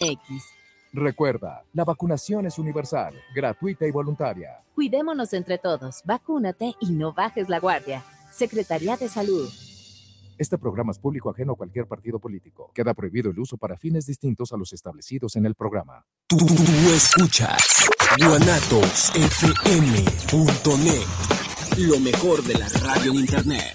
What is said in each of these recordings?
X. Recuerda, la vacunación es universal, gratuita y voluntaria. Cuidémonos entre todos, vacúnate y no bajes la guardia. Secretaría de Salud. Este programa es público ajeno a cualquier partido político. Queda prohibido el uso para fines distintos a los establecidos en el programa. Tú, tú, tú escuchas guanatosfm.net, lo mejor de la radio en internet.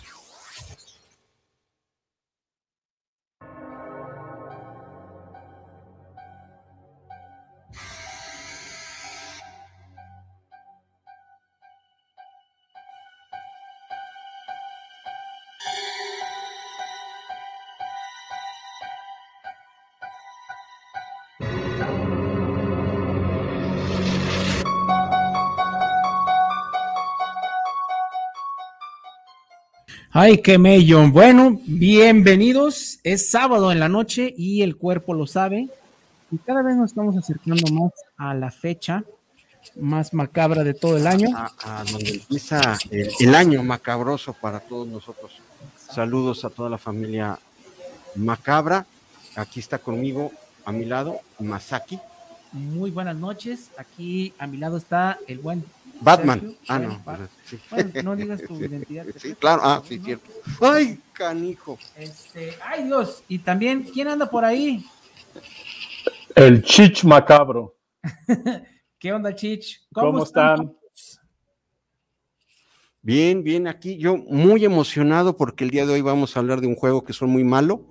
Ay, qué mello. Bueno, bienvenidos. Es sábado en la noche y el cuerpo lo sabe. Y cada vez nos estamos acercando más a la fecha más macabra de todo el año. A, a donde empieza el, el año macabroso para todos nosotros. Saludos a toda la familia macabra. Aquí está conmigo, a mi lado, Masaki. Muy buenas noches. Aquí a mi lado está el buen Batman. Sergio. Ah, no. Bat- sí. Bueno, no digas tu identidad. Sí, claro. Ah, ¿no? sí, cierto. Ay, canijo. Este, ay Dios. Y también, ¿quién anda por ahí? El Chich Macabro. ¿Qué onda, Chich? ¿Cómo, están? Bien, bien, aquí yo muy emocionado porque el día de hoy vamos a hablar de un juego que son muy malo,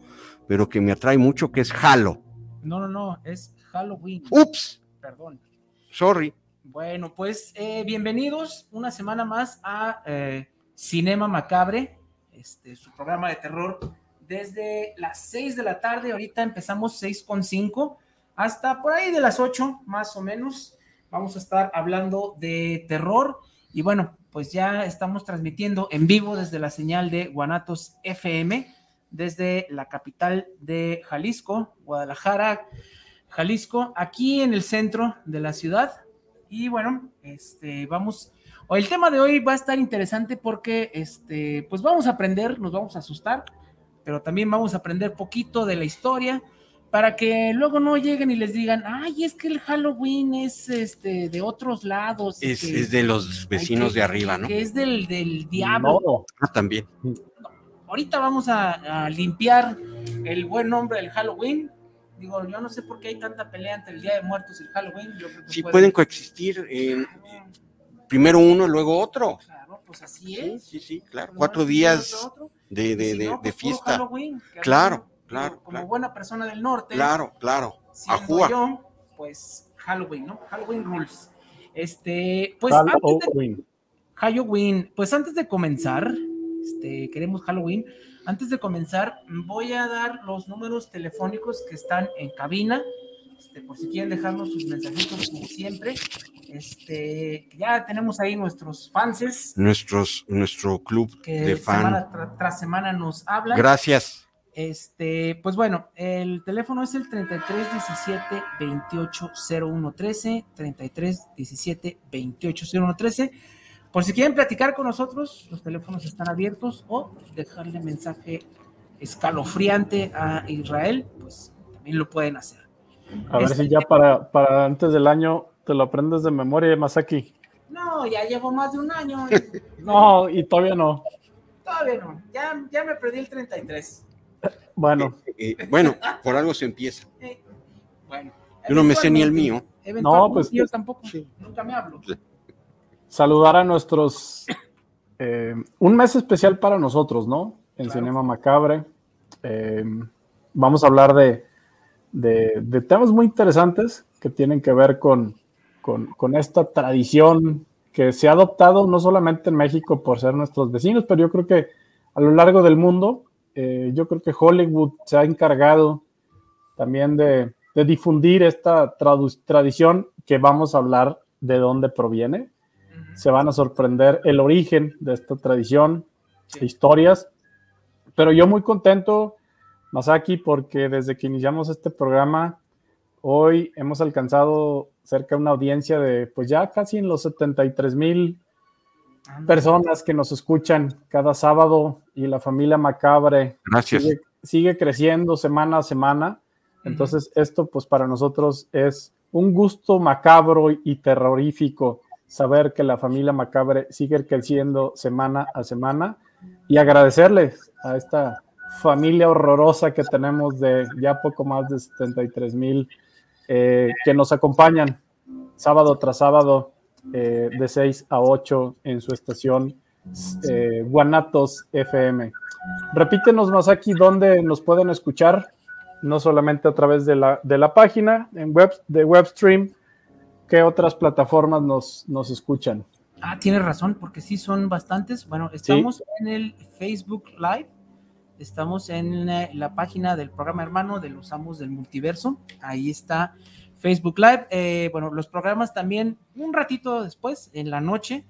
pero que me atrae mucho, que es Halo. No, no, no, es Halloween. Ups, Perdón. sorry. Bueno, pues eh, bienvenidos una semana más a eh, Cinema Macabre, este, su programa de terror, desde las 6 de la tarde, ahorita empezamos 6.5, hasta por ahí de las 8 más o menos, vamos a estar hablando de terror. Y bueno, pues ya estamos transmitiendo en vivo desde la señal de Guanatos FM, desde la capital de Jalisco, Guadalajara, Jalisco, aquí en el centro de la ciudad. Y bueno, este, vamos, el tema de hoy va a estar interesante porque, este, pues vamos a aprender, nos vamos a asustar, pero también vamos a aprender poquito de la historia para que luego no lleguen y les digan, ay, es que el Halloween es, este, de otros lados. Es, que- es de los vecinos que- de arriba, ¿no? Que es del, del diablo. No, Ah, también. Ahorita vamos a, a limpiar el buen nombre del Halloween. Digo, yo no sé por qué hay tanta pelea entre el Día de Muertos y el Halloween. Yo creo que Sí puede- pueden coexistir, eh, primero uno, luego otro. Claro, pues así Sí, es. sí, sí, claro. Uno Cuatro días otro, de, de, si de, no, de pues, puro fiesta. Halloween, Claro, claro, Como claro. buena persona del norte. Claro, claro. siendo Ajúa. yo, pues Halloween, ¿no? Halloween rules. Este, pues antes de, Halloween. Halloween, pues antes de comenzar, este, queremos Halloween. Antes de comenzar, voy a dar los números telefónicos que están en cabina, este, por si quieren dejarnos sus mensajitos como siempre. Este, ya tenemos ahí nuestros fanses Nuestros, nuestro club que de fan. semana tra- tras semana nos hablan. Gracias. Este, pues bueno, el teléfono es el 33 17 28 01 13, 33 17 28 01 13. Por si quieren platicar con nosotros, los teléfonos están abiertos o dejarle mensaje escalofriante a Israel, pues también lo pueden hacer. A ver Este- si ya para, para antes del año te lo aprendes de memoria, Masaki. No, ya llevo más de un año. No, y todavía no. Todavía no. Ya, ya me perdí el 33. Bueno, Eh, bueno, por algo se empieza. Eh, bueno. Yo no me sé ni el mío. eventualmente- No, pues, yo tampoco. Nunca me hablo. Saludar a nuestros. eh, un mes especial para nosotros, ¿no? En Claro. Cinema Macabre. Eh, vamos a hablar de, de- de temas muy interesantes que tienen que ver con, con, con esta tradición que se ha adoptado no solamente en México por ser nuestros vecinos, pero yo creo que a lo largo del mundo, eh, yo creo que Hollywood se ha encargado también de, de difundir esta tradu- tradición que vamos a hablar de dónde proviene. Se van a sorprender el origen de esta tradición, Sí. historias, pero yo muy contento Masaki, porque desde que iniciamos este programa, hoy hemos alcanzado cerca de una audiencia de, pues ya casi en los 73 mil personas que nos escuchan cada sábado y la familia Macabre Gracias. sigue, sigue creciendo semana a semana. Entonces, esto pues para nosotros es un gusto macabro y terrorífico saber que la familia Macabre sigue creciendo semana a semana y agradecerles a esta familia horrorosa que tenemos de ya poco más de 73 mil eh, que nos acompañan sábado tras sábado eh, de 6 a 8 en su estación eh, Guanatos FM. Repítenos, Masaki, dónde nos pueden escuchar, no solamente a través de la, de la página en web, de Webstream, ¿qué otras plataformas nos, nos escuchan? Ah, tienes razón, porque sí son bastantes. Bueno, estamos en el Facebook Live, estamos en la, la página del programa hermano de los amos del multiverso. Ahí está Facebook Live. Eh, bueno, los programas también un ratito después, en la noche,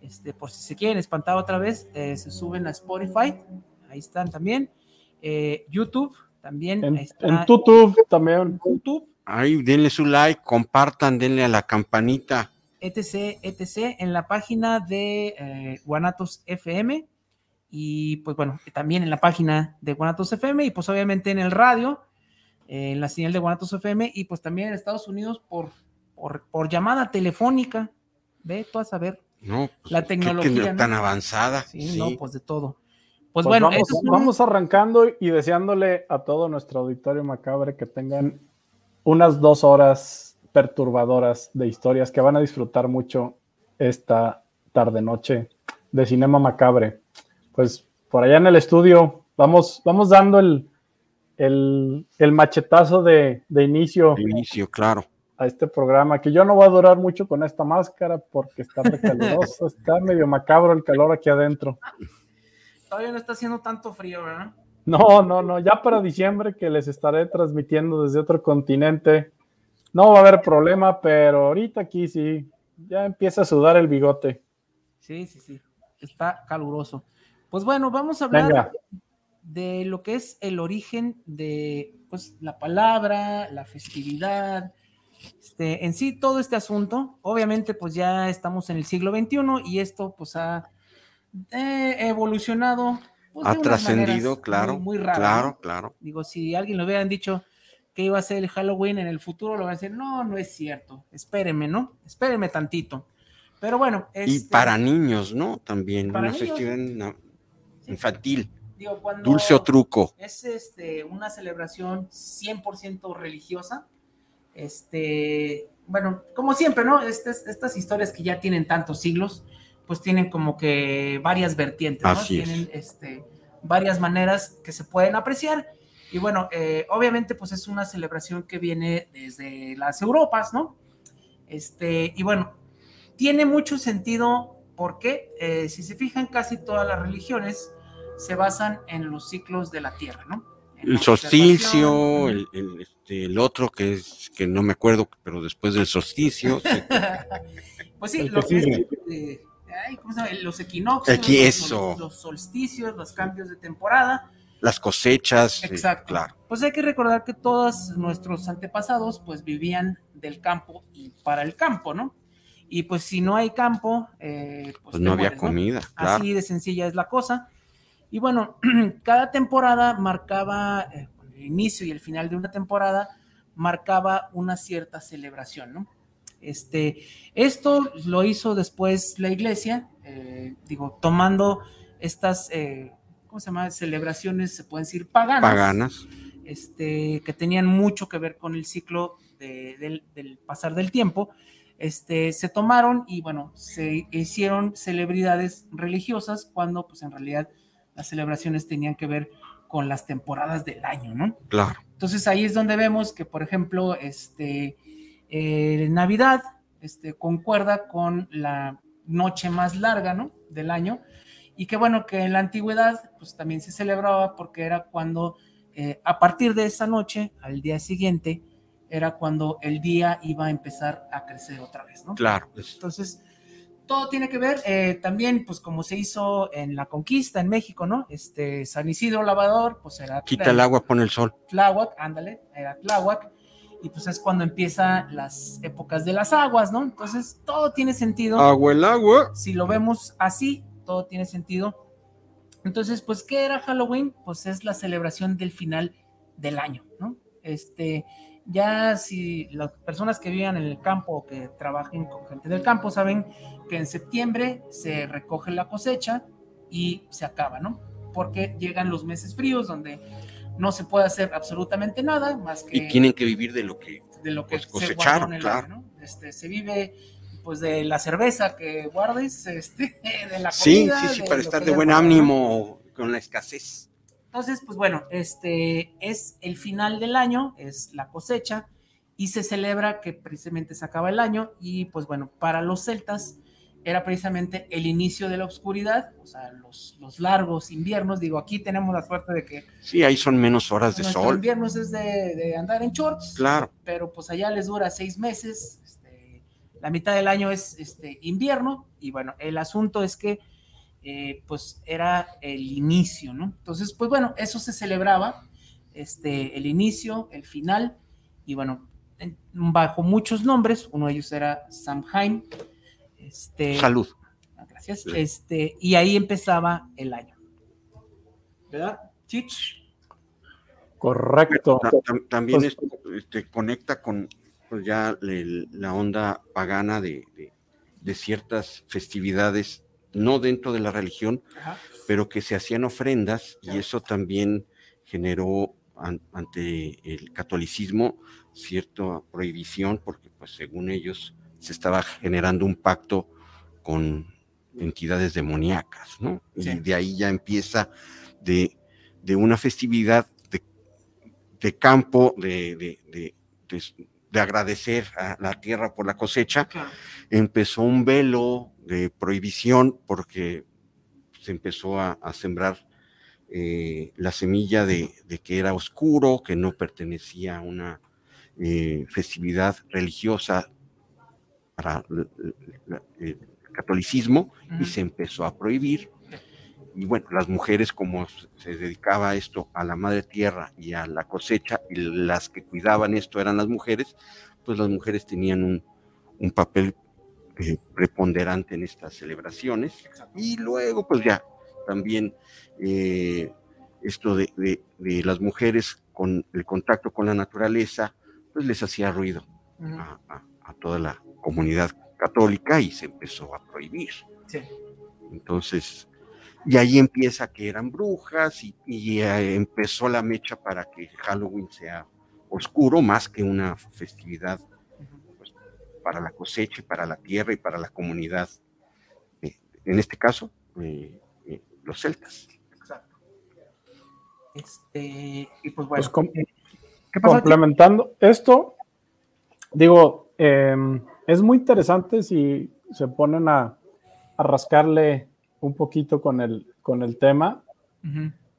este, por si se quieren espantar otra vez, eh, se suben a Spotify. Ahí están también. Eh, YouTube también. En, está. en YouTube también. YouTube, Ahí denle su like, compartan, denle a la campanita. etc, etc, en la página de eh, Guanatos FM y pues bueno, también en la página de Guanatos FM y pues obviamente en el radio, eh, en la señal de Guanatos FM y pues también en Estados Unidos por, por, por llamada telefónica, ve tú a saber, No, pues, La qué tecnología, ¿no? tan avanzada. sí, sí. no, pues de todo. Pues, Pues bueno, vamos arrancando y deseándole a todo nuestro auditorio macabre que tengan unas dos horas perturbadoras de historias que van a disfrutar mucho esta tarde noche de Cinema Macabre. Pues por allá en el estudio vamos, vamos dando el, el, el machetazo de, de inicio inicio, claro. a este programa, que yo no voy a durar mucho con esta máscara porque está recaluroso, está medio macabro el calor aquí adentro. todavía no está haciendo tanto frío, ¿verdad? No, no, no, ya para diciembre que les estaré transmitiendo desde otro continente, no va a haber problema, pero ahorita aquí sí, ya empieza a sudar el bigote. Sí, sí, sí, está caluroso. Pues bueno, vamos a hablar Venga, de lo que es el origen de pues, la palabra, la festividad, este, en sí todo este asunto. Obviamente, pues ya estamos en el siglo XXI y esto pues ha eh, evolucionado. Pues, Ha trascendido, claro. Muy, muy claro, ¿no? claro. Digo, si alguien le hubieran dicho que iba a ser el Halloween en el futuro, lo van a decir, no, no es cierto, espéreme, ¿no? Espéreme tantito. Pero bueno, Y este, para niños, ¿no? También, Para una niños. festividad infantil. digo, Dulce o truco. es este, una celebración 100% religiosa. Este, bueno, como siempre, ¿no? Estas, estas historias que ya tienen tantos siglos, pues tienen como que varias vertientes, ¿no? Así es. tienen este, varias maneras que se pueden apreciar. Y bueno, eh, obviamente, pues es una celebración que viene desde las Europas, ¿no? Este, y bueno, tiene mucho sentido porque, eh, si se fijan, casi todas las religiones se basan en los ciclos de la Tierra, ¿no? En El solsticio, observación. el, el, este, el otro que es que no me acuerdo, pero después del solsticio. sí. pues sí, lo que es, eh, ay, ¿cómo se llama? los equinoccios, Aquí, los- eso. Los, los solsticios, los cambios de temporada. Las cosechas. Exacto. claro. Pues hay que recordar que todos nuestros antepasados pues vivían del campo y para el campo, ¿no? Y pues si no hay campo, eh, pues, Pues no había comida, claro. Así de sencilla es la cosa. Y bueno, cada temporada marcaba, eh, el inicio y el final de una temporada, marcaba una cierta celebración, ¿no? Este, esto lo hizo después la iglesia, eh, digo, tomando estas, eh, ¿cómo se llama? Celebraciones, se pueden decir paganas, Paganas. este, que tenían mucho que ver con el ciclo de- del, del pasar del tiempo, este, se tomaron y bueno, se hicieron celebridades religiosas cuando pues en realidad las celebraciones tenían que ver con las temporadas del año, ¿no? Claro. Entonces ahí es donde vemos que, por ejemplo, este, eh, Navidad este, concuerda con la noche más larga, ¿no? Del año. Y que bueno, que en la antigüedad, pues también se celebraba porque era cuando, eh, a partir de esa noche, al día siguiente, era cuando el día iba a empezar a crecer otra vez, ¿no? Claro. es- Entonces, todo tiene que ver eh, también, pues como se hizo en la conquista en México, ¿no? Este, San Isidro Lavador, pues era... Quita el agua, pone el sol. Tláhuac, ándale, era Tláhuac, y pues es cuando empiezan las épocas de las aguas, ¿no? Entonces, todo tiene sentido. Agua el agua. Si lo vemos así, todo tiene sentido. Entonces, pues, ¿qué era Halloween? Pues es la celebración del final del año, ¿no? Este, ya si las personas que vivan en el campo o que trabajen con gente del campo saben que en septiembre se recoge la cosecha y se acaba, ¿no? Porque llegan los meses fríos donde no se puede hacer absolutamente nada más que Y tienen que vivir de lo que de lo que pues, se cosecharon, en el claro. año, ¿no? Este, se vive pues de la cerveza que guardes, este, de la Sí, comida, sí, sí, de para estar de buen ánimo con la escasez. Entonces, pues bueno, este es el final del año, es la cosecha y se celebra que precisamente se acaba el año y pues bueno, para los celtas era precisamente el inicio de la oscuridad, o sea, los, los largos inviernos, digo, aquí tenemos la suerte de que Sí, ahí son menos horas de sol. invierno es de, de andar en shorts, Claro. pero pues allá les dura seis meses, este, la mitad del año es este, invierno, y bueno, el asunto es que eh, pues era el inicio, ¿no? Entonces, pues bueno, eso se celebraba, este, el inicio, el final, y bueno, en- bajo muchos nombres, uno de ellos era Samhain, este, Salud. gracias, este, y ahí empezaba el año. ¿Verdad? Chich. Correcto. Ta- tam- También Pues- esto este, conecta con pues, ya el- la onda pagana de, de- de ciertas festividades, no dentro de la religión, Ajá. pero que se hacían ofrendas y eso también generó an- ante el catolicismo cierta prohibición porque pues según ellos se estaba generando un pacto con entidades demoníacas, ¿no? Sí. Y de ahí ya empieza de, de una festividad de, de campo, de, de- de- de- de agradecer a la tierra por la cosecha, Claro. empezó un velo de prohibición porque se empezó a, a sembrar eh, la semilla de, de que era oscuro, que no pertenecía a una eh, festividad religiosa para el catolicismo y Ujú. se empezó a prohibir. Y bueno, las mujeres, como se dedicaba esto a la madre tierra y a la cosecha, y las que cuidaban esto eran las mujeres, pues las mujeres tenían un, un papel eh, preponderante en estas celebraciones. Y luego, pues ya, también eh, esto de, de- de las mujeres con el contacto con la naturaleza, pues les hacía ruido Ujú. a, a- a toda la comunidad católica y se empezó a prohibir. Sí. Entonces, y ahí empieza que eran brujas y, y, eh, empezó la mecha para que Halloween sea oscuro más que una festividad pues, para la cosecha y para la tierra y para la comunidad. eh, en este caso, eh, eh, los celtas. Exacto. Este, y pues bueno. Pues com- ¿Qué pasó? complementando esto, digo, eh, es muy interesante si se ponen a, a rascarle un poquito con el, con el tema.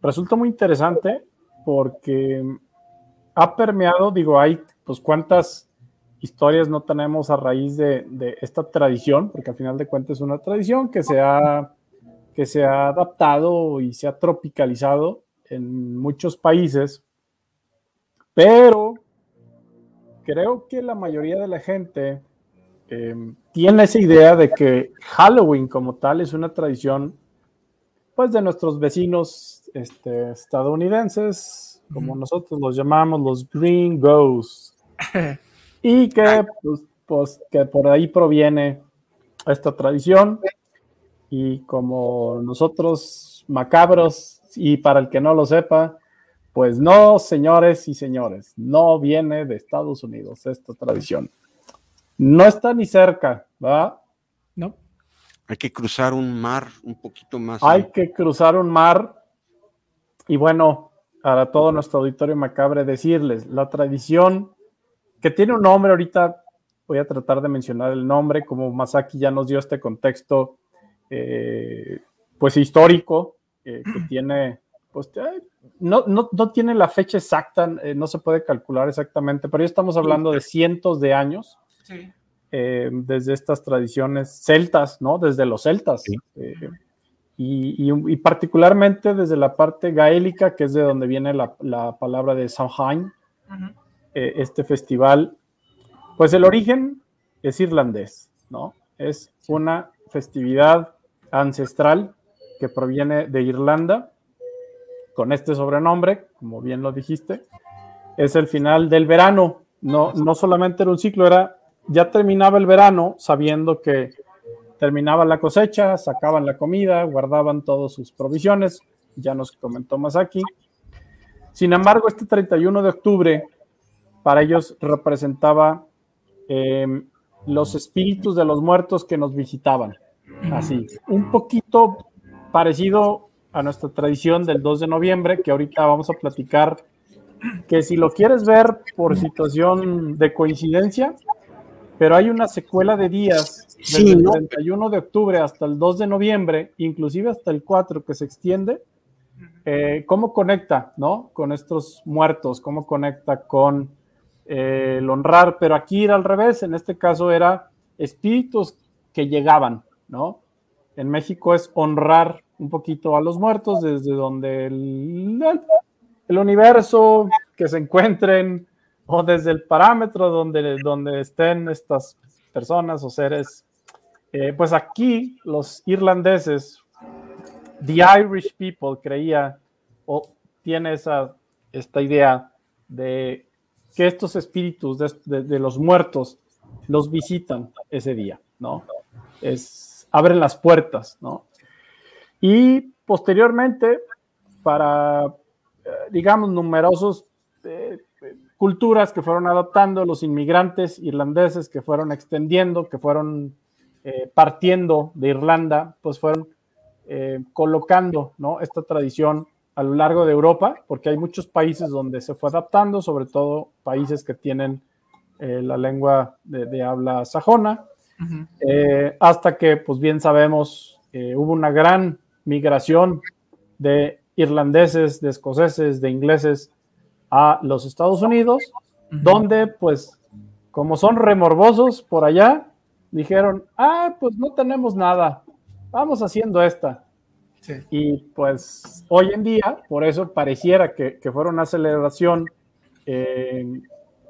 Resulta muy interesante porque ha permeado, digo, hay, pues cuántas historias no tenemos a raíz de, de esta tradición, porque al final de cuentas es una tradición que se ha, que se ha adaptado y se ha tropicalizado en muchos países, pero creo que la mayoría de la gente eh, tiene esa idea de que Halloween como tal es una tradición pues de nuestros vecinos este, estadounidenses, como Ujú. nosotros los llamamos los Green Ghosts, y que pues, pues, que por ahí proviene esta tradición y como nosotros macabros y para el que no lo sepa, pues no, señores y señores, no viene de Estados Unidos esta tradición. No está ni cerca, ¿verdad? ¿No? Hay que cruzar un mar un poquito más. Hay que cruzar un mar y bueno, para todo nuestro auditorio macabre decirles, la tradición que tiene un nombre ahorita, voy a tratar de mencionar el nombre, como Masaki ya nos dio este contexto, eh, pues histórico, eh, que tiene, pues eh, no, no, no tiene la fecha exacta, eh, no se puede calcular exactamente, pero ya estamos hablando de cientos de años Sí. eh, desde estas tradiciones celtas, ¿no? Desde los celtas. Eh, y, y, particularmente desde la parte gaélica, que es de donde viene la, la palabra de Samhain, eh, este festival, pues el origen es irlandés, ¿no? Es una festividad ancestral que proviene de Irlanda, con este sobrenombre, como bien lo dijiste, es el final del verano, no, no solamente era un ciclo, era, ya terminaba el verano sabiendo que terminaba la cosecha, sacaban la comida, guardaban todas sus provisiones, ya nos comentó más aquí. Sin embargo, este 31 de octubre para ellos representaba em, los espíritus de los muertos que nos visitaban. Así, un poquito parecido a nuestra tradición del 2 de noviembre, que ahorita vamos a platicar, que si lo quieres ver por situación de coincidencia, pero hay una secuela de días desde el 31 de octubre hasta el 2 de noviembre, inclusive hasta el 4 que se extiende, eh, cómo conecta, ¿no? Con estos muertos, cómo conecta con eh, el honrar, pero aquí era al revés, en este caso era espíritus que llegaban, ¿no? En México es honrar un poquito a los muertos desde donde el, el universo que se encuentren o desde el parámetro donde, donde estén estas personas o seres. Eh, pues aquí los irlandeses, the Irish people creía o tiene esa, esta idea de que estos espíritus de, los muertos los visitan ese día, ¿no? Es, abren las puertas, ¿no? Y posteriormente, para, eh, digamos, numerosos eh, culturas que fueron adoptando, los inmigrantes irlandeses que fueron extendiendo, que fueron eh, partiendo de Irlanda, pues fueron colocando, ¿no? Esta tradición a lo largo de Europa, porque hay muchos países donde se fue adaptando, sobre todo países que tienen eh, la lengua de, habla sajona, eh, hasta que, pues bien sabemos, eh, hubo una gran migración de irlandeses, de escoceses, de ingleses a los Estados Unidos, donde, pues, como son remorbosos por allá, dijeron, ah, pues no tenemos nada, vamos haciendo esta. Y pues hoy en día, por eso pareciera que, que fuera una celebración eh,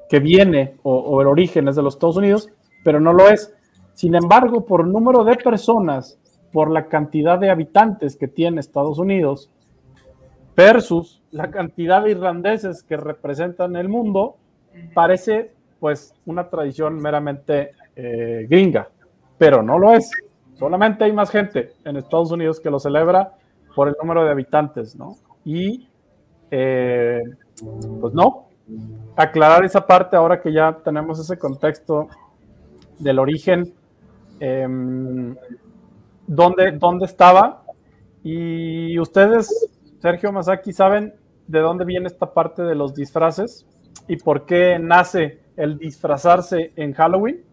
que viene o, el origen es de los Estados Unidos, pero no lo es. Sin embargo, por número de personas, por la cantidad de habitantes que tiene Estados Unidos, versus la cantidad de irlandeses que representan el mundo, parece pues una tradición meramente eh, gringa, pero no lo es. Solamente hay más gente en Estados Unidos que lo celebra por el número de habitantes, ¿no? Y, eh, pues no, aclarar esa parte ahora que ya tenemos ese contexto del origen, ¿dónde, dónde estaba. Y ustedes, Sergio Masaki, ¿saben de dónde viene esta parte de los disfraces? ¿Y por qué nace el disfrazarse en Halloween?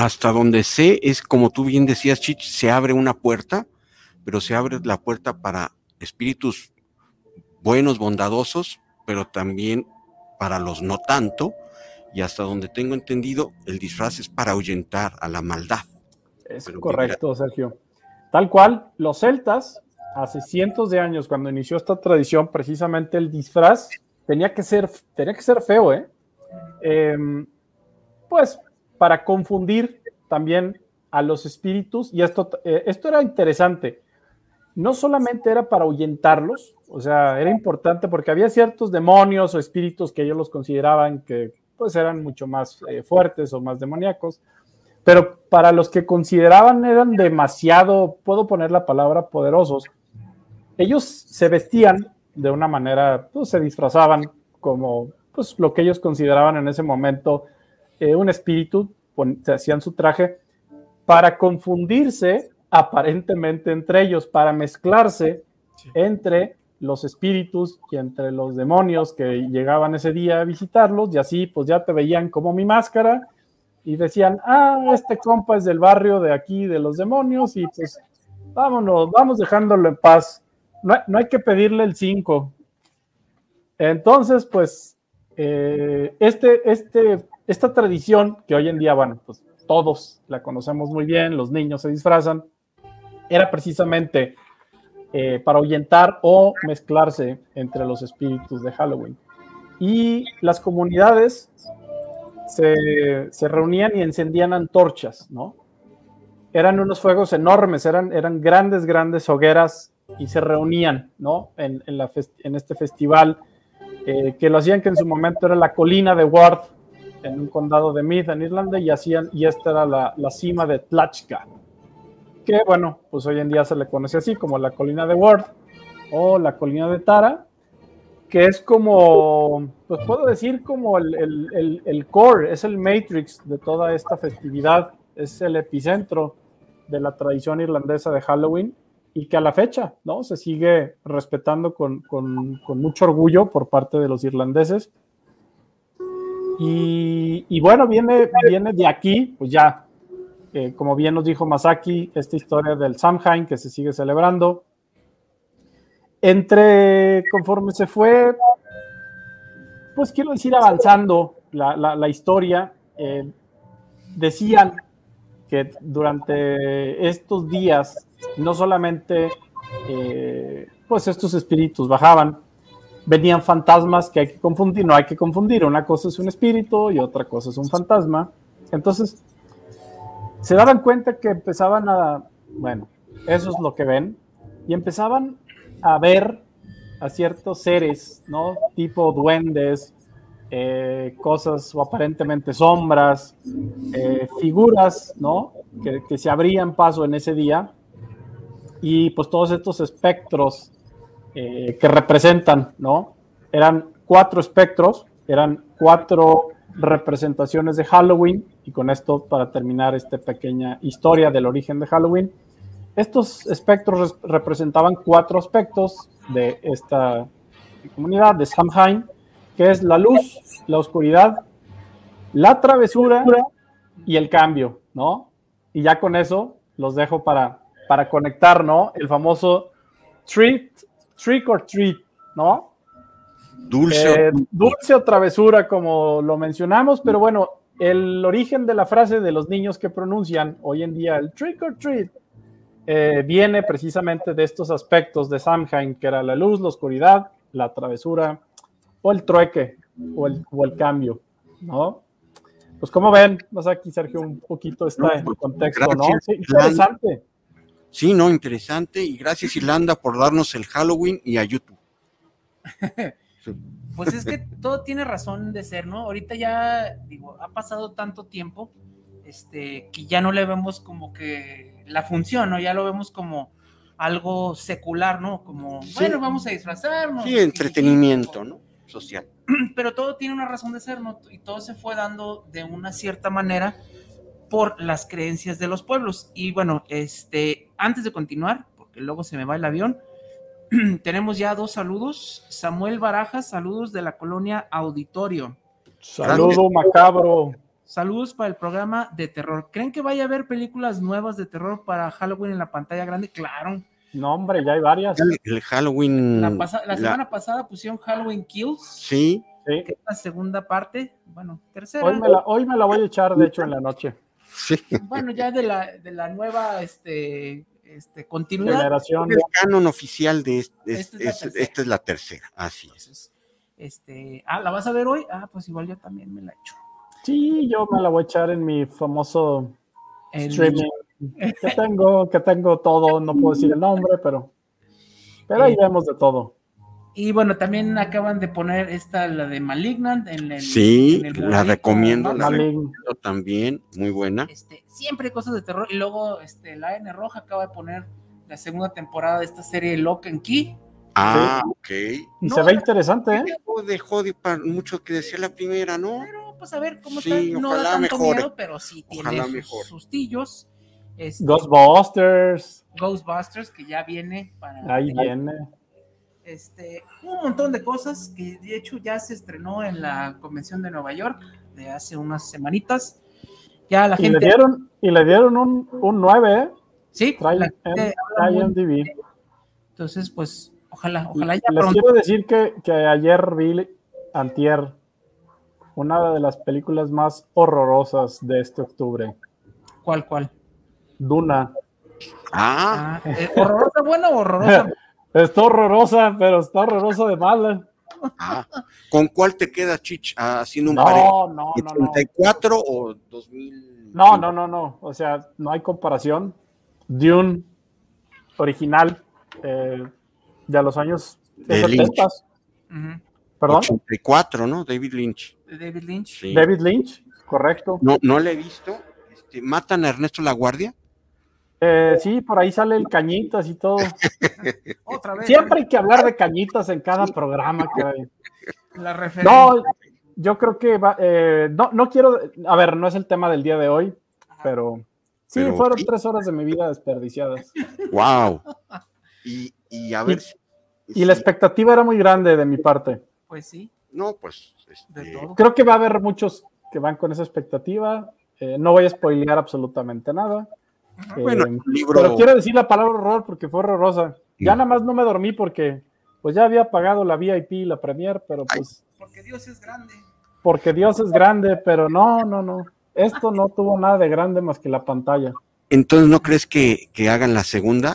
hasta donde sé, es como tú bien decías, Chich, se abre una puerta, pero se abre la puerta para espíritus buenos, bondadosos, pero también para los no tanto, y hasta donde tengo entendido, el disfraz es para ahuyentar a la maldad. Es correcto, Sergio. Tal cual, los celtas, hace cientos de años, cuando inició esta tradición, precisamente el disfraz tenía que ser, tenía que ser feo, ¿eh? Em, pues para confundir también a los espíritus. Y esto, eh, esto era interesante. No solamente era para ahuyentarlos, o sea, era importante porque había ciertos demonios o espíritus que ellos los consideraban que pues eran mucho más eh, fuertes o más demoníacos, pero para los que consideraban eran demasiado, puedo poner la palabra poderosos, ellos se vestían de una manera, pues se disfrazaban como pues lo que ellos consideraban en ese momento eh, un espíritu, se hacían su traje para confundirse aparentemente entre ellos, para mezclarse entre los espíritus y entre los demonios que llegaban ese día a visitarlos y así pues ya te veían como mi máscara y decían, ah, este compa es del barrio de aquí de los demonios y pues vámonos, vamos dejándolo en paz. No, no hay que pedirle el 5. Entonces, pues eh, este, este, esta tradición que hoy en día, bueno, pues todos la conocemos muy bien, los niños se disfrazan, era precisamente eh, para ahuyentar o mezclarse entre los espíritus de Halloween. Y las comunidades se, se reunían y encendían antorchas, ¿no? Eran unos fuegos enormes, eran, eran grandes, grandes hogueras y se reunían, ¿no? En, en, la en este festival eh, que lo hacían que en su momento era la colina de Ward, en un condado de Meath, en Irlanda, y hacían, y esta era la, la cima de Tlachka, que bueno, pues hoy en día se le conoce así como la colina de Ward o la colina de Tara, que es como, pues puedo decir como el, el, el, el, core, es el matrix de toda esta festividad, es el epicentro de la tradición irlandesa de Halloween y que a la fecha, ¿no? Se sigue respetando con, con, con mucho orgullo por parte de los irlandeses. Y, bueno, viene, viene de aquí, pues ya, eh, como bien nos dijo Masaki, esta historia del Samhain que se sigue celebrando. Entre, conforme se fue, pues quiero decir, avanzando la, la, la historia, eh, decían que durante estos días no solamente eh, pues estos espíritus bajaban, venían fantasmas que hay que confundir, no hay que confundir, una cosa es un espíritu y otra cosa es un fantasma. Entonces, se daban cuenta que empezaban a, bueno, eso es lo que ven, y empezaban a ver a ciertos seres, ¿no? Tipo duendes, eh, cosas o aparentemente sombras, eh, figuras, ¿no? Que, que, se abrían paso en ese día y pues todos estos espectros eh, que representan, ¿no? Eran cuatro espectros, eran cuatro representaciones de Halloween y con esto para terminar esta pequeña historia del origen de Halloween. Estos espectros representaban cuatro aspectos de esta comunidad de Samhain, que es la luz, la oscuridad, la travesura y el cambio, ¿no? Y ya con eso los dejo para para conectar, ¿no? El famoso treat, trick or treat, ¿no? Dulce. Eh, dulce o travesura, como lo mencionamos, pero bueno, el origen de la frase de los niños que pronuncian hoy en día el trick or treat eh, viene precisamente de estos aspectos de Samhain, que era la luz, la oscuridad, la travesura o el trueque o el, o el cambio, ¿no? Pues como ven, más aquí Sergio un poquito está en contexto, ¿no? Sí, interesante. Sí, no, interesante. Y gracias, Irlanda, por darnos el Halloween y a YouTube. Pues es que todo tiene razón de ser, ¿no? Ahorita ya, digo, ha pasado tanto tiempo este, que ya no le vemos como que la función, ¿no? Ya lo vemos como algo secular, ¿no? Como, sí. bueno, vamos a disfrazarnos. Sí, entretenimiento, ¿no? Social. Pero todo tiene una razón de ser, ¿no? Y todo se fue dando de una cierta manera por las creencias de los pueblos. Y bueno, este, antes de continuar, porque luego se me va el avión, tenemos ya dos saludos. Samuel Barajas, saludos de la colonia Auditorio. Saludo macabro. Saludos para el programa de terror. ¿Creen que vaya a haber películas nuevas de terror para Halloween en la pantalla grande? Claro. No, hombre, ya hay varias. El, el Halloween. La, pasa, la, semana la... pasada pusieron Halloween Kills. Sí. Que es la segunda parte. Bueno, tercera. Hoy me, la, hoy me la voy a echar, de hecho, en la noche. Sí. Bueno, ya de la, de la nueva este, este, continuidad. Generación. El canon oficial de este, esta, es, es, esta es la tercera, así es. Este, ah, ¿la vas a ver hoy? Ah, pues igual yo también me la echo. Sí, yo me la voy a echar en mi famoso el... streaming. Que tengo, que tengo todo, no puedo decir el nombre, pero, pero ahí eh, vemos de todo. Y bueno, también acaban de poner esta, la de Malignant. En el, sí, en el la recomiendo, la recomiendo también, muy buena. Este, siempre cosas de terror. Y luego este, la N Roja acaba de poner la segunda temporada de esta serie Lock and Key. Ah, sí. ok. Y no, se ve interesante, ¿eh? Dejó de para mucho que decía la primera, ¿no? Pero, pues a ver cómo sí, está. No da tanto mejore. miedo, pero sí tiene ojalá sus mejor. sustillos. Este, Ghostbusters. Ghostbusters, que ya viene para. Ahí viene este, un montón de cosas que de hecho ya se estrenó en la convención de Nueva York de hace unas semanitas. Ya la y gente. Le dieron, y le dieron un, un 9, ¿eh? Sí, la gente IMDb. Entonces, pues, ojalá, ojalá ya. Les pronto. quiero decir que, que ayer vi, Antier, una de las películas más horrorosas de este octubre. ¿Cuál, cuál? Duna. Ah, Ah, eh, ¿Horrorosa buena o horrorosa? Está horrorosa, pero está horrorosa de mala. ah. ¿Con cuál te quedas, Chich? Ah, haciendo un pareo. No, no, no, no. ¿84 o 2000? No, no, no, no. O sea, no hay comparación. Dune original eh, de los años De Lynch. 70. Ujú. Perdón. 84, ¿no? David Lynch. David Lynch. Sí. David Lynch, correcto. No, no le he visto. Este, ¿Matan a Ernesto La Guardia? Eh, sí, por ahí sale el cañitas y todo. Otra vez. Siempre hay que hablar de cañitas en cada programa. caray. La referencia. No, yo creo que va, eh, no, no quiero, a ver, no es el tema del día de hoy, pero sí, Pero fueron sí. tres horas de mi vida desperdiciadas. ¡Wow! Y, y a ver. si- Y la expectativa era muy grande de mi parte. Pues sí, No, pues. de este, todo. Creo que va a haber muchos que van con esa expectativa. Eh, no voy a spoilear absolutamente nada. Bueno, Eh, libro. Pero quiero decir la palabra horror porque fue horrorosa. Ya nada más no me dormí porque pues ya había pagado la VIP y la Premier, pero pues Porque Dios es grande. porque Dios es grande, pero no, no, no. Esto no tuvo nada de grande más que la pantalla. Entonces, ¿no crees que, que hagan la segunda?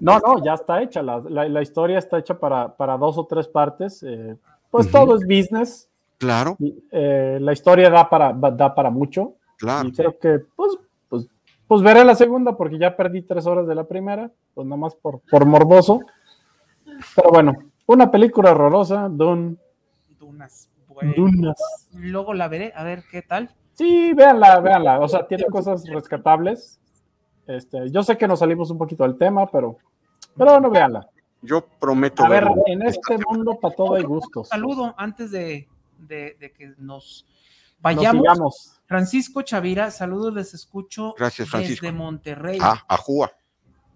No, no, ya está hecha. La, la- la historia está hecha para, para dos o tres partes. eh, pues todo es business. Claro, eh, la historia da para, da para mucho. claro. Y creo que, pues, pues, veré la segunda porque ya perdí tres horas de la primera, pues nomás por, por morboso. Pero bueno, una película horrorosa, Dune. Dunas. Bueno. Dunas. Luego la veré, a ver qué tal. Sí, véanla, véanla. O sea, tiene cosas rescatables. Este, yo sé que nos salimos un poquito del tema, pero, pero bueno, véanla. Yo prometo A ver, verlo. en este mundo para todo hay gustos. Saludo antes de, de- de que nos Nos vayamos. sigamos. Francisco Chavira, saludos, les escucho Gracias, Francisco. desde Monterrey. Ah, Ajúa.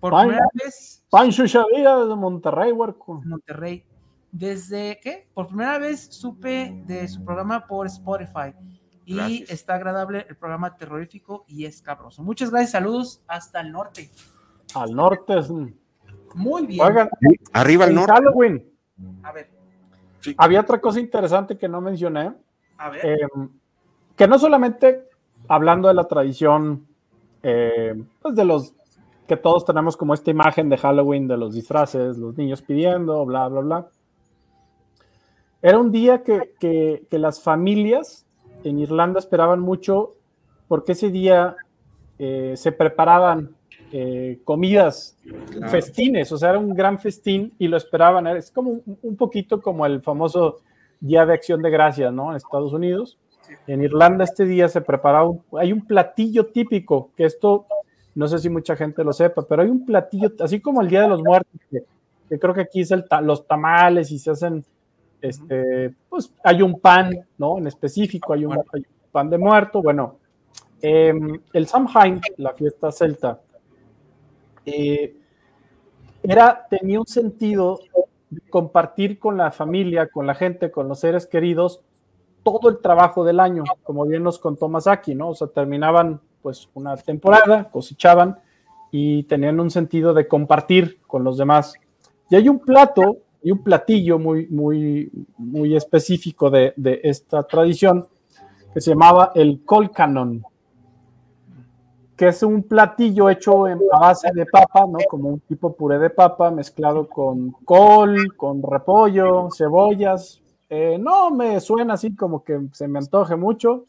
Por Ay. primera vez, Pancho Chavira desde Monterrey, huerco. Monterrey. Desde qué? Por primera vez supe de su programa por Spotify. Y Gracias. está agradable el programa terrorífico y escabroso. Muchas gracias, saludos hasta el norte. Al norte. es- Muy bien. Oigan, Arriba al en norte. Halloween A ver, Sí. había otra cosa interesante que no mencioné. a ver. eh, que no solamente hablando de la tradición, eh, pues de los que todos tenemos como esta imagen de Halloween, de los disfraces, los niños pidiendo, bla, bla, bla. Era un día que, que- que las familias en Irlanda esperaban mucho porque ese día eh, se preparaban eh, comidas, festines, o sea, era un gran festín y lo esperaban. Es como un, un poquito como el famoso Día de Acción de Gracias, ¿no? En Estados Unidos. En Irlanda este día se prepara, un- hay un platillo típico, que esto, no sé si mucha gente lo sepa, pero hay un platillo, así como el Día de los Muertos, que, que creo que aquí es el ta- los tamales y se hacen, este, pues hay un pan, ¿no? En específico, hay un, hay un pan de muerto. Bueno, em, el Samhain, la fiesta celta, eh, era, tenía un sentido de compartir con la familia, con la gente, con los seres queridos, todo el trabajo del año, como bien nos contó Masaki, ¿no? O sea, terminaban pues una temporada, cosechaban y tenían un sentido de compartir con los demás. Y hay un plato y un platillo muy, muy, muy específico de, esta tradición que se llamaba el colcanon, que es un platillo hecho en base de papa, ¿no? Como un tipo puré de papa mezclado con col, con repollo, cebollas. Eh, no me suena así como que se me antoje mucho.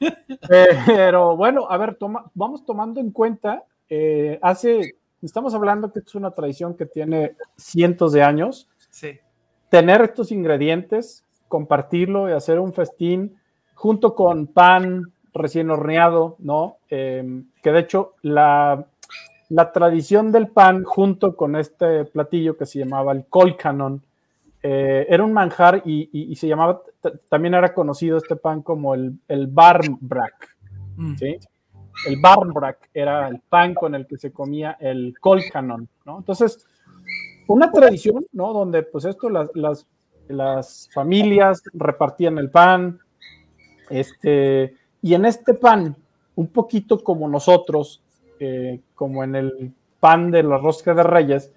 Pero bueno, a ver, toma, vamos tomando en cuenta, eh, hace, estamos hablando que es una tradición que tiene cientos de años. Sí. Tener estos ingredientes, compartirlo y hacer un festín junto con pan recién horneado, ¿no? Eh, que de hecho la, la tradición del pan junto con este platillo que se llamaba el colcanon, eh, era un manjar y, y- y se llamaba, también era conocido este pan como el, el barmbrack, Mm. ¿sí? El barmbrack era el pan con el que se comía el colcanon, ¿no? Entonces, una tradición, ¿no? Donde pues esto, las, las, las familias repartían el pan, este, y en este pan, un poquito como nosotros, eh, como en el pan de la rosca de reyes,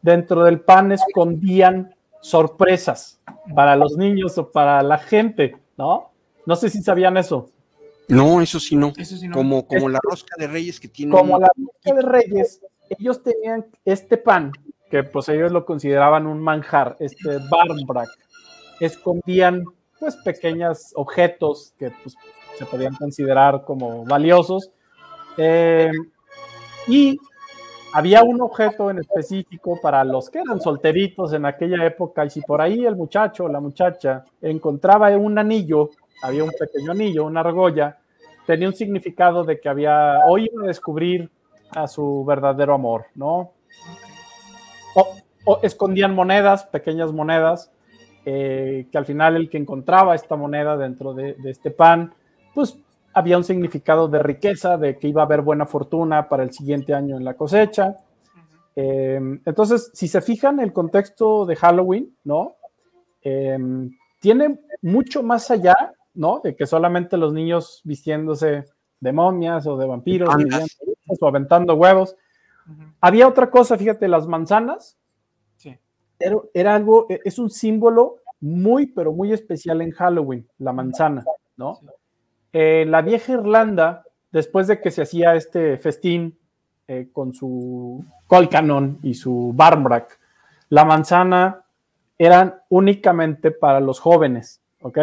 dentro del pan escondían sorpresas para los niños o para la gente, ¿no? No sé si sabían eso. No, eso sí no. Eso sí no. Como, como la rosca de reyes que tiene. Como un- la rosca de Reyes, ellos tenían este pan, que pues ellos lo consideraban un manjar, este barmbrack. Escondían pues pequeños objetos que pues, se podían considerar como valiosos. Eh, y había un objeto en específico para los que eran solteritos en aquella época, y si por ahí el muchacho o la muchacha encontraba un anillo, había un pequeño anillo, una argolla, tenía un significado de que había, hoy iba a descubrir a su verdadero amor, ¿no? O, escondían monedas, pequeñas monedas, eh, que al final el que encontraba esta moneda dentro de, de este pan, pues había un significado de riqueza, de que iba a haber buena fortuna para el siguiente año en la cosecha. Eh, entonces, si se fijan, el contexto de Halloween, ¿no? Eh, tiene mucho más allá, ¿no? De que solamente los niños vistiéndose de momias o de vampiros, o aventando huevos. Había otra cosa, fíjate, las manzanas. Sí. Era, era algo, e- es un símbolo muy, pero muy especial en Halloween, la manzana, ¿no? Sí. Eh, la vieja Irlanda, después de que se hacía este festín eh, con su colcanon y su barmbrack, la manzana eran únicamente para los jóvenes, ¿ok?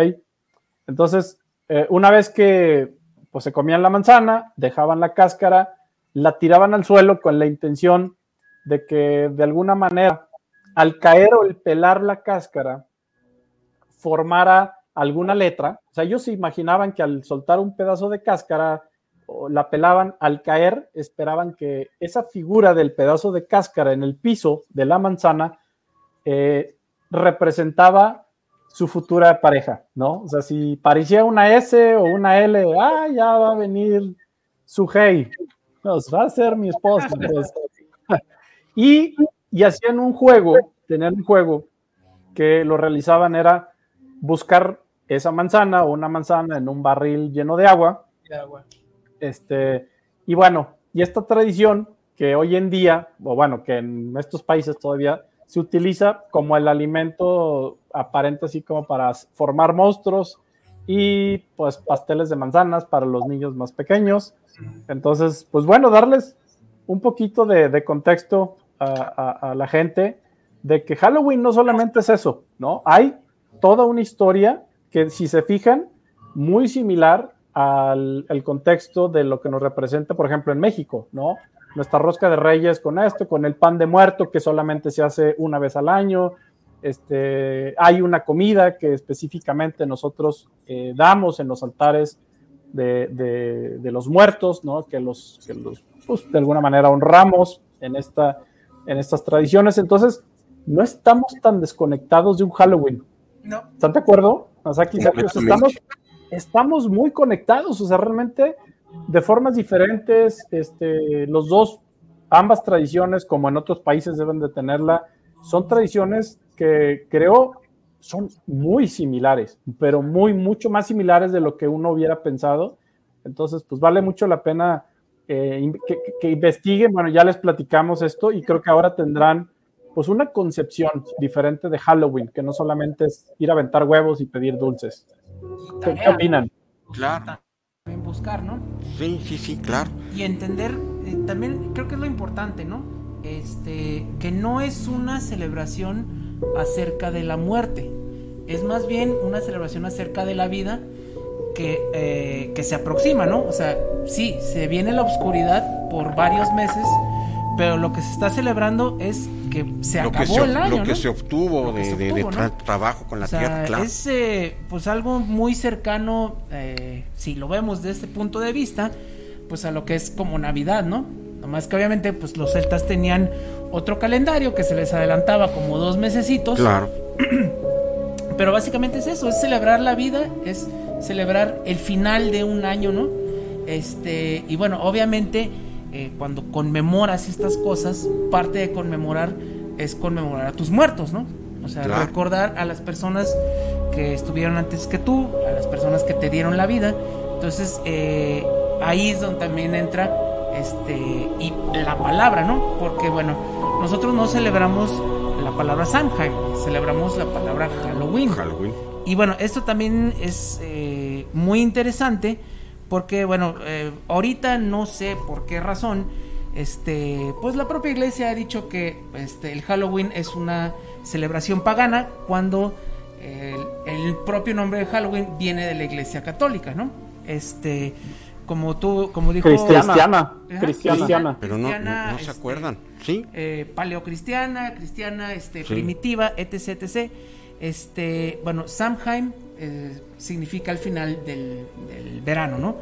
Entonces, eh, una vez que pues, se comían la manzana, dejaban la cáscara, la tiraban al suelo con la intención de que de alguna manera, al caer o el pelar la cáscara, formara alguna letra. O sea, ellos se imaginaban que al soltar un pedazo de cáscara o la pelaban, al caer, esperaban que esa figura del pedazo de cáscara en el piso de la manzana eh, representaba su futura pareja, ¿no? O sea, si parecía una S o una L, ah, ya va a venir su hey, nos va a ser mi esposa. pues. y, y hacían un juego, tenían un juego que lo realizaban era buscar esa manzana o una manzana en un barril lleno de agua. Este, y bueno, y esta tradición que hoy en día, o bueno, que en estos países todavía se utiliza como el alimento aparente así como para formar monstruos y pues pasteles de manzanas para los niños más pequeños. Entonces, pues bueno, darles un poquito de, de contexto a, a- a la gente de que Halloween no solamente es eso, ¿no? Hay toda una historia que si se fijan, muy similar al el contexto de lo que nos representa, por ejemplo, en México, ¿no? Nuestra rosca de reyes con esto, con el pan de muerto que solamente se hace una vez al año. Este, hay una comida que específicamente nosotros eh, damos en los altares de, de- de los muertos, ¿no? Que los, que los pues, de alguna manera honramos en, esta, en estas tradiciones. Entonces, no estamos tan desconectados de un Halloween. No. ¿Están de acuerdo? O sea, Completamente. estamos, estamos muy conectados, o sea, realmente de formas diferentes, este, los dos, ambas tradiciones, como en otros países deben de tenerla, son tradiciones que creo son muy similares, pero muy, mucho más similares de lo que uno hubiera pensado. Entonces, pues vale mucho la pena eh, que- que investiguen. Bueno, ya les platicamos esto y creo que ahora tendrán pues una concepción diferente de Halloween, que no solamente es ir a aventar huevos y pedir dulces. ¿Qué, opinan? Claro. También buscar, ¿no? Sí, sí, sí, claro. y entender eh, también creo que es lo importante, ¿no? Este, que no es una celebración acerca de la muerte, es más bien una celebración acerca de la vida que, eh, que se aproxima, ¿no? O sea, sí, se viene la oscuridad por varios meses, pero lo que se está celebrando es que se Lo que acabó se, el año, lo que ¿no? se obtuvo que de, se de- de obtuvo, tra- ¿no? trabajo con la O sea, tierra, claro. es eh, pues algo muy cercano, eh, si lo vemos desde este punto de vista, pues a lo que es como Navidad, ¿no? Nomás que obviamente pues los celtas tenían otro calendario que se les adelantaba como dos mesecitos, Claro. pero básicamente es eso, es celebrar la vida, es celebrar el final de un año, ¿no? Este, y bueno, obviamente eh, cuando conmemoras estas cosas, parte de conmemorar es conmemorar a tus muertos, ¿no? O sea, Claro. recordar a las personas que estuvieron antes que tú, a las personas que te dieron la vida. Entonces, eh, ahí es donde también entra este y la palabra, ¿no? Porque bueno, nosotros no celebramos la palabra Samhain, celebramos la palabra Halloween. Halloween. Y bueno, esto también es eh, muy interesante porque, bueno, eh, ahorita no sé por qué razón, este, pues la propia iglesia ha dicho que este, el Halloween es una celebración pagana cuando el, el propio nombre de Halloween viene de la iglesia católica, ¿no? Este, como tú, como dijo... Cristiana. Cristiana. Pero no, no, se este, acuerdan, ¿sí? eh, paleocristiana, cristiana, este, Sí. primitiva, etc, etc. Este, bueno, Samhain eh, significa el final del, del verano, ¿no?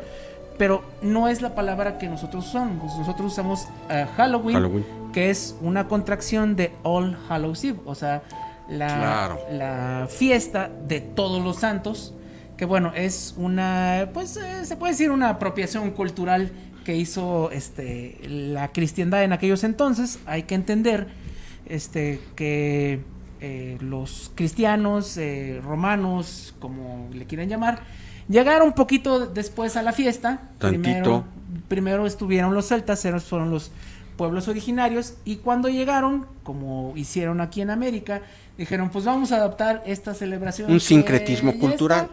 Pero no es la palabra que nosotros usamos. Nosotros usamos eh, Halloween, Halloween. que es una contracción de All Hallows Eve, o sea, la, Claro. la fiesta de todos los santos, que bueno, es una, pues eh, se puede decir una apropiación cultural que hizo este, la cristiandad en aquellos entonces. Hay que entender este, que eh, los cristianos, eh, romanos, como le quieran llamar, llegaron un poquito después a la fiesta. Tantito. Primero, primero estuvieron los celtas, fueron los pueblos originarios, y cuando llegaron, como hicieron aquí en América, dijeron, pues vamos a adaptar esta celebración. Un sincretismo cultural.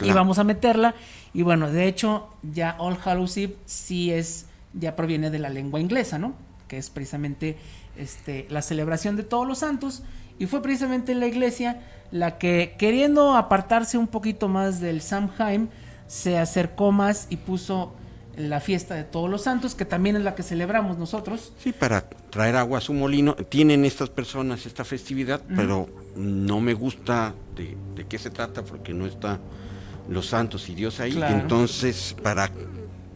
y vamos a meterla. Y bueno, de hecho, ya All Hallows Eve sí es, ya proviene de la lengua inglesa, ¿no? Que es precisamente este, la celebración de todos los santos. Y fue precisamente la iglesia la que, queriendo apartarse un poquito más del Samhain, se acercó más y puso la fiesta de todos los santos, que también es la que celebramos nosotros. Sí, para traer agua a su molino. Tienen estas personas esta festividad, pero no me gusta de, de qué se trata porque no está los santos y Dios ahí. Claro. Entonces, para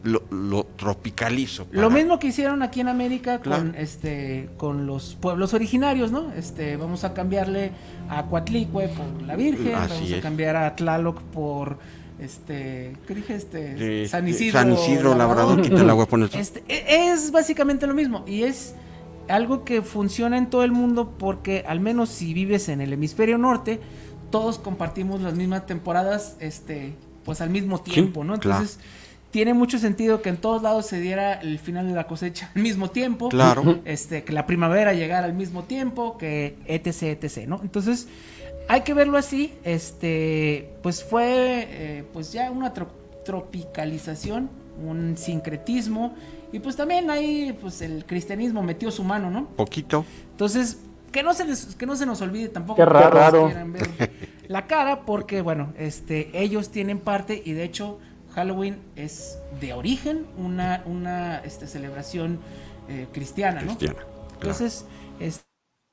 lo, lo tropicalizo. Lo mismo que hicieron aquí en América Claro. con este con los pueblos originarios, ¿no? Este, vamos a cambiarle a Coatlicue por la Virgen, Así vamos a cambiar a Tlaloc por este, ¿qué dije? Este, de- San Isidro, San Isidro Labrador, quita el agua, pone el- Este, e- es básicamente lo mismo y es algo que funciona en todo el mundo porque al menos si vives en el hemisferio norte, todos compartimos las mismas temporadas, este, pues al mismo tiempo, ¿no? claro. Tiene mucho sentido que en todos lados se diera el final de la cosecha al mismo tiempo, Claro. este, que la primavera llegara al mismo tiempo, que etc, etc, ¿no? Entonces hay que verlo así, este, pues fue, eh, pues ya una tro- tropicalización, un sincretismo y pues también ahí, pues el cristianismo metió su mano, ¿no? Poquito. Entonces, que no se, les- que no se nos olvide tampoco Qué que raro. ver la cara, porque bueno, este, ellos tienen parte y de hecho Halloween es de origen una, una este, celebración eh, cristiana, ¿no? Cristiana. claro. Entonces, es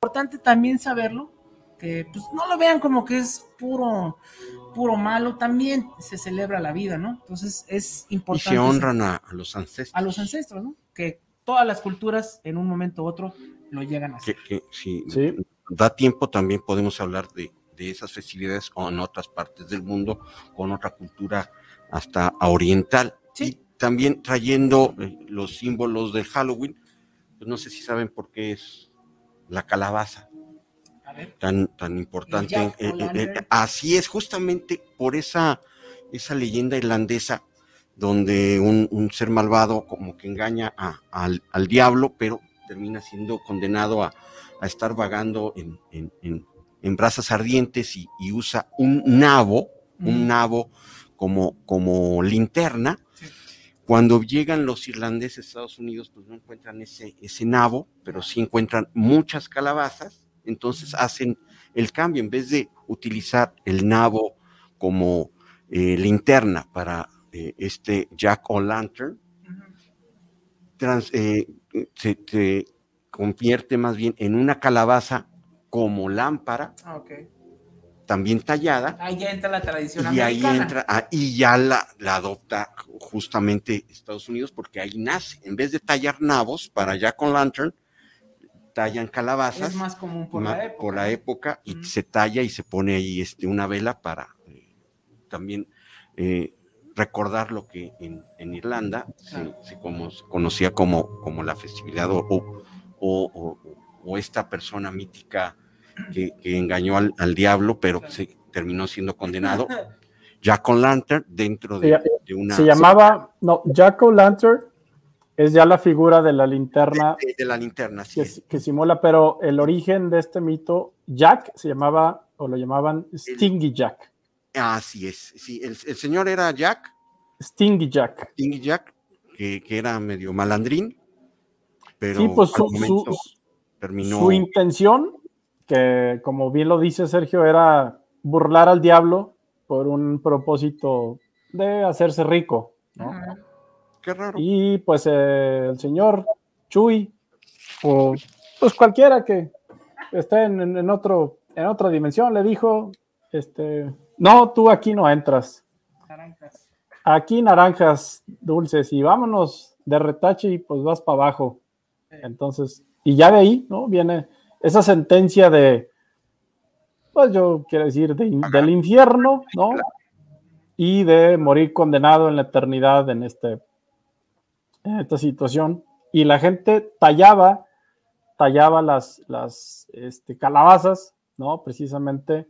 importante también saberlo, que pues no lo vean como que es puro, puro malo, también se celebra la vida, ¿no? Entonces es Y importante se honran a, a los ancestros. a los ancestros, ¿no? Que todas las culturas en un momento u otro lo llegan a hacer. que, que si Sí. da tiempo también podemos hablar de, de esas festividades o en otras partes del mundo con otra cultura hasta oriental. Sí. y también trayendo eh, los símbolos del Halloween pues no sé si saben por qué es la calabaza. A tan tan importante Eh, eh, así es justamente por esa esa leyenda irlandesa donde un, un ser malvado como que engaña a- al, al diablo, pero termina siendo condenado a, a estar vagando en, en- en- en brasas ardientes y, y usa un nabo, un nabo como, como linterna. Sí. Cuando llegan los irlandeses a Estados Unidos, pues no encuentran ese, ese nabo, pero sí encuentran muchas calabazas, entonces hacen el cambio, en vez de utilizar el nabo como eh, linterna para eh, este Jack O'Lantern, trans- eh, se, se convierte más bien en una calabaza como lámpara, Ah. También tallada, Ahí ya entra la tradición y ahí entra, ah, y ya la, la adopta justamente Estados Unidos, porque ahí nace, en vez de tallar nabos para Jack O'Lantern, tallan calabazas Es más común por la época. por la época, y se talla y se pone ahí este, una vela para eh, también eh, recordar lo que en, en Irlanda se, Claro. se como- conocía como, como la festividad o, o- o- o- o esta persona mítica que, que engañó al, al diablo, pero se terminó siendo condenado. Jack O'Lantern dentro de, Se- de una... Se llamaba, no, Jack O'Lantern es ya la figura de la linterna de, de la linterna, así que, es. que simula, pero el origen de este mito, Jack se llamaba, o lo llamaban Stingy Jack. Así es, sí, el, el señor era Jack, Stingy Jack. Stingy Jack, que, que era medio malandrín, pero Sí, pues al su, momento su- terminó. su intención, que como bien lo dice Sergio, era burlar al diablo por un propósito de hacerse rico, ¿no? Qué raro. Y pues eh, el señor Chuy, o pues cualquiera que esté en, en- en otro, en otra dimensión, le dijo, este, no, tú aquí no entras. Naranjas. Aquí naranjas dulces y vámonos de retache y pues vas para abajo. Entonces, y ya de ahí, ¿no? Viene esa sentencia de, pues yo quiero decir, de- del infierno, ¿no? Y de morir condenado en la eternidad en, este, en esta situación. Y la gente tallaba, tallaba las, las este, calabazas, ¿no? Precisamente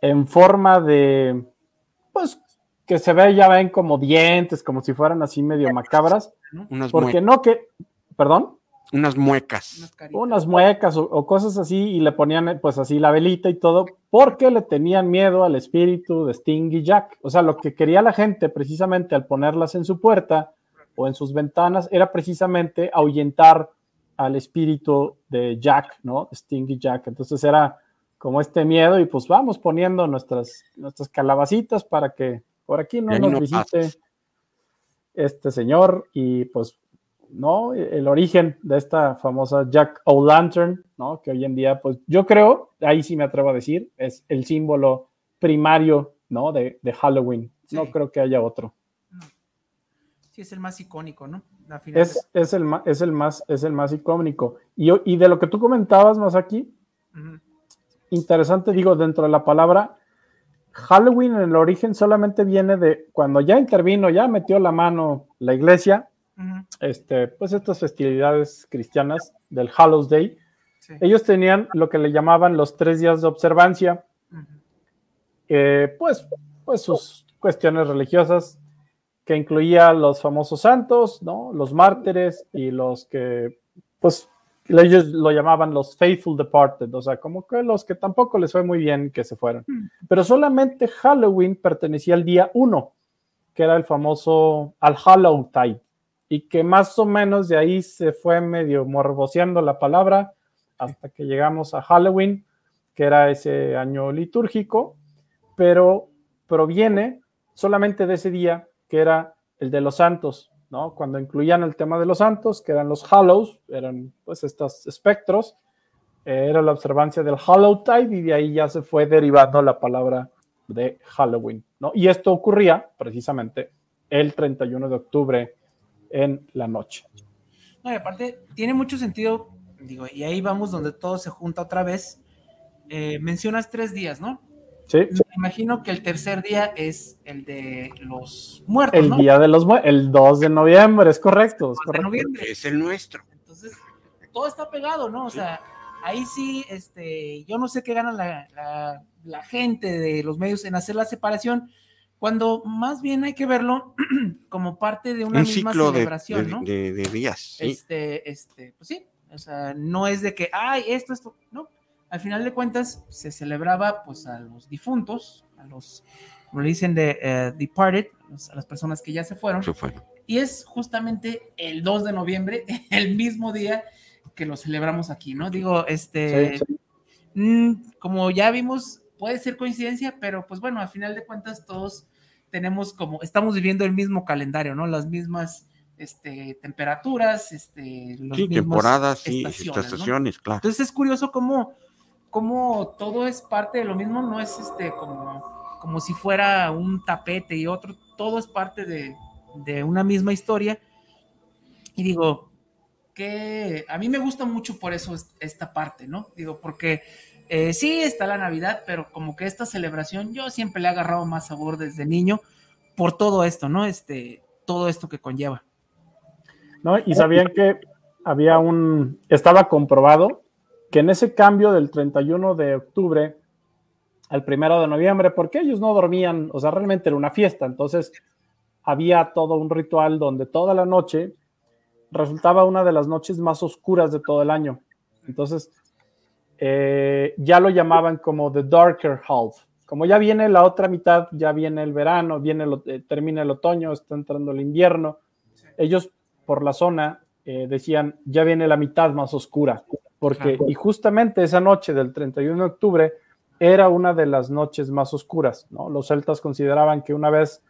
en forma de, pues, que se ve, ya ven como dientes, como si fueran así medio macabras, porque no que, perdón, unas muecas. Unas muecas o, o cosas así y le ponían pues así la velita y todo, porque le tenían miedo al espíritu de Sting y Jack. O sea, lo que quería la gente precisamente al ponerlas en su puerta o en sus ventanas era precisamente ahuyentar al espíritu de Jack, ¿no? Sting y Jack. Entonces era como este miedo y pues vamos poniendo nuestras, nuestras calabacitas para que por aquí no nos no visite pases. este señor y pues no el origen de esta famosa Jack O'Lantern, ¿no? Que hoy en día pues yo creo, ahí sí me atrevo a decir, es el símbolo primario, ¿no? De, de Halloween. No creo que haya otro. Sí, es el más icónico, ¿no? Final Es, es, el, es, el más, es el más icónico. Y, y de lo que tú comentabas más aquí, interesante, digo, dentro de la palabra, Halloween en el origen solamente viene de cuando ya intervino, ya metió la mano la iglesia. Este, pues estas festividades cristianas del Hallows Day, Sí. ellos tenían lo que le llamaban los tres días de observancia, eh, pues, pues sus cuestiones religiosas, que incluía los famosos santos, ¿no? Los mártires y los que, pues, ellos lo llamaban los faithful departed, o sea, como que los que tampoco les fue muy bien que se fueran. Pero solamente Halloween pertenecía al día 1, que era el famoso al Hallowtide, y que más o menos de ahí se fue medio morboseando la palabra hasta que llegamos a Halloween, que era ese año litúrgico, pero proviene solamente de ese día, que era el de los santos, ¿no? Cuando incluían el tema de los santos, que eran los Hallows, eran pues estos espectros, eh, era la observancia del Hallowtide y de ahí ya se fue derivando la palabra de Halloween, ¿no? Y esto ocurría precisamente el 31 de octubre en la noche. No, y aparte, tiene mucho sentido, digo, y ahí vamos donde todo se junta otra vez. Eh, mencionas tres días, ¿no? ¿Sí? Me imagino que el tercer día es el de los muertos, El ¿no? día de los muertos, el 2 de noviembre, es correcto, es de noviembre. Es el nuestro. Entonces, todo está pegado, ¿no? O sea, ahí sí, este, yo no sé qué gana la, la- la gente de los medios en hacer la separación, cuando más bien hay que verlo como parte de una Un misma ciclo de, celebración, de- ¿no? de- de días. sí. Este, este, pues sí, o sea, no es de que, ay, esto, esto, no. Al final de cuentas, se celebraba pues a los difuntos, a los, como le dicen, de eh, departed, a las personas que ya se fueron. Se fueron. Y es justamente el 2 de noviembre, el mismo día que lo celebramos aquí, ¿no? Digo, este, Sí, sí. mm, como ya vimos, puede ser coincidencia, pero pues bueno, al final de cuentas todos tenemos como, estamos viviendo el mismo calendario, ¿no? Las mismas este, temperaturas, este, los Sí, temporadas, sí, estaciones, ¿no? estaciones, claro. Entonces es curioso cómo, cómo todo es parte de lo mismo, no es este como, como si fuera un tapete y otro, todo es parte de, de una misma historia. Y digo, que a mí me gusta mucho por eso es- esta parte, ¿no? Digo, porque eh, sí está la Navidad, pero como que esta celebración yo siempre le he agarrado más sabor desde niño por todo esto, ¿no? Este, todo esto que conlleva. ¿no? Y sabían que había un, estaba comprobado que en ese cambio del 31 de octubre al 1 de noviembre, porque ellos no dormían, o sea, realmente era una fiesta, entonces había todo un ritual donde toda la noche resultaba una de las noches más oscuras de todo el año. Entonces, eh, ya lo llamaban como The Darker Half, como ya viene la otra mitad, ya viene el verano, viene el, eh, termina el otoño, está entrando el invierno, ellos por la zona eh, decían, ya viene la mitad más oscura, porque, y justamente esa noche del 31 de octubre era una de las noches más oscuras, ¿no? Los celtas consideraban que una vez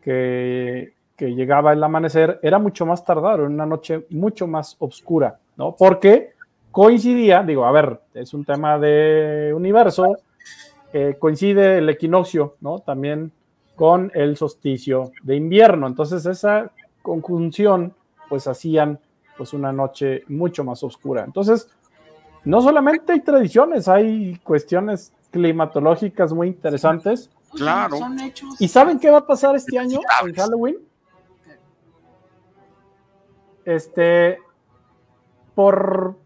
que, que llegaba el amanecer era mucho más tardado, era una noche mucho más oscura, ¿no? Porque coincidía, digo, a ver, es un tema de universo, eh, coincide el equinoccio, ¿no? También con el solsticio de invierno. Entonces esa conjunción, pues hacían pues una noche mucho más oscura. Entonces, no solamente hay tradiciones, hay cuestiones climatológicas muy interesantes. Claro. Son hechos. ¿Y saben qué va a pasar este año en Halloween? Este, por,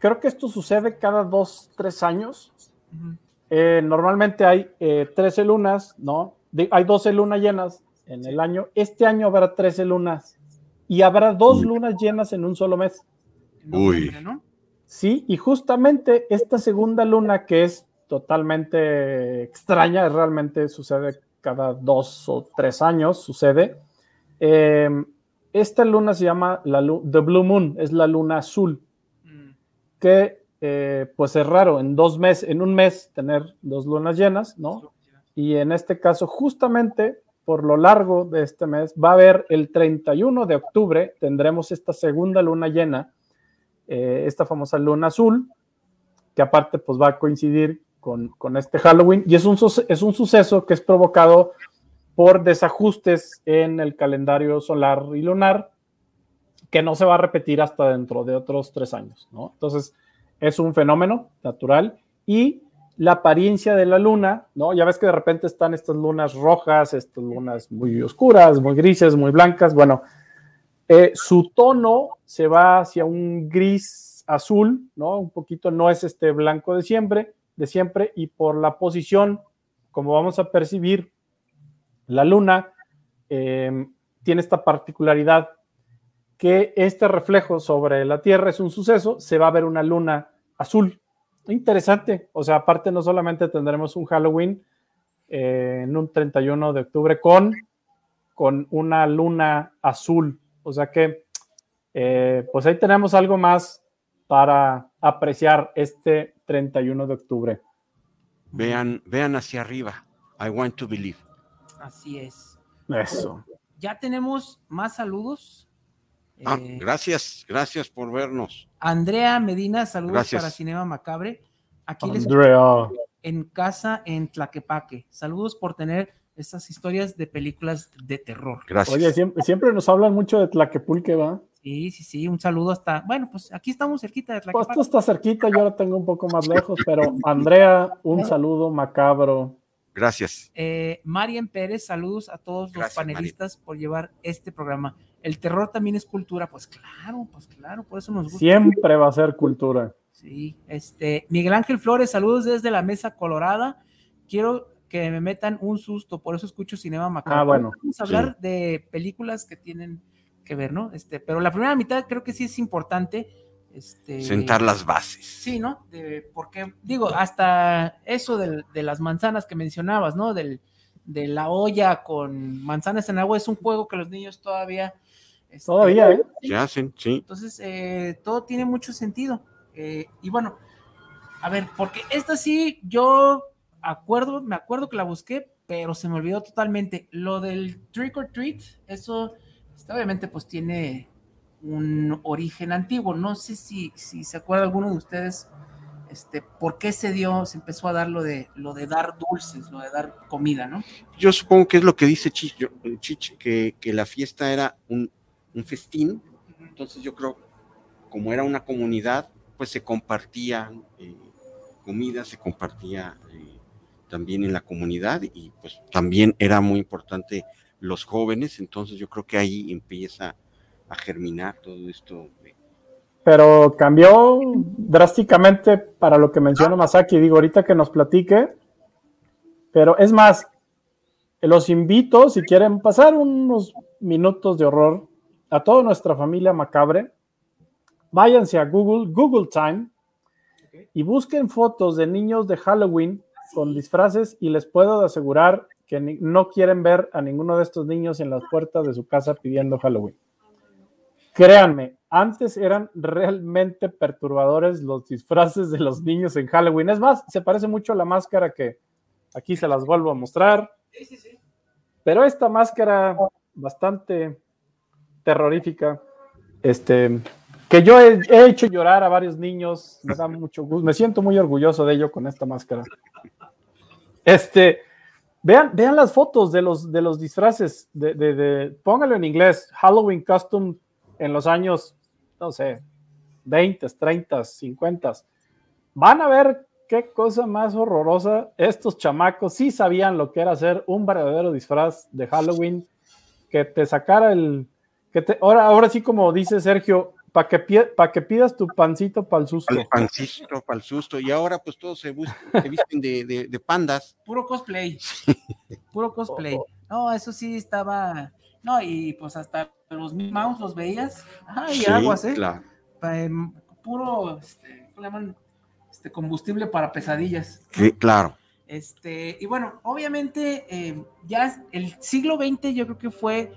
creo que esto sucede cada dos, tres años. Eh, normalmente hay eh, 13 lunas, ¿no? De- hay 12 lunas llenas en el año. Este año habrá 13 lunas y habrá dos Uy. lunas llenas en un solo mes. ¿no? Sí, y justamente esta segunda luna que es totalmente extraña, realmente sucede cada dos o tres años, sucede. eh, esta luna se llama la The Blue Moon, es la luna azul. Que eh, pues es raro en dos meses, en un mes tener dos lunas llenas, ¿no? Y en este caso, justamente por lo largo de este mes, va a haber el 31 de octubre, tendremos esta segunda luna llena, eh, esta famosa luna azul, que aparte pues va a coincidir con, con este Halloween, y es un, es un suceso que es provocado por desajustes en el calendario solar y lunar, que no se va a repetir hasta dentro de otros tres años, ¿no? Entonces, es un fenómeno natural y la apariencia de la luna, ¿no? Ya ves que de repente están estas lunas rojas, estas lunas muy oscuras, muy grises, muy blancas. Bueno, eh, su tono se va hacia un gris azul, ¿no? Un poquito no es este blanco de siempre, de siempre, y por la posición, como vamos a percibir, la luna eh, tiene esta particularidad que este reflejo sobre la Tierra es un suceso, se va a ver una luna azul. Interesante. O sea, aparte no solamente tendremos un Halloween eh, en un 31 de octubre con, con una luna azul. O sea que, eh, pues ahí tenemos algo más para apreciar este 31 de octubre. Vean, vean hacia arriba. I want to believe. Así es. Eso. Ya tenemos más saludos. Ah, Eh, gracias, gracias por vernos. Andrea Medina, saludos Gracias. para Cinema Macabre. Aquí les Andrea. en casa en Tlaquepaque. Saludos por tener estas historias de películas de terror. Gracias. Oye, siempre, siempre nos hablan mucho de Tlaquepulque, ¿va? Sí, sí, sí, un saludo hasta, bueno, pues aquí estamos cerquita de Pues Tlaquepaque. tú estás cerquita, yo lo tengo un poco más lejos, pero Andrea, un saludo macabro. Gracias. Eh, Marian Pérez, saludos a todos los Gracias, panelistas por llevar este programa. El terror también es cultura, pues claro, pues claro, por eso nos gusta. Siempre va a ser cultura. Sí, este, Miguel Ángel Flores, saludos desde la mesa colorada. Quiero que me metan un susto, por eso escucho Cinema Macabro. Ah, bueno, Vamos a hablar de películas que tienen que ver, ¿no? Este, pero la primera mitad creo que sí es importante. Este, Sentar las bases. Sí, ¿no? De, porque, digo, hasta eso del- de las manzanas que mencionabas, ¿no? Del, de la olla con manzanas en agua es un juego que los niños todavía... este, Todavía, ¿eh? Se hacen, sí. entonces, eh, todo tiene mucho sentido. Eh, y bueno, a ver, porque esta sí, yo acuerdo, me acuerdo que la busqué, pero se me olvidó totalmente. Lo del trick or treat, eso este, obviamente pues tiene un origen antiguo. No sé si, si se acuerda alguno de ustedes, este, por qué se dio, se empezó a dar lo de, lo de dar dulces, lo de dar comida, ¿no? Yo supongo que es lo que dice Chicho, Chiche, que, que la fiesta era un, un festín. Entonces yo creo, como era una comunidad, pues se compartía eh, comida, se compartía eh, también en la comunidad y pues también era muy importante los jóvenes. Entonces yo creo que ahí empieza a germinar todo esto. Pero cambió drásticamente para lo que menciona Masaki. Digo, ahorita que nos platique. Pero es más, los invito, si quieren pasar unos minutos de horror a toda nuestra familia macabre, váyanse a Google, Google Time, y busquen fotos de niños de Halloween con disfraces y les puedo asegurar que no quieren ver a ninguno de estos niños en las puertas de su casa pidiendo Halloween. Créanme, antes eran realmente perturbadores los disfraces de los niños en Halloween. Es más, se parece mucho a la máscara que aquí se las vuelvo a mostrar. Pero esta máscara bastante terrorífica, este, que yo he, hecho llorar a varios niños, me da mucho gusto, me siento muy orgulloso de ello con esta máscara. Este, vean, vean las fotos de los, de los disfraces, de, póngalo en inglés, Halloween Costume en los años, no sé, 20, 30, 50. Van a ver qué cosa más horrorosa. Estos chamacos sí sabían lo que era hacer un verdadero disfraz de Halloween, que te sacara el... Que te, ahora, ahora sí, como dice Sergio, para que, que pidas tu pancito para el susto. El pancito para el susto. Y ahora pues todos se, visten de, de, pandas. Puro cosplay. Puro cosplay. No, eso sí estaba... No, y pues hasta los Mouse los veías. Ah, y aguas, ¿eh? Claro. Em, puro, este, ¿cómo llaman? Este, combustible para pesadillas. Sí, claro. Este, y bueno, obviamente, em, ya el siglo XX yo creo que fue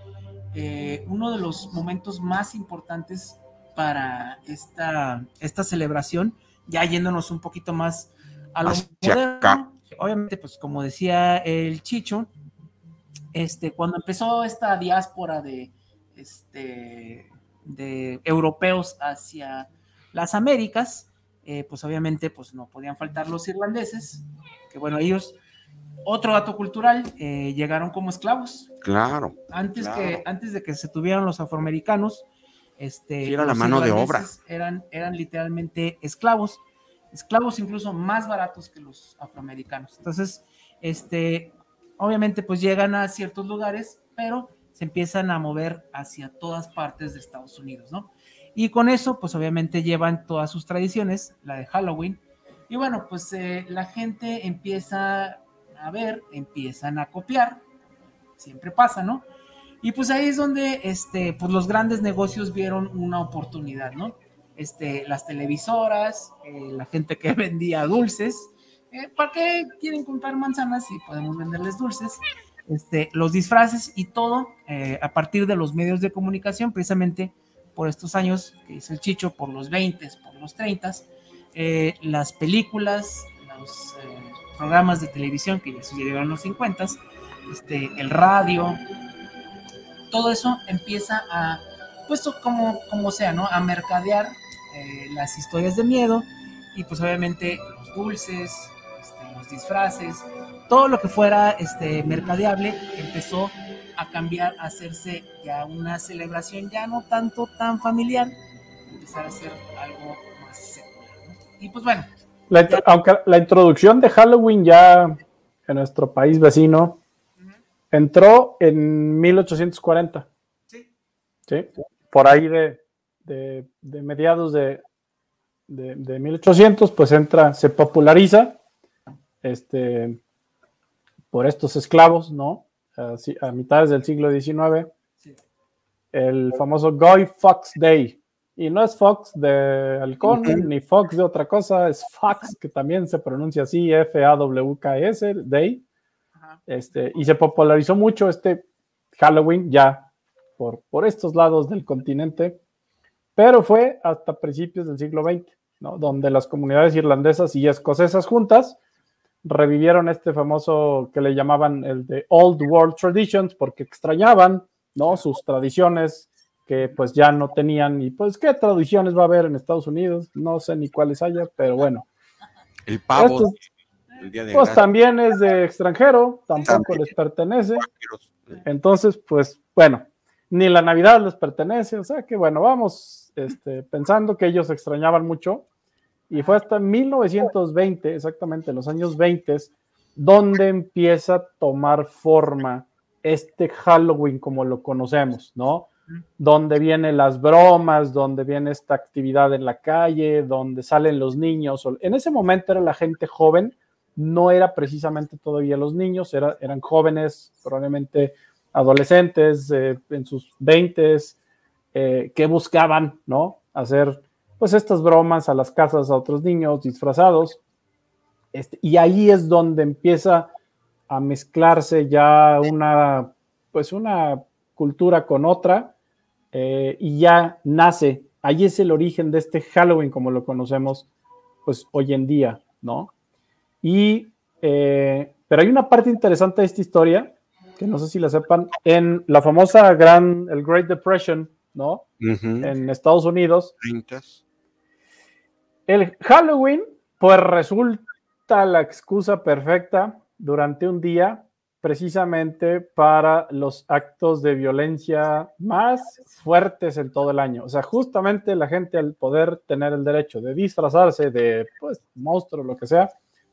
eh, uno de los momentos más importantes para esta, esta celebración, ya yéndonos un poquito más a lo moderno. Obviamente, pues como decía el Chicho, este, cuando empezó esta diáspora de, este, de europeos hacia las Américas, eh, pues obviamente pues no podían faltar los irlandeses, que bueno, ellos, otro dato cultural, eh, llegaron como esclavos. Claro. Antes, Que, antes de que se tuvieran los afroamericanos, este, era la mano de obra. Eran, eran literalmente esclavos, esclavos incluso más baratos que los afroamericanos. Entonces, este, obviamente pues llegan a ciertos lugares, pero se empiezan a mover hacia todas partes de Estados Unidos, ¿no? Y con eso, pues obviamente llevan todas sus tradiciones, la de Halloween. Y bueno, pues eh, la gente empieza a ver, empiezan a copiar, siempre pasa, ¿no? Y pues ahí es donde este, pues los grandes negocios vieron una oportunidad, ¿no? Este, las televisoras, eh, la gente que vendía dulces, eh, ¿para qué quieren comprar manzanas si podemos venderles dulces? Este, los disfraces y todo eh, a partir de los medios de comunicación, precisamente por estos años que dice el Chicho, por los 20, por los 30, las películas, los programas de televisión que ya sucedieron en los 50, este, el radio, todo eso empieza a, puesto como, como sea, ¿no? A mercadear eh, las historias de miedo y pues obviamente los dulces, este, los disfraces, todo lo que fuera este, mercadeable empezó a cambiar, a hacerse ya una celebración ya no tanto tan familiar, empezar a ser algo más secular. Y pues bueno. Aunque la introducción de Halloween ya en nuestro país vecino Entró en 1840. Sí. Sí, por ahí de, mediados de, de, 1800, pues entra, se populariza este, por estos esclavos, ¿no? a mitades del siglo XIX. El famoso Guy Fox Day. Y no es Fox de halcón, ni Fox de otra cosa, es Fox, que también se pronuncia así, F-A-W-K-S, Day. Este, y se popularizó mucho este Halloween ya por, por estos lados del continente, pero fue hasta principios del siglo XX, ¿no? donde las comunidades irlandesas y escocesas juntas revivieron este famoso que le llamaban el de Old World Traditions, porque extrañaban ¿no? sus tradiciones que pues ya no tenían, y pues qué tradiciones va a haber en Estados Unidos, no sé ni cuáles haya, pero bueno. El pavo pues también es de extranjero, tampoco les pertenece. Entonces, pues bueno, ni la Navidad les pertenece, o sea que bueno, vamos este, pensando que ellos extrañaban mucho. Y fue hasta 1920, exactamente los años 20, donde empieza a tomar forma este Halloween como lo conocemos, ¿no? Donde vienen las bromas, donde viene esta actividad en la calle, donde salen los niños. En ese momento era la gente joven no era precisamente todavía los niños, eran jóvenes, probablemente adolescentes eh, en sus veintes, eh, que buscaban, ¿no? Hacer pues estas bromas a las casas a otros niños disfrazados. Este, y ahí es donde empieza a mezclarse ya una, pues una cultura con otra eh, y ya nace, ahí es el origen de este Halloween como lo conocemos pues hoy en día, ¿no? Y, eh, pero hay una parte interesante de esta historia, que no sé si la sepan, en la famosa gran, el Great Depression, ¿no? En Estados Unidos. El Halloween, pues resulta la excusa perfecta durante un día precisamente para los actos de violencia más fuertes en todo el año. O sea, justamente la gente al poder tener el derecho de disfrazarse de, pues, monstruo, lo que sea,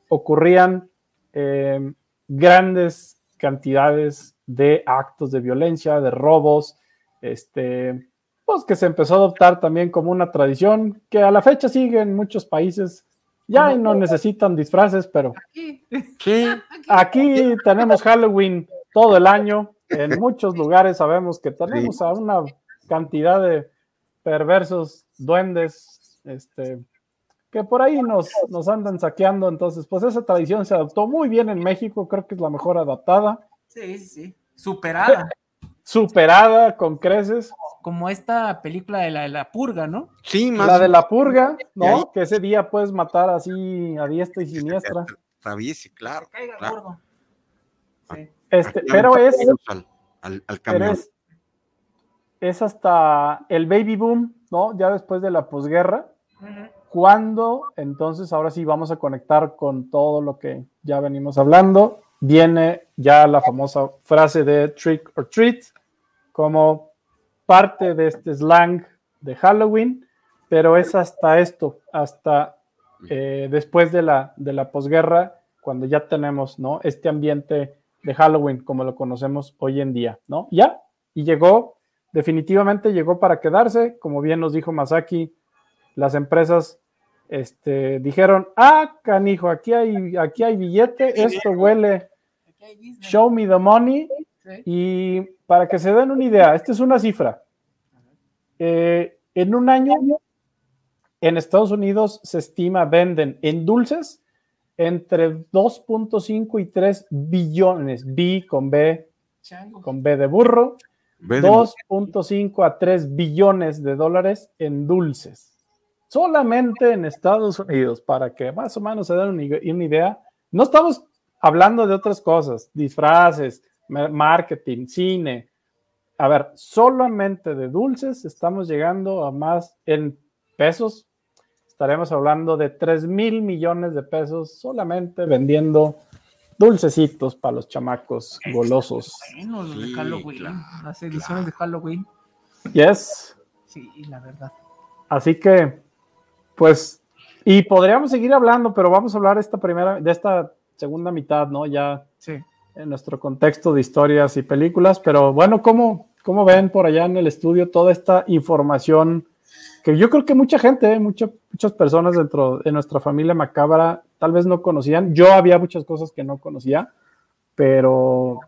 ocurrían eh, grandes cantidades de actos de violencia, de robos, este, pues que se empezó a adoptar también como una tradición que a la fecha sigue en muchos países ya no necesitan disfraces, pero aquí, aquí tenemos Halloween todo el año. En muchos lugares sabemos que tenemos a una cantidad de perversos duendes, este, que por ahí nos, nos andan saqueando. Entonces, pues esa tradición se adoptó muy bien en México, creo que es la mejor adaptada. Sí, sí, sí. Superada. Superada con creces como esta película de la, de la purga, ¿no? Sí, más. La de la purga, ¿no? Que ese día puedes matar así a diestra y siniestra. sí, claro. claro. Sí. Este, pero es, al, al, es, hasta el baby boom, ¿no? Ya después de la posguerra, cuando entonces ahora sí vamos a conectar con todo lo que ya venimos hablando. Viene ya la famosa frase de trick or treat, como parte de este slang de Halloween, pero es hasta esto, hasta eh, después de la, de la posguerra, cuando ya tenemos ¿no? este ambiente de Halloween como lo conocemos hoy en día, ¿no? Ya, y llegó, definitivamente llegó para quedarse, como bien nos dijo Masaki, las empresas este, dijeron, ah, canijo, aquí hay, aquí hay billete, esto huele, show me the money, y para que se den una idea, esta es una cifra. Eh, en un año, en Estados Unidos se estima venden en dulces entre 2.5 y 3 billones, B con B, con B de burro, 2.5 a 3 billones de dólares en dulces. Solamente en Estados Unidos, para que más o menos se den una idea. No estamos hablando de otras cosas, disfraces, marketing, cine. A ver, solamente de dulces estamos llegando a más en pesos. Estaremos hablando de 3 mil millones de pesos solamente vendiendo dulcecitos para los chamacos golosos. Bueno, de Halloween, las ediciones de Halloween. Yes. Sí, la verdad. Así que, pues, y podríamos seguir hablando, pero vamos a hablar esta primera, de esta segunda mitad, ¿no? Ya sí en nuestro contexto de historias y películas, pero bueno, ¿cómo, cómo ven por allá en el estudio toda esta información que yo creo que mucha gente, muchas personas dentro de nuestra familia macabra tal vez no conocían? Yo había muchas cosas que no conocía, pero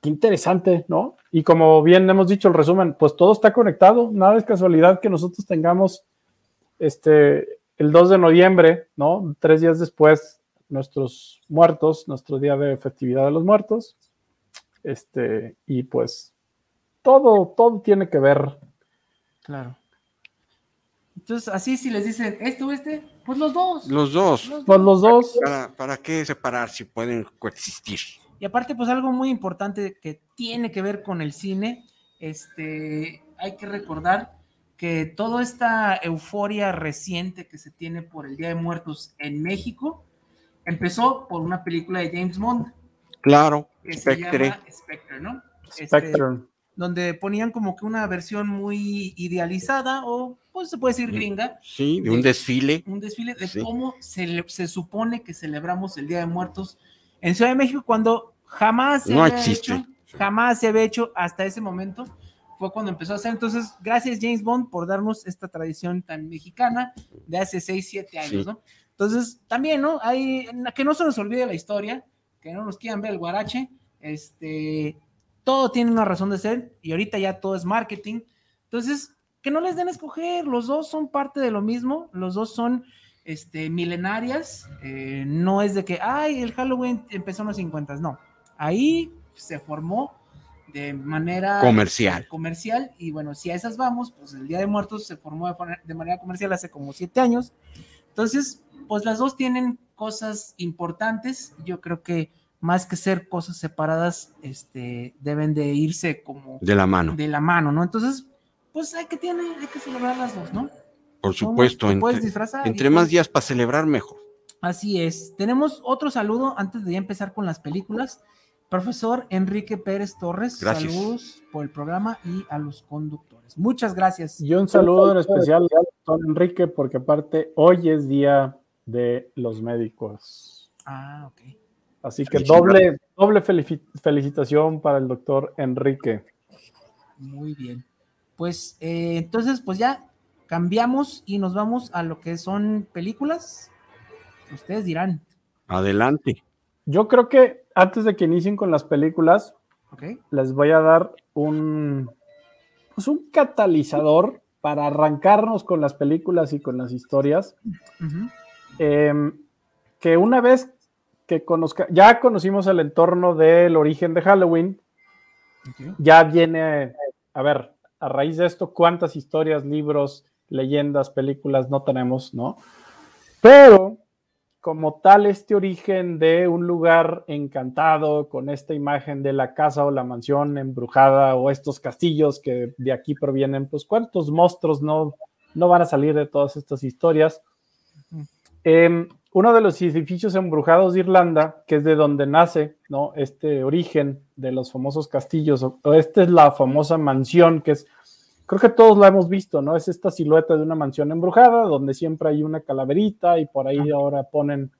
qué interesante, ¿no? Y como bien hemos dicho el resumen, pues todo está conectado, nada es casualidad que nosotros tengamos este el 2 de noviembre, ¿no? Tres días después nuestros muertos, nuestro día de festividad de los muertos. Este, y pues todo, todo tiene que ver. Claro. Entonces, así si les dicen esto o este, pues los dos. Los dos. Pues los dos. ¿Para, ¿Para qué separar si pueden coexistir? Y aparte, pues algo muy importante que tiene que ver con el cine, este, hay que recordar que toda esta euforia reciente que se tiene por el Día de Muertos en México empezó por una película de James Bond. Claro, Spectre. Spectre, ¿no? Este, donde ponían como que una versión muy idealizada o, pues se puede decir gringa. Sí, de un desfile. Un desfile de cómo se, se, supone que celebramos el Día de Muertos en Ciudad de México cuando jamás se no había existe. hecho, jamás se había hecho hasta ese momento. Fue cuando empezó a hacer. Entonces, gracias James Bond por darnos esta tradición tan mexicana de hace 6, 7 años, ¿no? Entonces, también, ¿no? Hay, que no se nos olvide la historia, que no nos quieran ver el guarache, este, todo tiene una razón de ser y ahorita ya todo es marketing. Entonces, que no les den a escoger, los dos son parte de lo mismo, los dos son este, milenarias. eh, no es de que, ay, el Halloween empezó en los 50, no. Ahí se formó de manera Comercial. comercial y bueno, si a esas vamos, pues el Día de Muertos se formó de, de manera comercial hace como siete años. Entonces, pues las dos tienen cosas importantes. Yo creo que más que ser cosas separadas, este, deben de irse como De la mano, de la mano, ¿no? Entonces, pues hay que tiene, hay que celebrar las dos, ¿no? por ¿Cómo supuesto. Entre, disfrazar y entre más días para celebrar, mejor. Así es. Tenemos otro saludo antes de ya empezar con las películas. Profesor Enrique Pérez Torres, Gracias. saludos por el programa y a los conductores. Muchas gracias. Y un saludo en especial al doctor Enrique, porque aparte hoy es día de los médicos. Ah, ok. Así que doble, doble felici- felicitación para el doctor Enrique. Muy bien. Pues eh, entonces, pues ya cambiamos y nos vamos a lo que son películas. Ustedes dirán, Adelante. Yo creo que antes de que inicien con las películas, les voy a dar un, pues un catalizador para arrancarnos con las películas y con las historias. Em, que una vez que conozca, ya conocimos el entorno del origen de Halloween, ya viene, a ver, a raíz de esto, cuántas historias, libros, leyendas, películas no tenemos, ¿no? Pero como tal, este origen de un lugar encantado con esta imagen de la casa o la mansión embrujada o estos castillos que de aquí provienen, pues cuántos monstruos no, no van a salir de todas estas historias. Em, uno de los edificios embrujados de Irlanda, que es de donde nace ¿no? este origen de los famosos castillos, o, o esta es la famosa mansión que es, creo que todos la hemos visto, ¿no? Es esta silueta de una mansión embrujada donde siempre hay una calaverita y por ahí ahora ponen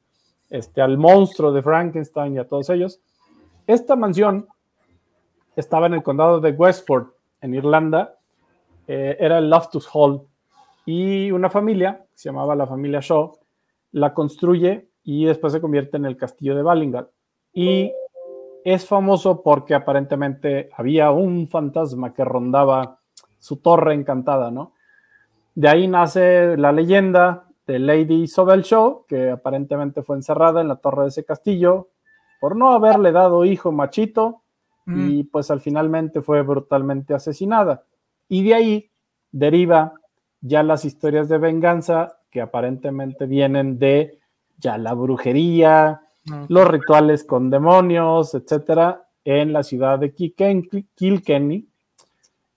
este, al monstruo de Frankenstein y a todos ellos. Esta mansión estaba en el condado de Westford, en Irlanda, eh, era el Loftus Hall, y una familia, se llamaba la familia Shaw, la construye y después se convierte en el castillo de Ballingal. Y es famoso porque aparentemente había un fantasma que rondaba su torre encantada, ¿no? De ahí nace la leyenda de Lady Sobel Shaw, que aparentemente fue encerrada en la torre de ese castillo por no haberle dado hijo machito y pues al finalmente fue brutalmente asesinada. Y de ahí deriva ya las historias de venganza que aparentemente vienen de ya la brujería, los rituales con demonios, etcétera, en la ciudad de Kilken- Kilkenny.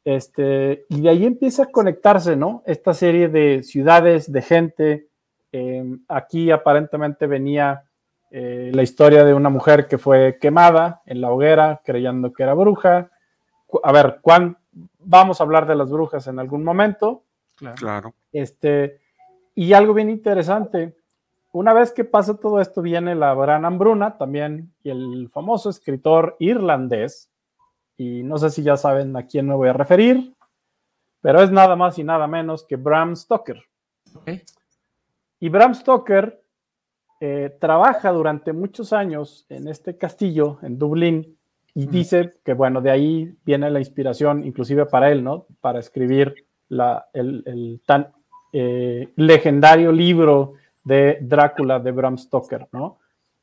Este, y de ahí empieza a conectarse, ¿no? Esta serie de ciudades, de gente. Eh, aquí aparentemente venía eh, la historia de una mujer que fue quemada en la hoguera creyendo que era bruja. A ver, ¿cuán, vamos a hablar de las brujas en algún momento. Claro. Claro. Este, y algo bien interesante, una vez que pasa todo esto, viene la gran hambruna también, y el famoso escritor irlandés, y no sé si ya saben a quién me voy a referir, pero es nada más y nada menos que Bram Stoker. Ok. Y Bram Stoker eh, trabaja durante muchos años en este castillo en Dublín y Mm. dice que, bueno, de ahí viene la inspiración, inclusive para él, ¿no? Para escribir la, el, el tan eh, legendario libro de Drácula de Bram Stoker, ¿no?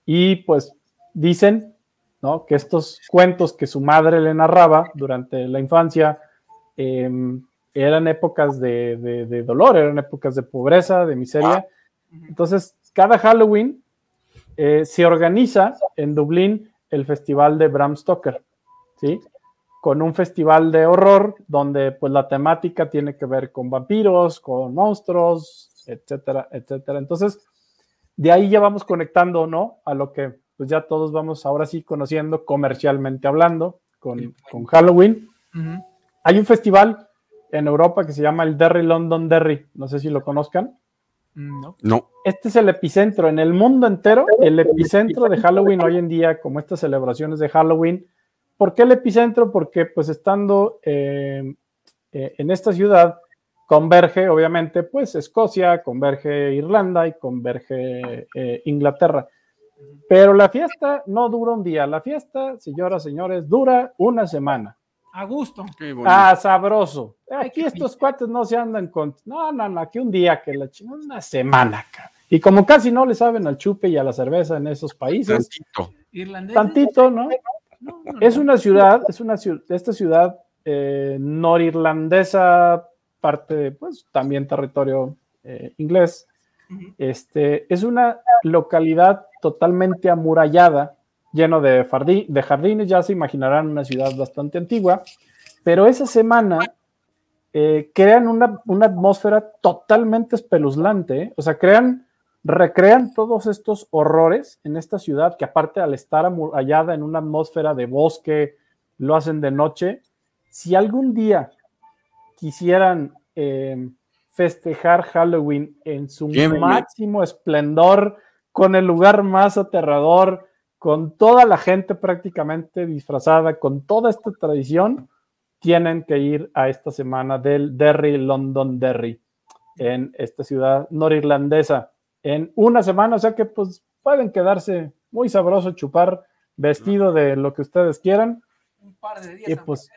Y pues dicen, ¿no? Que estos cuentos que su madre le narraba durante la infancia em, eran épocas de, de- de dolor, eran épocas de pobreza, de miseria. Entonces, cada Halloween eh, se organiza en Dublín el festival de Bram Stoker, ¿sí? Con un festival de horror donde pues la temática tiene que ver con vampiros, con monstruos, etcétera, etcétera. Entonces, de ahí ya vamos conectando, ¿no? A lo que pues ya todos vamos ahora sí conociendo comercialmente hablando con, con Halloween. Hay un festival en Europa que se llama el Derry London Derry, no sé si lo conozcan. Mm, No. No. Este es el epicentro en el mundo entero, el epicentro de Halloween hoy en día, como estas celebraciones de Halloween. ¿Por qué el epicentro? Porque pues estando eh, eh, en esta ciudad converge obviamente pues Escocia, converge Irlanda y converge eh, Inglaterra. Pero la fiesta no dura un día, la fiesta, señoras, señores, dura una semana. A gusto. Ah, sabroso. Aquí estos cuates no se andan con. No, no, no, aquí un día que la chingada, una semana, cabrón. Y como casi no le saben al chupe y a la cerveza en esos países, Tantito. ¿Irlandés? tantito, ¿no? No, no, Es una ciudad, es una ciudad, esta ciudad eh, norirlandesa, parte de, pues, también territorio eh, inglés. Este, es una localidad totalmente amurallada, lleno de, jardines, ya se imaginarán una ciudad bastante antigua, pero esa semana eh, crean una, una atmósfera totalmente espeluznante, o sea, crean, recrean todos estos horrores en esta ciudad que aparte al estar amurallada en una atmósfera de bosque, lo hacen de noche. Si algún día quisieran eh, festejar Halloween en su Llévenme. máximo esplendor, con el lugar más aterrador, con toda la gente prácticamente disfrazada, con toda esta tradición, tienen que ir a esta semana del Derry London Derry en esta ciudad norirlandesa en una semana, o sea que pues pueden quedarse muy sabroso chupar vestido de lo que ustedes quieran Un par de días. y pues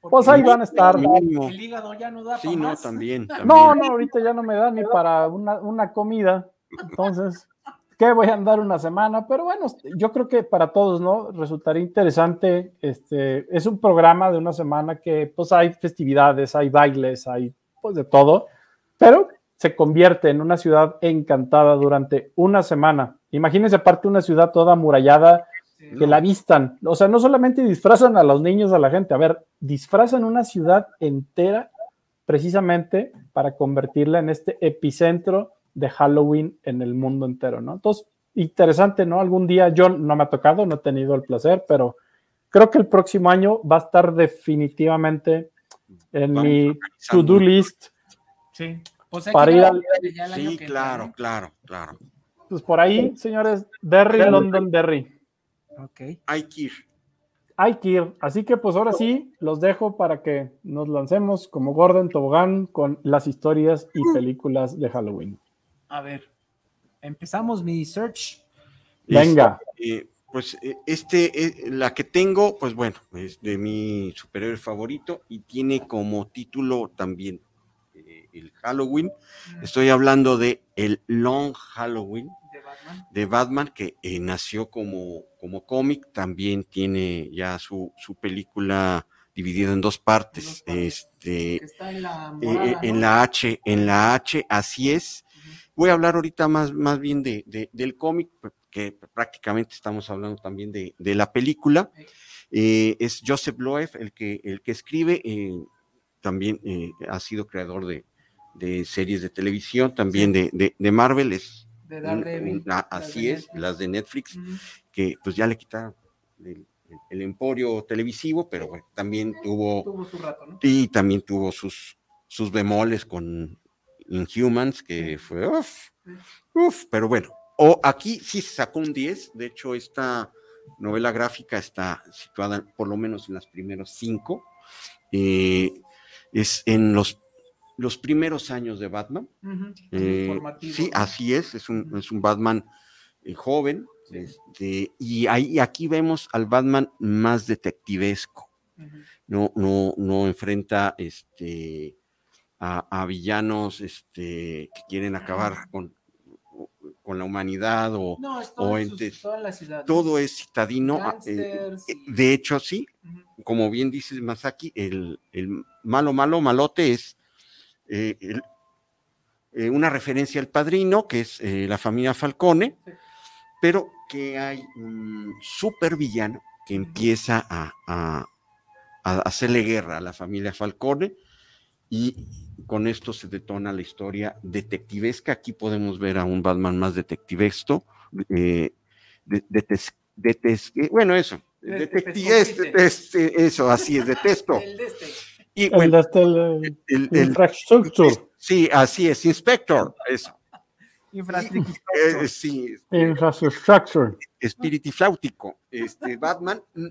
porque pues ahí van a estar. El hígado ya no da Sí, no, más. también. también. No, no, ahorita ya no me da ni para una, una comida. Entonces, ¿qué voy a andar una semana? Pero bueno, yo creo que para todos, ¿no? Resultaría interesante. Este, es un programa de una semana que pues hay festividades, hay bailes, hay pues de todo, pero se convierte en una ciudad encantada durante una semana. Imagínense aparte una ciudad toda amurallada, Sí. que la vistan. O sea, no solamente disfrazan a los niños, a la gente, a ver, disfrazan una ciudad entera precisamente para convertirla en este epicentro de Halloween en el mundo entero, ¿no? Entonces, interesante, ¿no? Algún día yo no me ha tocado, no he tenido el placer, pero creo que el próximo año va a estar definitivamente en Vamos mi to-do list. Sí. Pues hay Para que ir al- Sí, claro, claro, claro. Pues por ahí, señores, Derry, London, Derry. Ok. Hay que ir. Hay que ir. Así que pues ahora sí, los dejo para que nos lancemos como Gordon Tobogán con las historias y películas de Halloween. A ver. Empezamos mi search. Venga. Eh, pues eh, este, eh, la que tengo, pues bueno, es de mi superhéroe favorito y tiene como título también el Halloween. Estoy hablando de el Long Halloween De Batman. de Batman, que eh, nació como, como cómic, también tiene ya su, su película dividida en dos partes. En dos partes. Este, está en la eh, morada, eh, en ¿no? la H, en la H, así es. Voy a hablar ahorita más, más bien de, de- del cómic, que prácticamente estamos hablando también de, de la película. Eh, es Joseph Loeb el que, el que escribe, eh, también ha sido creador de, de series de televisión, también de, de- de Marvel, es De Daredevil. ah, así es, Netflix. las de Netflix, que pues ya le quitaron el, el emporio televisivo, pero bueno, también tuvo Tuvo su rato, ¿no? y también tuvo sus, sus bemoles con Inhumans, que fue uff, uff, pero bueno, o aquí sí se sacó un 10, de hecho esta novela gráfica está situada por lo menos en las primeros cinco, eh, es en los, los primeros años de Batman, eh, sí, así es, es un, es un Batman eh, joven, Sí. este, y ahí, aquí vemos al Batman más detectivesco no, no, no enfrenta este, a, a villanos este, que quieren acabar con, con la humanidad o No, es o todo, en sus- entes- toda la ciudad. ¿no? todo es citadino. ah, eh, de hecho, sí, como bien dice Masaki, el, el malo, malo, malote es eh, el- eh, una referencia al padrino, que es eh, la familia Falcone, pero que hay un super villano que empieza a, a- a hacerle guerra a la familia Falcone y con esto se detona la historia detectivesca. Aquí podemos ver a un Batman más detectivesco, de- bueno, eso, De- detectives- eso, así es, detesto. El. Y El bueno, este, el- el- infrastructure. sí, así es, Inspector, eso. Infraestructura. Eh, sí, Infrastructure. espiritifláutico. Este, Batman mm,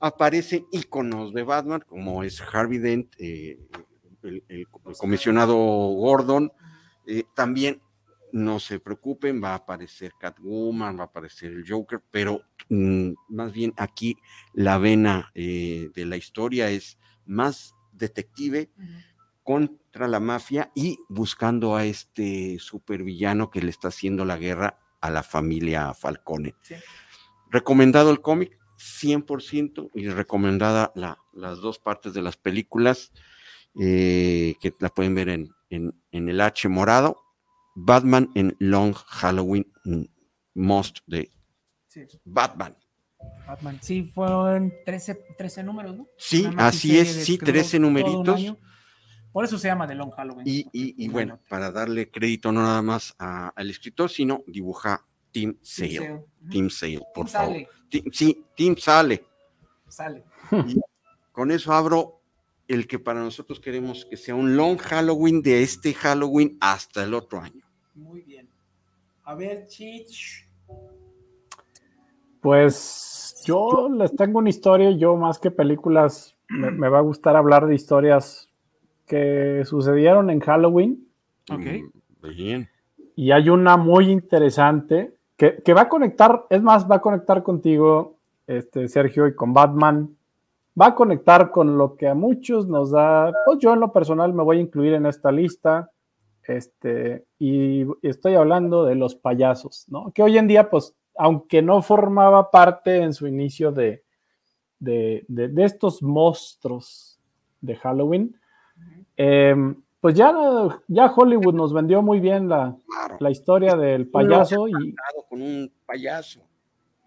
aparecen íconos de Batman, como es Harvey Dent, eh, el, el- el comisionado Gordon. eh, también no se preocupen, va a aparecer Catwoman, va a aparecer el Joker, pero mm, más bien aquí la vena eh, de la historia es más detective contra la mafia y buscando a este supervillano que le está haciendo la guerra a la familia Falcone. Sí. Recomendado el cómic, 100%, y recomendada la- las dos partes de las películas, eh, que la pueden ver en, en- en el H morado, Batman en Long Halloween mm, Most de Sí, Batman. Batman. Sí, fueron 13, 13 números, ¿no? Sí, así es, sí, que duró 13 todo un numeritos. Por eso se llama The Long Halloween. Y, y- y Una bueno, para darle crédito no nada más a- al escritor, sino dibuja Tim Sale. Tim Sale, por Tim favor. Sale, sí, Tim Sale. Sale. Con eso abro el que para nosotros queremos que sea un long Halloween de este Halloween hasta el otro año. Muy bien. A ver, Chich. Pues yo les tengo una historia, yo más que películas, me, me va a gustar hablar de historias que sucedieron en Halloween Ok. Mm, Bien. y hay una muy interesante que, que va a conectar, es más, va a conectar contigo, este, Sergio, y con Batman. Va a conectar con lo que a muchos nos da, pues yo en lo personal me voy a incluir en esta lista, este, y estoy hablando de los payasos, ¿no? Que hoy en día, pues, aunque no formaba parte en su inicio de, de, de- de estos monstruos de Halloween, em, pues ya, ya Hollywood nos vendió muy bien la, Claro. la historia del payaso y, Con un payaso.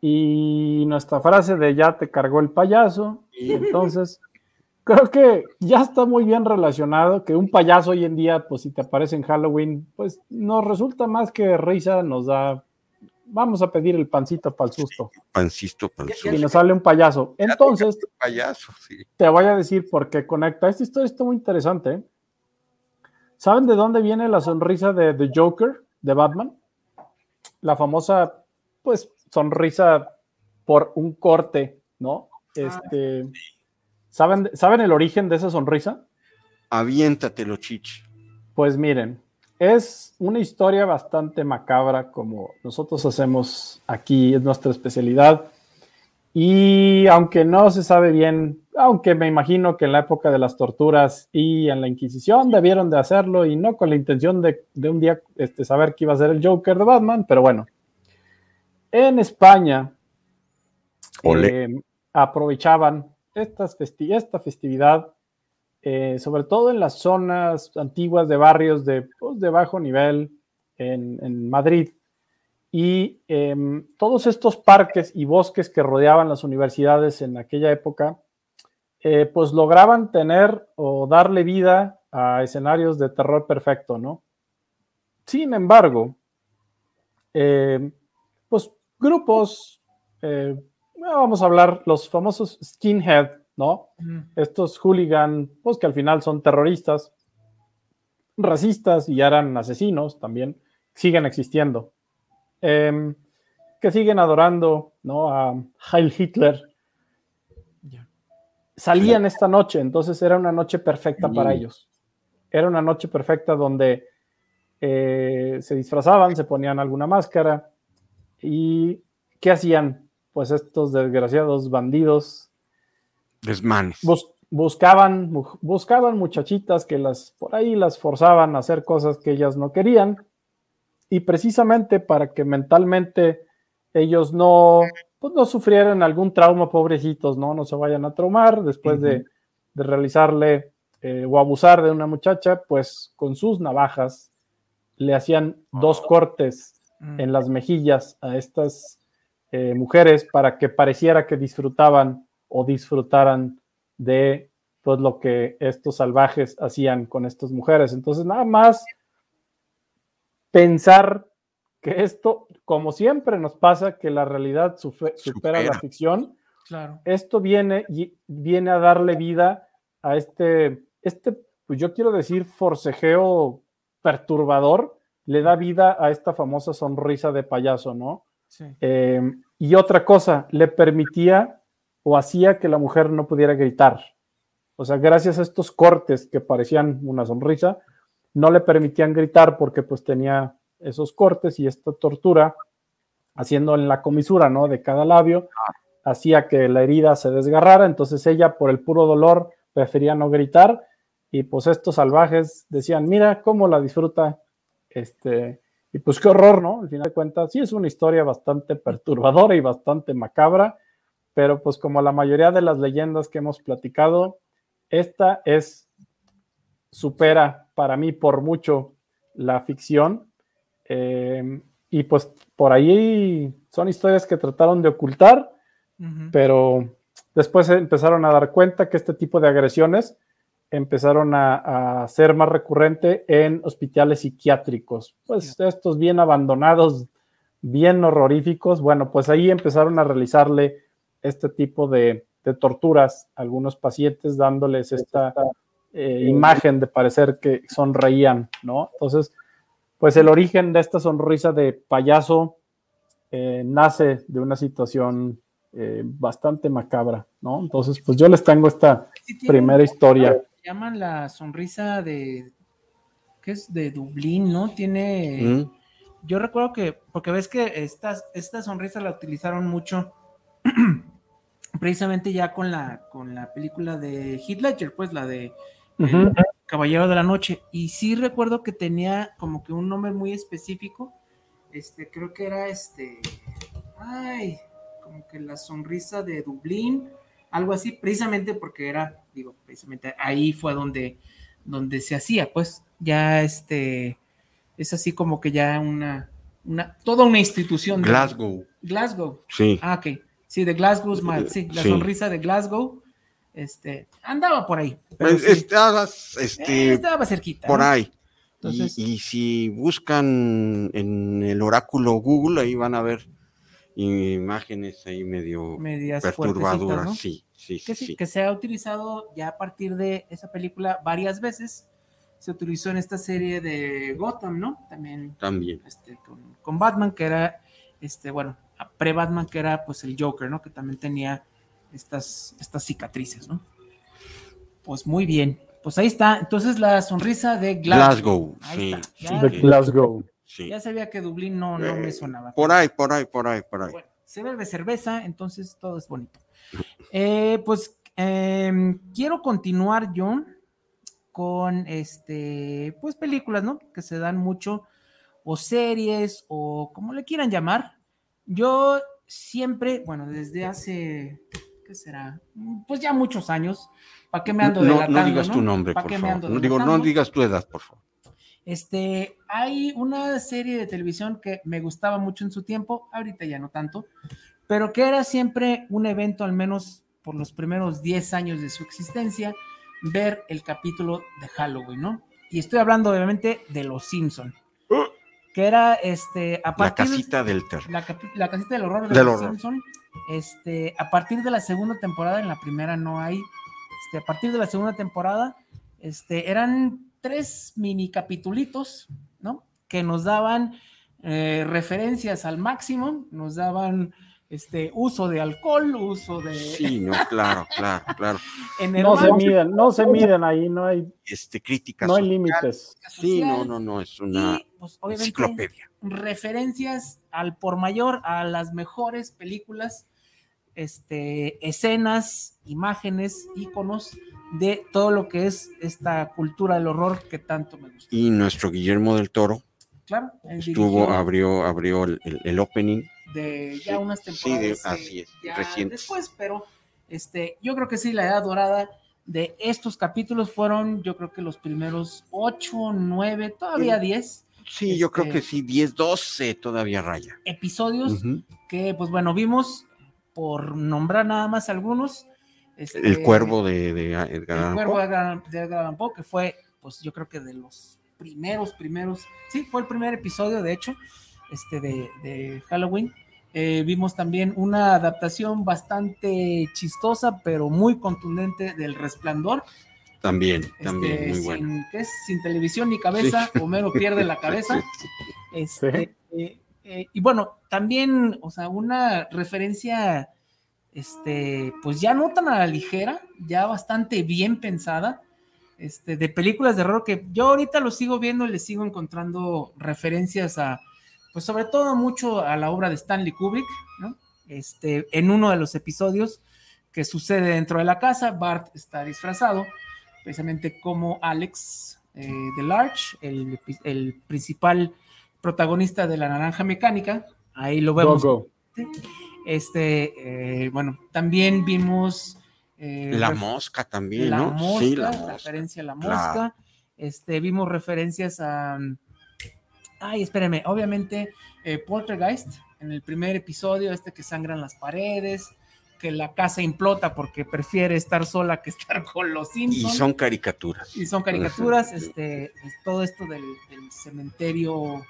y nuestra frase de ya te cargó el payaso. Y Entonces, creo que ya está muy bien relacionado que un payaso hoy en día, pues si te aparece en Halloween, pues nos resulta más que risa, nos da, vamos a pedir el pancito para el susto pancito para el sur. y nos sale un payaso. Entonces, payaso, sí. te voy a decir por qué conecta. Esta historia está muy interesante. ¿eh? ¿Saben de dónde viene la sonrisa de The Joker de Batman? La famosa, pues, sonrisa por un corte, ¿no? Este, ¿saben, ¿Saben el origen de esa sonrisa? Aviéntatelo, Chich. Pues miren, es una historia bastante macabra como nosotros hacemos aquí, es nuestra especialidad. Y aunque no se sabe bien, aunque me imagino que en la época de las torturas y en la Inquisición debieron de hacerlo y no con la intención de, de un día este, saber que iba a ser el Joker de Batman, pero bueno. En España eh, aprovechaban estas festi- esta festividad, eh, sobre todo en las zonas antiguas de barrios de, pues, de bajo nivel en, en Madrid. Y em, todos estos parques y bosques que rodeaban las universidades en aquella época, eh, pues lograban tener o darle vida a escenarios de terror perfecto, ¿no? Sin embargo, eh, pues grupos, eh, vamos a hablar, los famosos skinhead, ¿no? Mm, Estos hooligan, pues que al final son terroristas, racistas y ya eran asesinos también, siguen existiendo. Em, que siguen adorando, ¿no? A Heil Hitler. Salían esta noche, entonces era una noche perfecta para ellos. Era una noche perfecta donde eh, se disfrazaban, se ponían alguna máscara y ¿qué hacían? Pues estos desgraciados bandidos Desmanes. bus- buscaban, buscaban muchachitas que las por ahí las forzaban a hacer cosas que ellas no querían. Y precisamente para que mentalmente ellos no, pues no sufrieran algún trauma, pobrecitos, no, no se vayan a traumar. Después de, de realizarle eh, o abusar de una muchacha, pues con sus navajas le hacían dos cortes Mm. en las mejillas a estas eh, mujeres para que pareciera que disfrutaban o disfrutaran de pues lo que estos salvajes hacían con estas mujeres. Entonces, nada más pensar que esto, como siempre nos pasa, que la realidad sufe- supera la ficción, Claro. esto viene, y viene a darle vida a este, este, pues yo quiero decir, forcejeo perturbador, le da vida a esta famosa sonrisa de payaso, ¿no? Sí. Eh, y otra cosa, le permitía o hacía que la mujer no pudiera gritar. O sea, gracias a estos cortes que parecían una sonrisa, no le permitían gritar porque pues tenía esos cortes y esta tortura, haciendo en la comisura, ¿no? De cada labio, hacía que la herida se desgarrara, entonces ella por el puro dolor prefería no gritar y pues estos salvajes decían, mira cómo la disfruta, este, y pues qué horror, ¿no? Al final de cuentas, sí es una historia bastante perturbadora y bastante macabra, pero pues como la mayoría de las leyendas que hemos platicado, esta es, supera para mí por mucho la ficción. eh, y pues por ahí son historias que trataron de ocultar, pero después empezaron a dar cuenta que este tipo de agresiones empezaron a, a ser más recurrente en hospitales psiquiátricos. Pues estos bien abandonados, bien horroríficos, bueno, pues ahí empezaron a realizarle este tipo de, de torturas a algunos pacientes, dándoles esta eh, imagen de parecer que sonreían, ¿no? Entonces, pues el origen de esta sonrisa de payaso eh, nace de una situación eh, bastante macabra, ¿no? Entonces, pues yo les tengo esta Sí primera historia. llaman la sonrisa de que es de Dublín, ¿no? Tiene ¿Mm? yo recuerdo que porque ves que esta, esta sonrisa la utilizaron mucho precisamente ya con la con la película de Heath Ledger, pues la de. Caballero de la Noche y sí recuerdo que tenía como que un nombre muy específico. Este, creo que era este ay, como que la sonrisa de Dublín, algo así, precisamente porque era, digo, precisamente ahí fue donde, donde se hacía, pues ya este, es así como que ya una, una, toda una institución. de- Glasgow, Glasgow. sí. Ah, ok. Sí, de Glasgow, Smile, sí, la Sí. sonrisa de Glasgow, este, andaba por ahí. Pero Pues, sí, estabas, eh, este, estaba cerquita. por ¿no? ahí. Entonces- y, y si buscan en el oráculo Google, ahí van a ver imágenes ahí medio perturbadoras. Sí, sí, que, sí. sí, que se ha utilizado ya a partir de esa película varias veces. Se utilizó en esta serie de Gotham, ¿no? También También. este, con, con Batman, que era, este, bueno, pre-Batman, que era pues el Joker, ¿no? Que también tenía estas, estas cicatrices, ¿no? Pues muy bien. Pues ahí está. Entonces la sonrisa de Glasgow. Glasgow, Ahí sí. está. De Glasgow. sí. ya sabía que Dublín no, no me Eh, sonaba. Por ahí, por ahí, por ahí, por ahí. Bueno, se bebe cerveza, entonces todo es bonito. Eh, pues em, quiero continuar yo con este, pues películas, ¿no? Que se dan mucho, o series, o como le quieran llamar. Yo siempre, bueno, desde hace, ¿qué será? Pues ya muchos años. ¿Para qué me ando no, delatando? no digas tu nombre, ¿Pa' por qué me favor. ando No, digo, no digas tu edad, por favor. Este, hay una serie de televisión que me gustaba mucho en su tiempo, ahorita ya no tanto, pero que era siempre un evento, al menos por los primeros 10 años de su existencia, ver el capítulo de Halloween, ¿no? Y estoy hablando obviamente de Los Simpson, que era este, a La partir casita del terror. la, la casita del horror de Del Los horror. Simpson, este, a partir de la segunda temporada, en la primera no hay, este, a partir de la segunda temporada, este, eran tres mini capitulitos, ¿no? Que nos daban eh, referencias al máximo, nos daban este uso de alcohol, uso de Sí, no, claro, claro, claro. en el No se miden, no se miden ahí, no hay, Este, críticas. no hay límites. Sí, no, no, no, es una y, pues, obviamente, enciclopedia. referencias al por mayor a las mejores películas, este, escenas, imágenes, iconos de todo lo que es esta cultura del horror que tanto me gusta. Y nuestro Guillermo del Toro Claro, estuvo, abrió, abrió el, el- el opening. de ya Sí, unas sí, de- temporadas. eh, así es, ya recientes. Después, pero este, yo creo que sí, la edad dorada de estos capítulos fueron, yo creo que los primeros ocho, nueve, todavía Sí. diez Sí, yo creo Este- que sí, 10, 12 todavía raya. episodios que, pues bueno, vimos, por nombrar nada más algunos. este, El cuervo de, de Edgar El Allan cuervo Poe. de Edgar de Edgar Allan Poe, que fue, pues yo creo que de los primeros, primeros, sí, fue el primer episodio, de hecho, este de, de Halloween. Eh, vimos también una adaptación bastante chistosa, pero muy contundente del Resplandor. También, este, también, muy sin, bueno. ¿qué es? sin televisión ni cabeza, Homero pierde la cabeza. Sí, sí, sí. Este, eh, eh, y bueno, también, o sea, una referencia, este, pues ya no tan a la ligera, ya bastante bien pensada, este, de películas de horror que yo ahorita lo sigo viendo y le sigo encontrando referencias a, pues sobre todo mucho a la obra de Stanley Kubrick, ¿no? Este, en uno de los episodios que sucede dentro de la casa, Bart está disfrazado precisamente como Alex eh, Large, el, el, principal protagonista de la naranja mecánica. Ahí lo vemos. Este, eh, bueno, también vimos. Eh, la mosca también, la ¿no? Mosca, sí, la mosca. referencia a la mosca. Este, vimos referencias a. Ay, espérenme, obviamente, eh, Poltergeist, en el primer episodio, este que sangran las paredes, que la casa implota porque prefiere estar sola que estar con los Simpsons. Y son caricaturas. Y son caricaturas, este, todo esto del, cementerio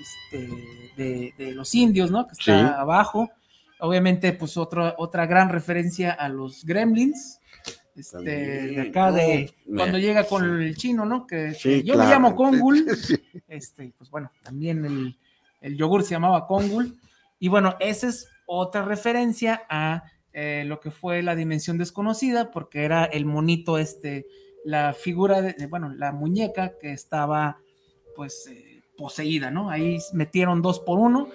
este, de, los indios, ¿no? Que está abajo. Obviamente, pues otra otra gran referencia a los gremlins. Este, de acá de cuando llega con el chino, ¿no? Que, yo me llamo Kongul. Este, pues bueno, también el, el yogur se llamaba Kongul. Y bueno, esa es otra referencia a eh, lo que fue la dimensión desconocida, porque era el monito este, la figura de, bueno, la muñeca que estaba pues eh, poseída, ¿no? Ahí metieron dos por uno.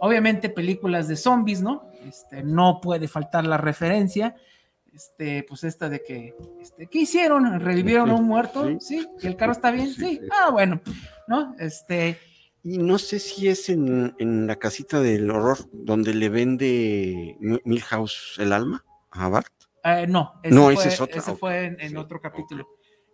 Obviamente películas de zombies, ¿no? Este, no puede faltar la referencia. Este, pues esta de que, este, ¿qué hicieron? ¿Revivieron a un muerto? Sí. ¿Y el carro está bien? Sí. Ah, bueno, ¿no? Este, y no sé si es en, la casita del horror donde le vende Milhouse el alma a Bart. Eh, no, ese no, fue, ese es otro. Ese fue en, otro capítulo.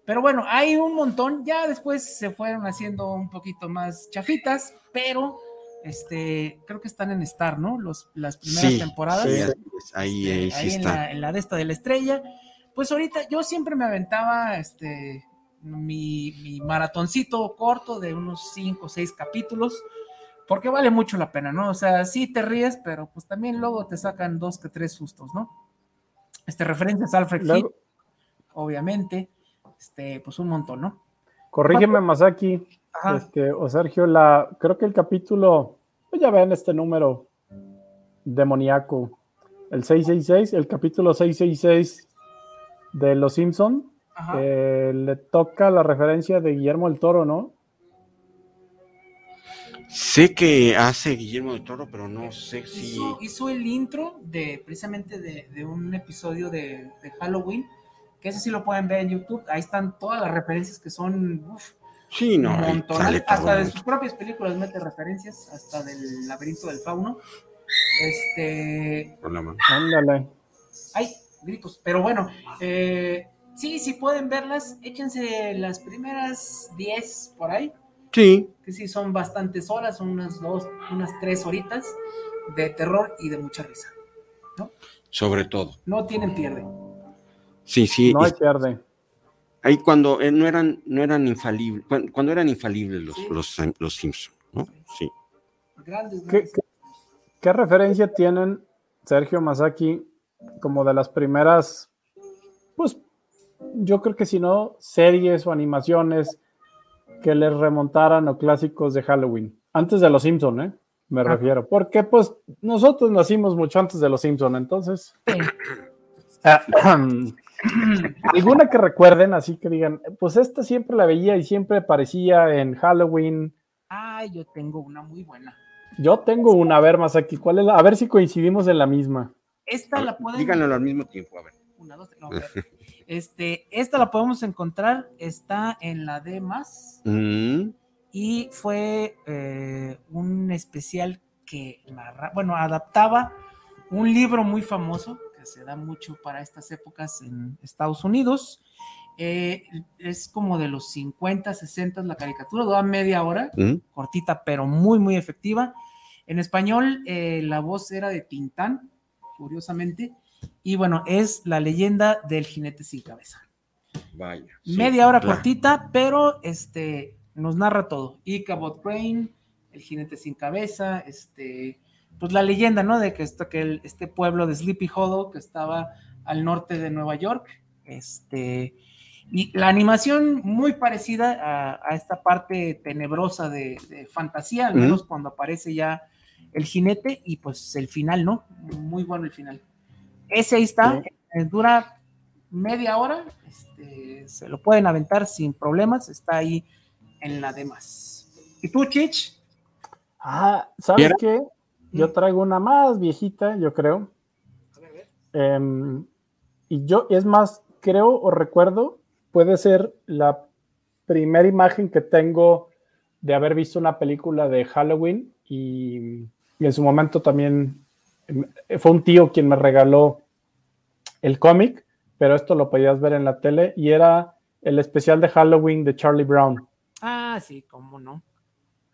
Pero bueno, hay un montón. Ya después se fueron haciendo un poquito más chafitas, pero este, creo que están en Star, ¿no? Los, las primeras temporadas. Sí, ahí, este, ahí, en, La, en la de esta de la estrella. Pues ahorita yo siempre me aventaba este, mi, maratoncito corto de unos 5 o 6 capítulos, porque vale mucho la pena, ¿no? O sea, sí te ríes, pero pues también luego te sacan dos que tres sustos, ¿no? Este, referencias a Alfred obviamente, este, pues un montón, ¿no? Corrígeme, Masaki, este, o Sergio, la, creo que el capítulo, pues ya ven este número demoníaco, el 666, el capítulo 666 de Los Simpson eh, le toca la referencia de Guillermo el Toro, ¿no? Sé que hace Guillermo del Toro, pero no sé si. Hizo, el intro de precisamente de, un episodio de, Halloween, que ese sí lo pueden ver en YouTube. Ahí están todas las referencias que son. sí, no. hasta de sus propias películas mete referencias, hasta del laberinto del fauno. Este. Ándale. Ay, gritos. Pero bueno, eh, sí, si pueden verlas, échense las primeras 10 por ahí. Sí. Que sí, son bastantes horas, son unas dos, unas tres horitas de terror y de mucha risa. ¿no? Sobre todo. No tienen pierde. Sí, sí. No hay pierde. Ahí cuando eh, no eran, no eran infalibles, cuando, eran infalibles los, los, los Simpsons, ¿no? Sí. Grandes, ¿Qué, qué referencia tienen Sergio Masaki como de las primeras, pues yo creo que si no, series o animaciones que les remontaran o clásicos de Halloween. Antes de los Simpson, ¿eh? Me ah. refiero. Porque pues nosotros nacimos mucho antes de los Simpson, entonces. Ah, alguna que recuerden, así que digan, pues esta siempre la veía y siempre aparecía en Halloween. Ay, yo tengo una muy buena. Yo tengo una, a ver más aquí, ¿cuál es A ver si coincidimos en la misma. Esta la pueden. Díganlo al mismo tiempo, a ver. Una, dos, no, Este, esta la podemos encontrar, está en la D más. Mm. Y fue eh, un especial que bueno, adaptaba un libro muy famoso que se da mucho para estas épocas en Estados Unidos. Eh, es como de los 50, 60 la caricatura, dura media hora, mm. cortita, pero muy, muy efectiva. En español, eh, la voz era de Tintán, curiosamente. Y bueno, es la leyenda del jinete sin cabeza. Vaya. Media hora cortita, pero este nos narra todo. Ichabod Crane, el jinete sin cabeza, este, pues la leyenda, ¿no? De que, esto, que este pueblo de Sleepy Hollow, que estaba al norte de Nueva York, este, y la animación muy parecida a, esta parte tenebrosa de, fantasía, al menos cuando aparece ya el jinete, y pues el final, ¿no? Muy bueno el final. Ese ahí está, eh, dura media hora, este, se lo pueden aventar sin problemas, está ahí en la demás. ¿Y tú, Chich? Ah, ¿sabes qué? Yo mm. traigo una más viejita, yo creo. A ver, a ver. Em, y yo, es más, creo o recuerdo puede ser la primera imagen que tengo de haber visto una película de Halloween y, y en su momento también fue un tío quien me regaló el cómic, pero esto lo podías ver en la tele y era el especial de Halloween de Charlie Brown. Ah, sí, cómo no.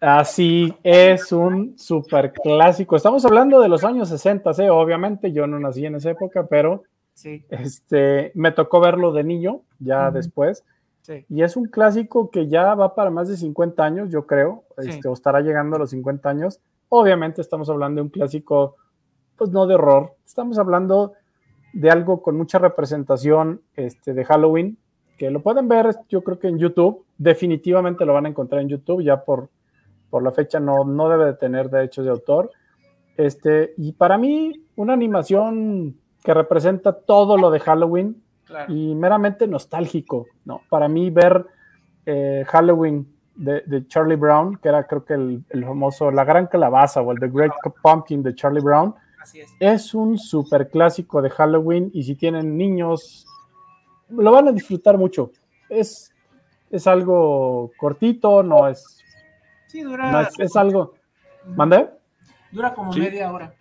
Así es un super clásico. Estamos hablando de los años 60, ¿eh? obviamente yo no nací en esa época, pero Sí, este, me tocó verlo de niño, ya después. sí. Y es un clásico que ya va para más de 50 años, yo creo, Sí. este, o estará llegando a los 50 años. Obviamente estamos hablando de un clásico, pues no de horror, estamos hablando de algo con mucha representación este, de Halloween, que lo pueden ver, yo creo que en YouTube, definitivamente lo van a encontrar en YouTube, ya por, por la fecha no, no debe de tener derechos de autor. Este, y para mí, una animación que representa todo lo de Halloween, Claro. y meramente nostálgico, ¿no? Para mí ver eh, Halloween de, de Charlie Brown, que era creo que el, el famoso La Gran Calabaza o el The Great Pumpkin de Charlie Brown, Así es. es un super clásico de Halloween y si tienen niños, lo van a disfrutar mucho. Es, es algo cortito, no es, Sí, dura, no es, es algo... ¿Mandé? dura como Sí. media hora.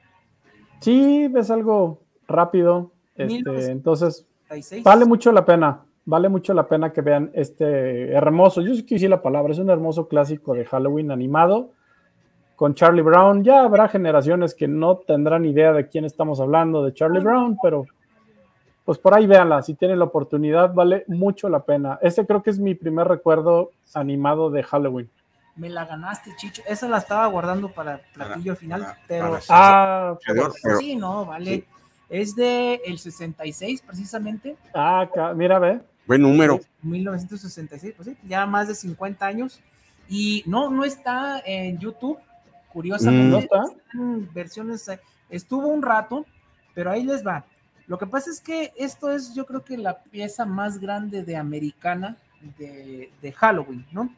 Sí, es algo rápido. Este, entonces, 36. Vale mucho la pena, vale mucho la pena que vean este hermoso, yo sí que decir la palabra, es un hermoso clásico de Halloween animado con Charlie Brown. Ya habrá generaciones que no tendrán idea de quién estamos hablando de Charlie Brown, pero pues por ahí véanla, si tienen la oportunidad, vale mucho la pena. Este creo que es mi primer recuerdo animado de Halloween. Me la ganaste, Chicho. Esa la estaba guardando para el platillo Para- final, para- pero para- Ah, Pero- pero- sí, no, vale. Es de el 66 precisamente, ah, mira, ve. buen número. 1966, pues sí, ya más de 50 años. Y no, no está en YouTube, curiosamente. Mm. Están versiones, eh, estuvo un rato, pero ahí les va. Lo que pasa es que esto es, yo creo que la pieza más grande de americana de, de Halloween, ¿no?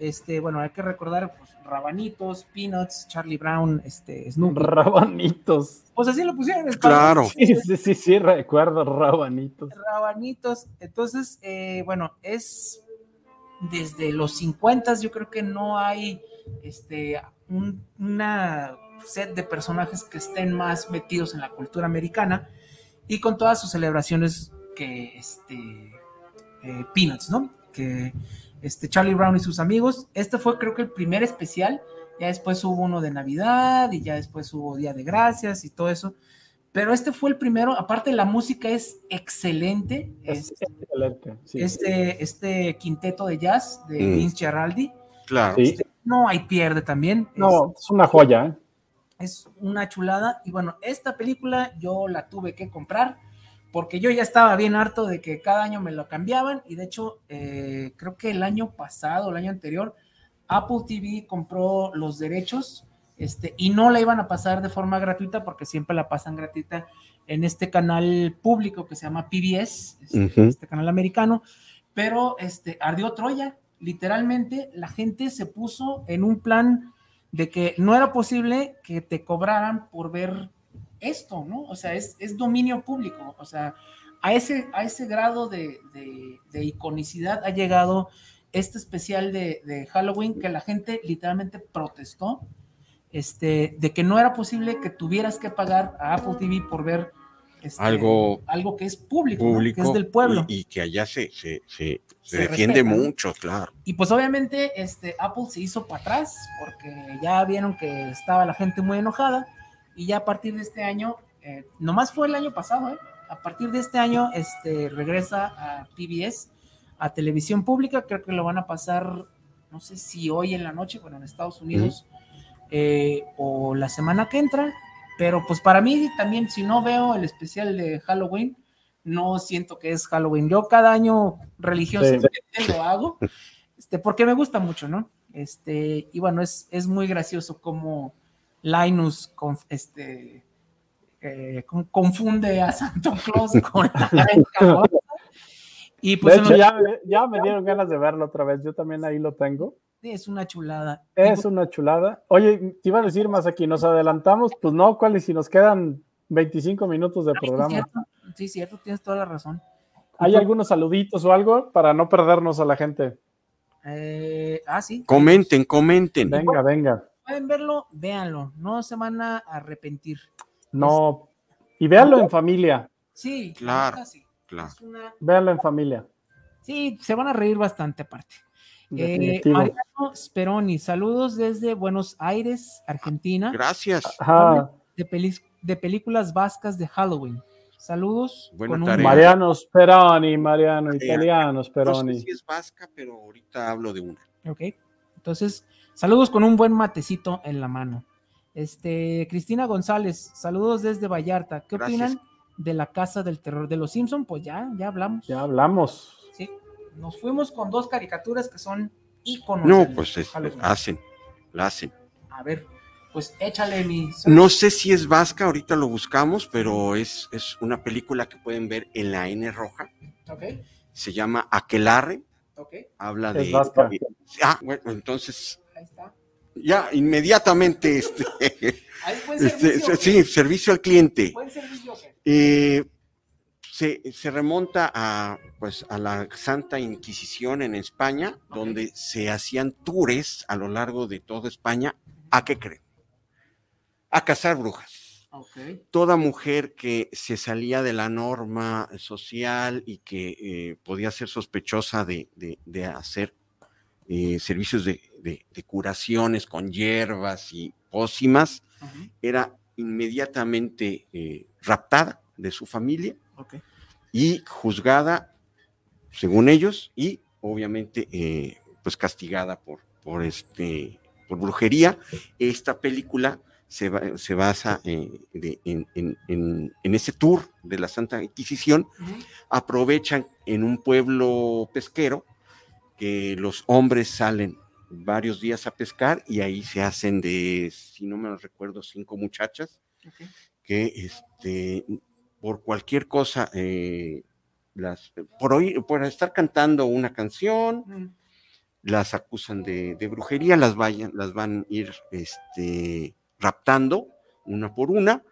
Este, bueno, hay que recordar, pues, Rabanitos, Peanuts, Charlie Brown, este, Snoopy. Rabanitos. Pues así lo pusieron en español. Claro. Sí, sí, sí, sí, recuerdo Rabanitos. Rabanitos. Entonces, eh, bueno, es desde los 50 yo creo que no hay este, un, una set de personajes que estén más metidos en la cultura americana y con todas sus celebraciones que este, eh, Peanuts, ¿no? Que este, Charlie Brown y sus amigos. Este fue creo que el primer especial. Ya después hubo uno de Navidad y ya después hubo Día de Gracias y todo eso. Pero este fue el primero. Aparte, la música es excelente. Es Este, excelente. sí. este, este quinteto de jazz de Mm. Vince Giaraldi. Claro. Sí. No hay pierde también. No, es una joya, ¿eh? es una chulada. Y bueno, esta película yo la tuve que comprar porque yo ya estaba bien harto de que cada año me lo cambiaban. Y de hecho, eh, creo que el año pasado, el año anterior, Apple TV compró los derechos este, y no la iban a pasar de forma gratuita porque siempre la pasan gratuita en este canal público que se llama PBS, este, este canal americano. Pero este, ardió Troya. Literalmente, la gente se puso en un plan de que no era posible que te cobraran por ver esto, ¿no? O sea, es, es dominio público, o sea, a ese, a ese grado de, de- iconicidad ha llegado este especial de, de Halloween que la gente literalmente protestó, este, de que no era posible que tuvieras que pagar a Apple TV por ver este, Algo algo que es público, ¿no? Público. que es del pueblo. Y, y que allá se, se, se, se defiende respeta, ¿no? mucho, claro. Y pues obviamente este, Apple se hizo para atrás porque ya vieron que estaba la gente muy enojada y ya a partir de este año, eh, nomás fue el año pasado, ¿eh? a partir de este año este, regresa a PBS, a televisión pública, creo que lo van a pasar, no sé si hoy en la noche, bueno, en Estados Unidos, eh, o la semana que entra, pero pues para mí también, si no veo el especial de Halloween, no siento que es Halloween. Yo cada año religiosamente lo hago, este, porque me gusta mucho, ¿no? Este, y bueno, es, es muy gracioso como Linus con, este, eh, con- confunde a Santa Claus con la. Y pues de en hecho, los- ya, ya me dieron ganas de verlo otra vez. Yo también ahí lo tengo. Es una chulada. Es una chulada. Oye, te iba a decir más aquí, ¿nos adelantamos? Pues no, ¿cuál? Y si nos quedan 25 minutos de sí, programa. cierto, sí, cierto, tienes toda la razón. ¿Hay algunos saluditos o algo para no perdernos a la gente? Eh, ah, sí. Comenten, comenten. Venga, venga. Pueden verlo, véanlo. No se van a arrepentir. No. Y véanlo en familia. Sí, Claro. sí. Claro. Es una- Véanlo en familia. Sí, se van a reír bastante aparte. Eh. Mariano Speroni, saludos desde Buenos Aires, Argentina, Gracias. De, pelis- de películas vascas de Halloween. Saludos. Con un-. Mariano Speroni, Mariano, Tarea. italiano No sé Speroni. si es vasca, pero ahorita hablo de una. Ok. Entonces, saludos con un buen matecito en la mano. Este, Cristina González, saludos desde Vallarta. ¿Qué Gracias. opinan de la casa del terror de los Simpson? Pues ya, ya hablamos. Ya hablamos. Sí. Nos fuimos con dos caricaturas que son íconos. No, pues es- hacen, la hacen. A ver, pues échale mi. No sé si es vasca, ahorita lo buscamos, pero es, es una película que pueden ver en la N roja. Ok, Se llama Aquelarre. ok, Habla Es de. vasca. ah, bueno, entonces ahí está. ya inmediatamente este, Ahí buen este, servicio. sí, servicio al cliente. Buen servicio. Eh, se, se remonta a, pues, a la Santa Inquisición en España, donde se hacían tours a lo largo de toda España. ¿A qué creen? A cazar brujas. Toda mujer que se salía de la norma social y que eh, podía ser sospechosa de, de- de hacer eh, servicios de, de- curaciones con hierbas y pócimas, era inmediatamente eh, raptada de su familia. Y juzgada, según ellos, y obviamente eh, pues castigada por, por, este, por brujería. Esta película se, ba- se basa eh, de- en, en- en- en ese tour de la Santa Inquisición. Aprovechan en un pueblo pesquero que los hombres salen varios días a pescar y ahí se hacen de, si no me lo recuerdo, cinco muchachas que este, por cualquier cosa, eh, las, por, oír, por estar cantando una canción, Mm, las acusan de, de brujería, las, vayan, las van a ir este, raptando una por una.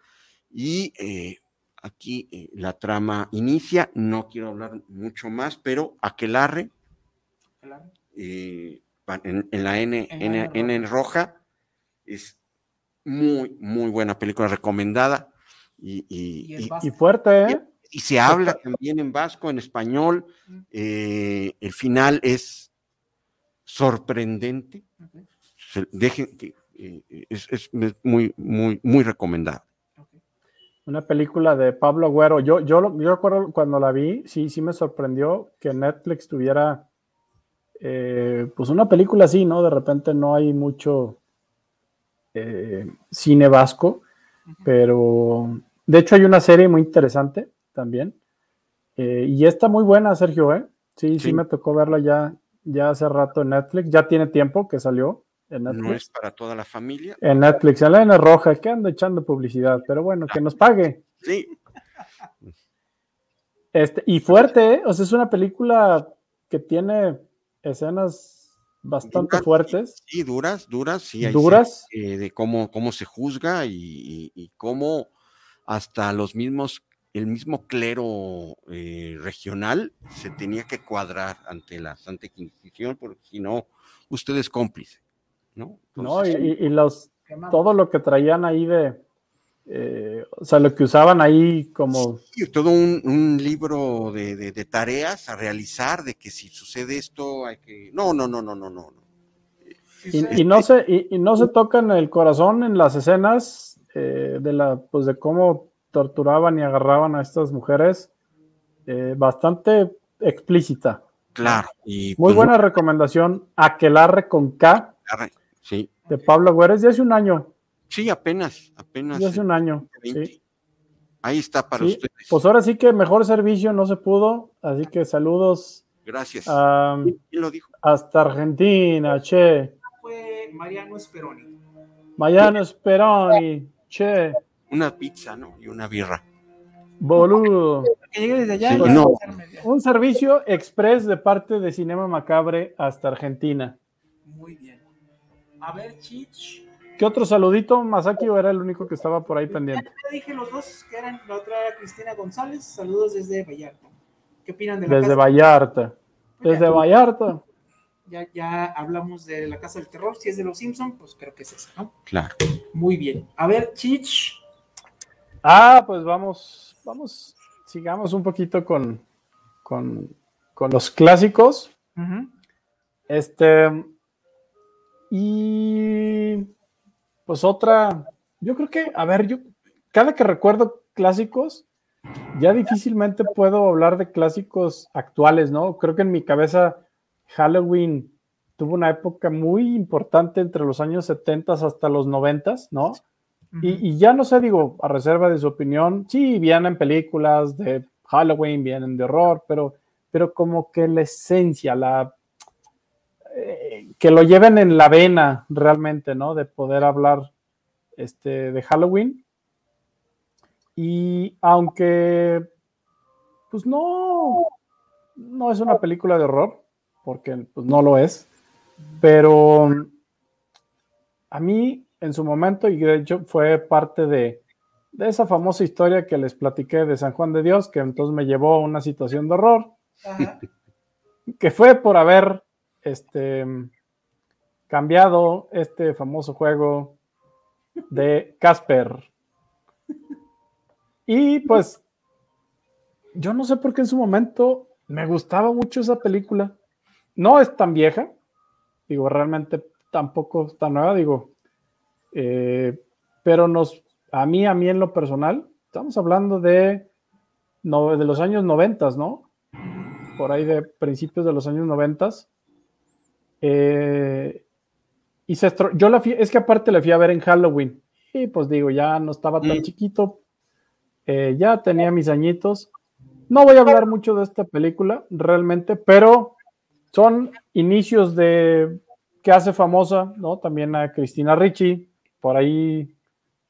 Y eh, aquí eh, la trama inicia, no quiero hablar mucho más, pero Aquelarre, eh, en, en la N, En N N roja, es muy, muy buena película recomendada y, y- Y y- vasca. Y fuerte, ¿eh? y se habla también en vasco, en español. Eh, el final es sorprendente. Se- dejen que eh, es, es muy, muy, muy recomendado. ok. Una película de Pablo Agüero. Yo, yo, lo- yo recuerdo cuando la vi, sí, sí me sorprendió que Netflix tuviera eh, pues una película así, ¿no? De repente no hay mucho eh, cine vasco, pero de hecho hay una serie muy interesante también. eh, y está muy buena, Sergio, ¿eh? Sí, sí, Sí. me tocó verla ya, ya hace rato en Netflix. Ya tiene tiempo que salió en Netflix. No es para toda la familia. En Netflix, en la N roja, que ando echando publicidad, pero bueno, que nos pague. Sí, Este, y fuerte, ¿eh? o sea, es una película que tiene escenas bastante Duras, fuertes, sí, duras, duras, sí. hay duras. eh, de cómo, cómo se juzga y, y- y cómo hasta los mismos, el mismo clero eh, regional se tenía que cuadrar ante la Santa Inquisición, porque si no, usted es cómplice, ¿no? ¿no? Y, y- y los, todo lo que traían ahí de, eh, o sea, lo que usaban ahí como, sí, todo un, un libro de, de- de tareas a realizar, de que si sucede esto hay que... No, no, no, no, no, no. no. y, y no se, y, y no se tocan el corazón en las escenas eh, de la, pues de cómo torturaban y agarraban a estas mujeres, eh, bastante explícita. Claro. Y, Muy pues, buena recomendación, Aquelarre con K, Sí, de Pablo Agüero, es de hace un año, sí, apenas, apenas. de hace un año. 20. sí. Ahí está para Sí, ustedes. Pues ahora sí que mejor servicio no se pudo, así que saludos Gracias. a- ¿Quién quién lo dijo? hasta Argentina, che. Fue Mariano Speroni. Mariano Speroni, che, Una pizza, ¿no? Y una birra. boludo. Que llegue desde allá. Sí, pues, no. Un servicio express de parte de Cinema Macabre hasta Argentina. Muy bien. A ver, Chich. ¿Qué otro saludito? Masaki o era el único que estaba por ahí pendiente. Ya dije los dos que eran la otra era Cristina González. Saludos desde Vallarta. ¿Qué opinan de la Desde casa? Vallarta. Desde Vallarta. Ya, ya hablamos de la casa del terror. Si es de los Simpson, pues creo que es esa, ¿no? Claro. Muy bien. A ver, Chich. Ah, pues vamos, vamos, sigamos un poquito con, con, con los clásicos. Este, y pues otra, yo creo que, a ver, yo cada que recuerdo clásicos, ya difícilmente puedo hablar de clásicos actuales, ¿no? Creo que en mi cabeza Halloween tuvo una época muy importante entre los años 70 hasta los 90, ¿no? Y, y ya no sé, digo, a reserva de su opinión, sí, vienen películas de Halloween, vienen de horror, pero, pero como que la esencia, la eh, que lo lleven en la vena realmente, ¿no? De poder hablar este, de Halloween. Y aunque, pues no, no es una película de horror, porque pues no lo es, pero a mí en su momento, y de hecho fue parte de, de esa famosa historia que les platiqué de San Juan de Dios, que entonces me llevó a una situación de horror, Ajá. que fue por haber este, cambiado este famoso juego de Casper. Y pues, yo no sé por qué en su momento me gustaba mucho esa película. No es tan vieja, digo, realmente tampoco es tan nueva, digo, eh, pero nos, a mí, a mí en lo personal, estamos hablando de, no, de los años noventas, ¿no? Por ahí de principios de los años noventas. Eh, y se estro- yo la fui, es que aparte la fui a ver en Halloween. Y pues digo, ya no estaba tan Mm. chiquito. eh, ya tenía mis añitos. No voy a hablar mucho de esta película, realmente, pero son inicios de que hace famosa, ¿no? También a Cristina Ricci. Por ahí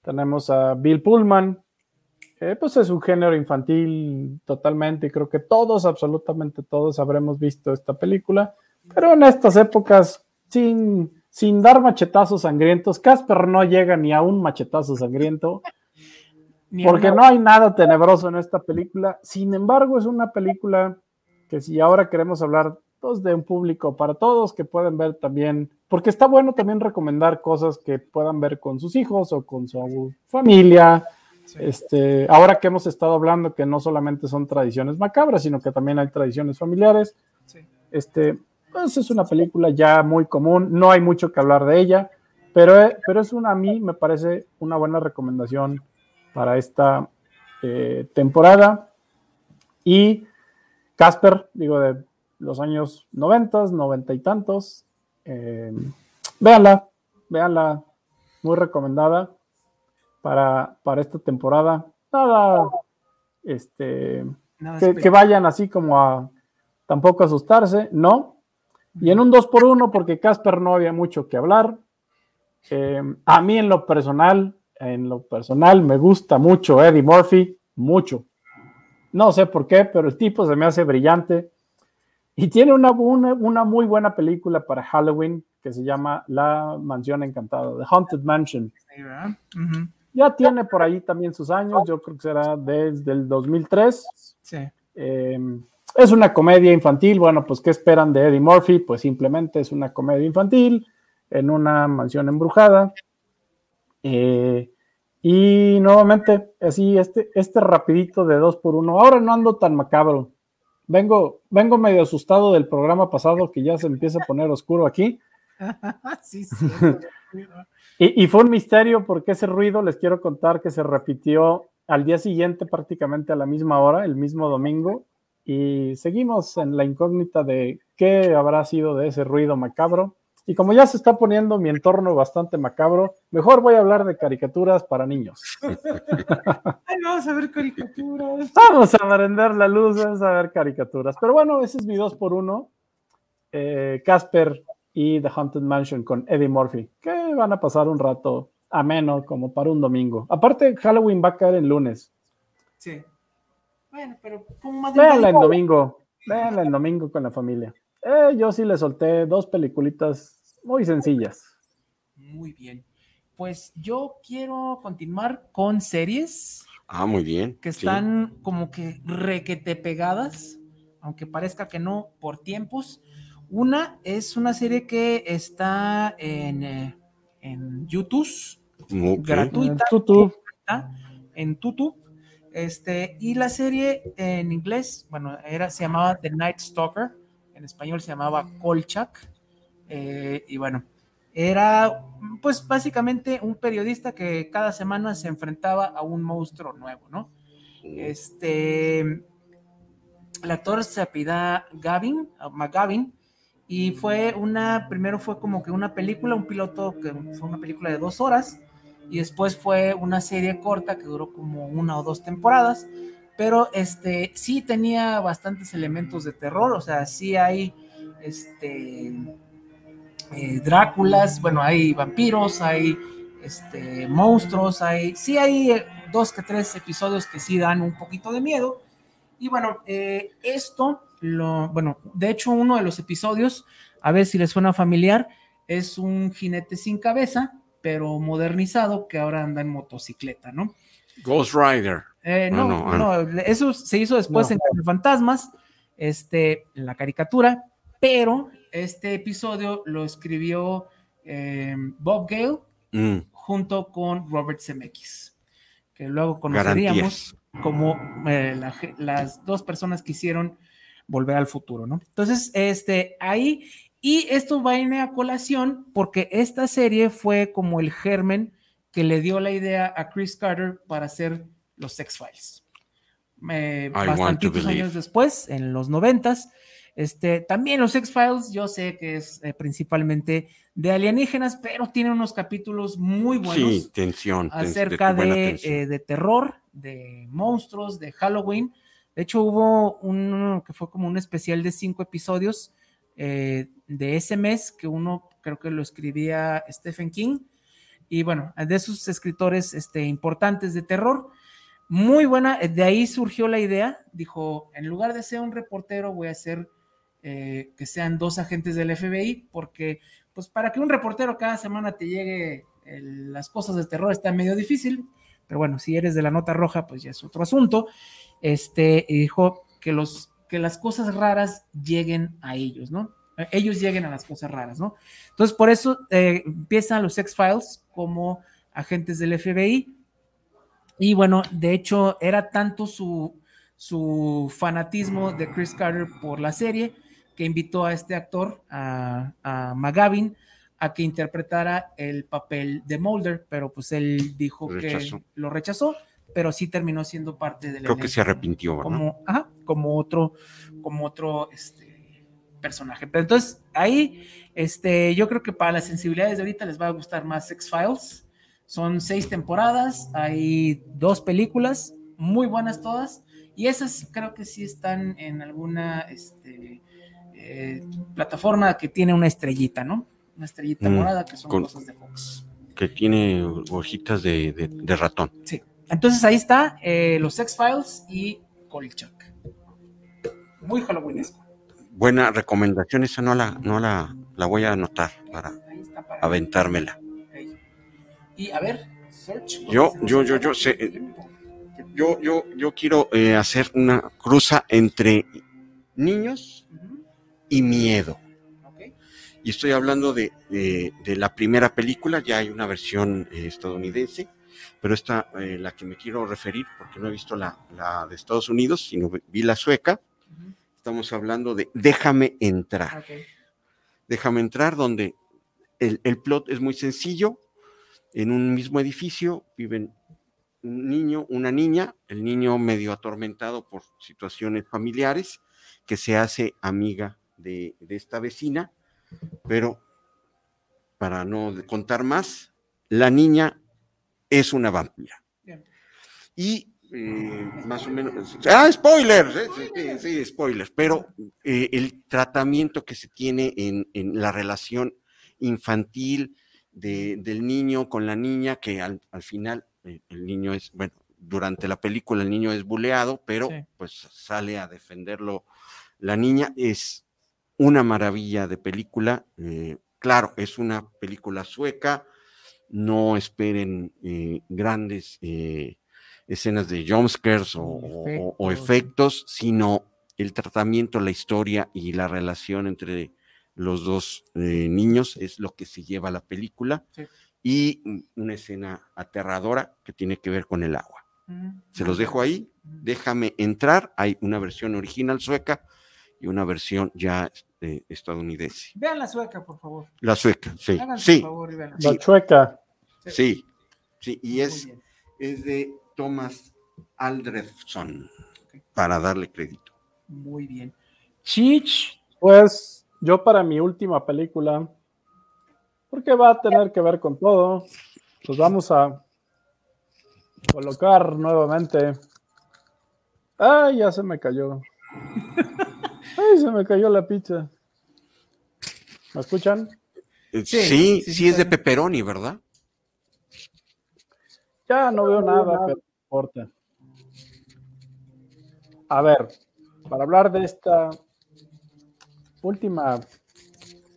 tenemos a Bill Pullman. Eh, pues es un género infantil totalmente. y Creo que todos, absolutamente todos, habremos visto esta película. Pero en estas épocas, sin, sin dar machetazos sangrientos, Casper no llega ni a un machetazo sangriento, porque no hay nada tenebroso en esta película. Sin embargo, es una película que si ahora queremos hablar pues, de un público para todos que pueden ver también, porque está bueno también recomendar cosas que puedan ver con sus hijos o con su familia. Este, ahora que hemos estado hablando que no solamente son tradiciones macabras, sino que también hay tradiciones familiares. Sí. Este, pues es una película ya muy común, no hay mucho que hablar de ella, pero, eh, pero es una, a mí me parece una buena recomendación para esta eh, temporada. Y Casper, digo, de los años 90, 90 y tantos, eh, véanla, véanla, muy recomendada para, para esta temporada. Nada, este, que, vayan así como a tampoco asustarse, no. Y en un 2 por 1 porque Casper no había mucho que hablar. Eh, a mí en lo personal, en lo personal me gusta mucho Eddie Murphy, mucho. No sé por qué, pero el tipo se me hace brillante. Y tiene una, una, una muy buena película para Halloween que se llama La Mansión Encantada, The Haunted Mansion. Ya tiene por ahí también sus años, yo creo que será desde el 2003. Sí. Eh, es una comedia infantil. Bueno, pues, ¿qué esperan de Eddie Murphy? Pues simplemente es una comedia infantil en una mansión embrujada. Eh, y nuevamente, así, este, este rapidito de dos por uno. Ahora no ando tan macabro. Vengo, vengo medio asustado del programa pasado que ya se empieza a poner oscuro aquí. sí, sí. Y, y fue un misterio porque ese ruido, les quiero contar que se repitió al día siguiente prácticamente a la misma hora, el mismo domingo, y seguimos en la incógnita de qué habrá sido de ese ruido macabro. Y como ya se está poniendo mi entorno bastante macabro, mejor voy a hablar de caricaturas para niños. Ay, vamos a ver caricaturas. Vamos a prender la luz, vamos a ver caricaturas. Pero bueno, ese es mi dos por uno. Eh, Casper y The Haunted Mansion con Eddie Murphy, que van a pasar un rato ameno como para un domingo. Aparte, Halloween va a caer en lunes. Sí. Bueno, pero como más de un Véanla en domingo. Véanla en domingo con la familia. Eh, yo sí le solté dos peliculitas muy sencillas. Muy bien. Pues yo quiero continuar con series Ah, muy bien. que sí. están como que requete pegadas aunque parezca que no, por tiempos. Una es una serie que está en, eh, en YouTube, gratuita, YouTube. en YouTube. Este, y la serie en inglés, bueno, era, se llamaba The Night Stalker, en español se llamaba Kolchak. Eh, y bueno, era pues básicamente un periodista que cada semana se enfrentaba a un monstruo nuevo, ¿no? Este, el actor se apida Gavin, McGavin, y fue una, primero fue como que una película, un piloto que fue una película de dos horas, y después fue una serie corta que duró como una o dos temporadas, pero este sí tenía bastantes elementos de terror, o sea, sí hay este eh, Dráculas, bueno, hay vampiros, hay este monstruos, hay sí hay eh, dos que tres episodios que sí dan un poquito de miedo. Y bueno, eh, esto, lo, bueno, de hecho uno de los episodios, a ver si les suena familiar, es un jinete sin cabeza, pero modernizado que ahora anda en motocicleta, ¿no? Ghost Rider. Eh, Ah, no, no, no, ah, eso se hizo después No. en Fantasmas, este, en la caricatura, pero este episodio lo escribió eh, Bob Gale Mm, junto con Robert Zemeckis, que luego conoceríamos garantías. como eh, la las dos personas que hicieron Volver al Futuro, ¿no? Entonces, este, ahí, y esto va a ir a colación porque esta serie fue como el germen que le dio la idea a Chris Carter para hacer los X-Files. Eh, bastantitos años después, en los noventas, este, también los X-Files, yo sé que es eh, principalmente de alienígenas, pero tiene unos capítulos muy buenos Sí, tensión. tens- acerca buena de, tensión. eh, de terror, de monstruos, de Halloween. De hecho, hubo uno que fue como un especial de cinco episodios eh, de ese mes, que uno creo que lo escribía Stephen King. Y bueno, de esos escritores este, importantes de terror. Muy buena, de ahí surgió la idea. Dijo, en lugar de ser un reportero, voy a hacer eh, que sean dos agentes del FBI, porque pues para que un reportero cada semana te llegue las cosas de terror está medio difícil, pero bueno, si eres de la nota roja, pues ya es otro asunto. Este, dijo que, los, que las cosas raras lleguen a ellos, ¿no? Eh, Ellos lleguen a las cosas raras, ¿no? Entonces, por eso eh, empiezan los X-Files como agentes del FBI. Y bueno, de hecho, era tanto su, su fanatismo de Chris Carter por la serie que invitó a este actor, a, a McGavin, a que interpretara el papel de Mulder, pero pues él dijo Rechazó. que lo rechazó, pero sí terminó siendo parte del Creo que se arrepintió, ¿verdad? como, ajá, como otro, como otro este, personaje. Pero entonces, ahí, este, yo creo que para las sensibilidades de ahorita les va a gustar más X-Files. Son seis temporadas, hay dos películas, muy buenas todas, y esas creo que sí están en alguna este, eh, plataforma que tiene una estrellita, ¿no? Una estrellita Mm, morada que son con- cosas de Fox. Que tiene hojitas de, de- de ratón. Sí. Entonces ahí está eh, los X-Files y Kolchak. Muy Halloweenesco. Buena recomendación, esa no la, no la, la voy a anotar para aventármela. Y a ver, search. Yo- yo- yo- yo sé. Yo, yo, yo quiero eh, hacer una cruza entre niños Ujú, y miedo. Y estoy hablando de, de- de la primera película, ya hay una versión eh, estadounidense, pero esta, eh, la que me quiero referir, porque no he visto la, la de Estados Unidos, sino vi la sueca, estamos hablando de Déjame entrar. Déjame entrar, donde el, el plot es muy sencillo. En un mismo edificio viven un niño, una niña, el niño medio atormentado por situaciones familiares, que se hace amiga de, de esta vecina, pero para no contar más, la niña es una vampira. Y eh, más o menos. ¡Ah, spoilers! eh, Sí, sí, spoilers. Pero eh, el tratamiento que se tiene en, en la relación infantil de- del niño con la niña, que al, al final el niño es, bueno, durante la película el niño es buleado, pero Sí. pues sale a defenderlo la niña. Es una maravilla de película. eh, claro, es una película sueca. No esperen eh, grandes eh, escenas de jumpscares o, o- o- o Efectos. efectos, sino el tratamiento, la historia y la relación entre los dos eh, niños es lo que se lleva a la película Sí. y mm, una escena aterradora que tiene que ver con el agua. Ujú. Se los dejo ahí, déjame entrar, hay una versión original sueca y una versión ya eh, estadounidense. Vean la sueca, por favor. La sueca, sí, Háganse sí, favor y. La Sí. chueca. sí, sí, y Muy es, de Thomas Aldredson, para darle crédito. Muy bien. Chich. Pues yo para mi última película, porque va a tener que ver con todo, pues vamos a colocar nuevamente. Ay, ya se me cayó. Ay, se me cayó la pizza. ¿Me escuchan? Eh, Sí, Sí, sí, sí, sí, es de pepperoni, ¿verdad? Ya no veo nada, pero no importa. A ver, para hablar de esta última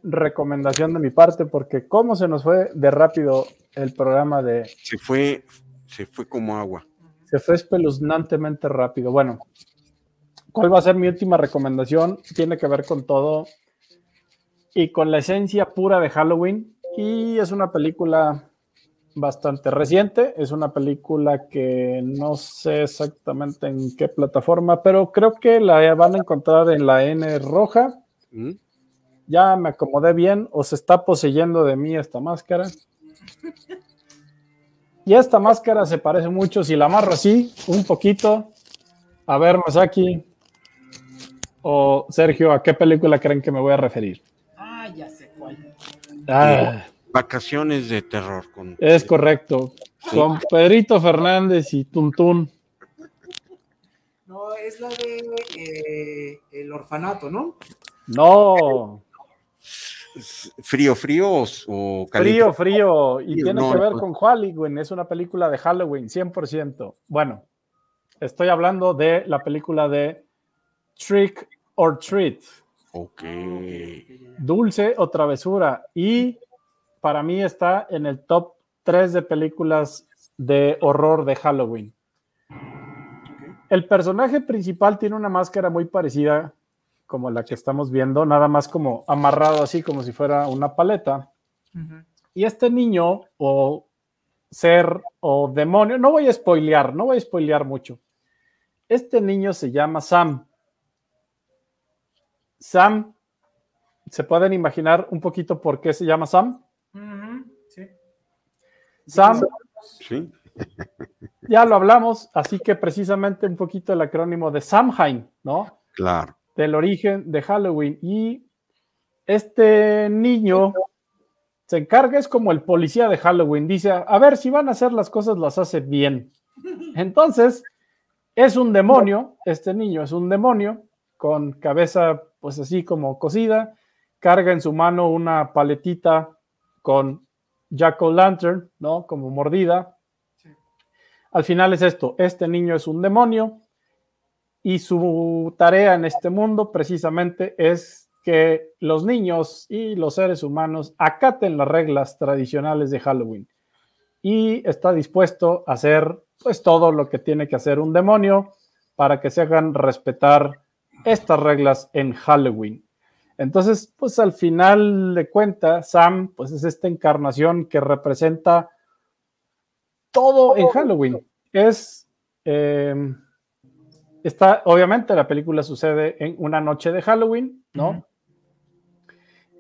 recomendación de mi parte, porque cómo se nos fue de rápido el programa de... Se fue, se fue como agua. Se fue espeluznantemente rápido. Bueno, ¿cuál va a ser mi última recomendación? Tiene que ver con todo y con la esencia pura de Halloween. Y es una película bastante reciente. Es una película que no sé exactamente en qué plataforma, pero creo que la van a encontrar en la N roja. ¿Mm? Ya me acomodé bien o se está poseyendo de mí esta máscara. Y esta máscara se parece mucho, si la amarro así, un poquito. A ver, Masaki o Sergio, ¿a qué película creen que me voy a referir? Ah, ya sé cuál. Ah, Vacaciones de terror. Con, es correcto. Sí. Con Pedrito Fernández y Tuntún. No, es la de eh, El Orfanato, ¿no? No, ¿Frío, frío o, caliente? frío, frío. Y Frío, tiene no, que ver no. con Halloween. Es una película de Halloween, 100%. Bueno, estoy hablando de la película de Trick or Treat. Ok. Dulce o Travesura. Y para mí está en el top 3 de películas de horror de Halloween. El personaje principal tiene una máscara muy parecida como la que estamos viendo, nada más como amarrado así como si fuera una paleta. Y este niño o ser o demonio, no voy a spoilear, no voy a spoilear mucho. Este niño se llama Sam. Sam, ¿se pueden imaginar un poquito por qué se llama Sam? Sí. Sam, Sí. ya lo hablamos, así que precisamente un poquito el acrónimo de Samhain, ¿no? Claro. del origen de Halloween. Y este niño se encarga, es como el policía de Halloween, dice, a ver, si van a hacer las cosas, las hace bien. Entonces, es un demonio, este niño es un demonio, con cabeza pues así como cosida, carga en su mano una paletita con Jack o' Lantern, ¿no? Como mordida. Al final es esto, este niño es un demonio, y su tarea en este mundo precisamente es que los niños y los seres humanos acaten las reglas tradicionales de Halloween. Y está dispuesto a hacer pues todo lo que tiene que hacer un demonio para que se hagan respetar estas reglas en Halloween. Entonces, pues al final de cuentas, Sam pues es esta encarnación que representa todo en Halloween. Es eh, Está, obviamente, la película sucede en una noche de Halloween, ¿no?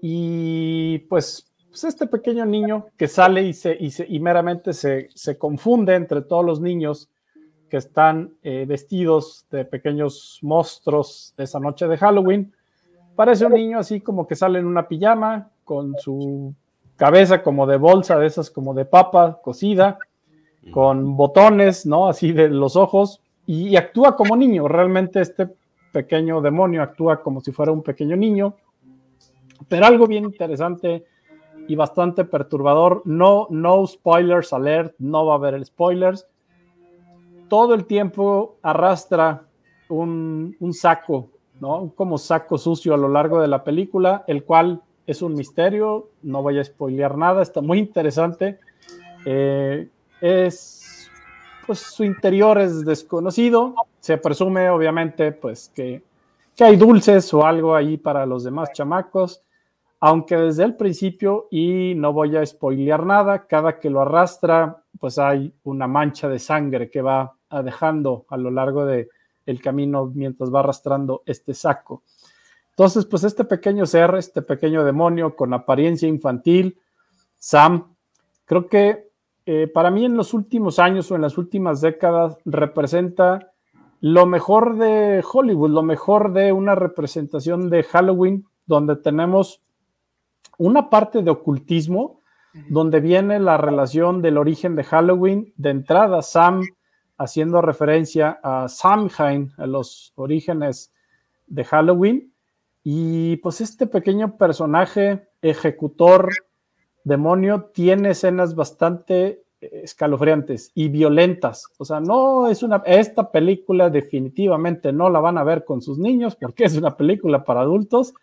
Y pues, pues este pequeño niño que sale y, se, y, se- y meramente se, se confunde entre todos los niños que están eh, vestidos de pequeños monstruos de esa noche de Halloween. Parece un niño así como que sale en una pijama con su cabeza como de bolsa, de esas como de papa cocida, con botones, ¿no? Así de los ojos, y, y actúa como niño. Realmente este pequeño demonio actúa como si fuera un pequeño niño. Pero algo bien interesante y bastante perturbador, no, no spoilers alert, no va a haber spoilers. Todo el tiempo arrastra un, saco, ¿no? Como saco sucio a lo largo de la película, el cual es un misterio, no voy a spoilear nada, está muy interesante. Eh, es, pues su interior es desconocido, se presume obviamente pues que, que hay dulces o algo ahí para los demás chamacos, aunque desde el principio, y no voy a spoilear nada, cada que lo arrastra, pues hay una mancha de sangre que va dejando a lo largo de el camino mientras va arrastrando este saco. Entonces, pues este pequeño ser, este pequeño demonio con apariencia infantil, Sam, creo que eh, para mí en los últimos años o en las últimas décadas representa lo mejor de Hollywood, lo mejor de una representación de Halloween, donde tenemos una parte de ocultismo, donde viene la relación del origen de Halloween, de entrada Sam haciendo referencia a Samhain, a los orígenes de Halloween, y pues este pequeño personaje ejecutor demonio tiene escenas bastante escalofriantes y violentas. O sea, no es una, esta película definitivamente no la van a ver con sus niños porque es una película para adultos,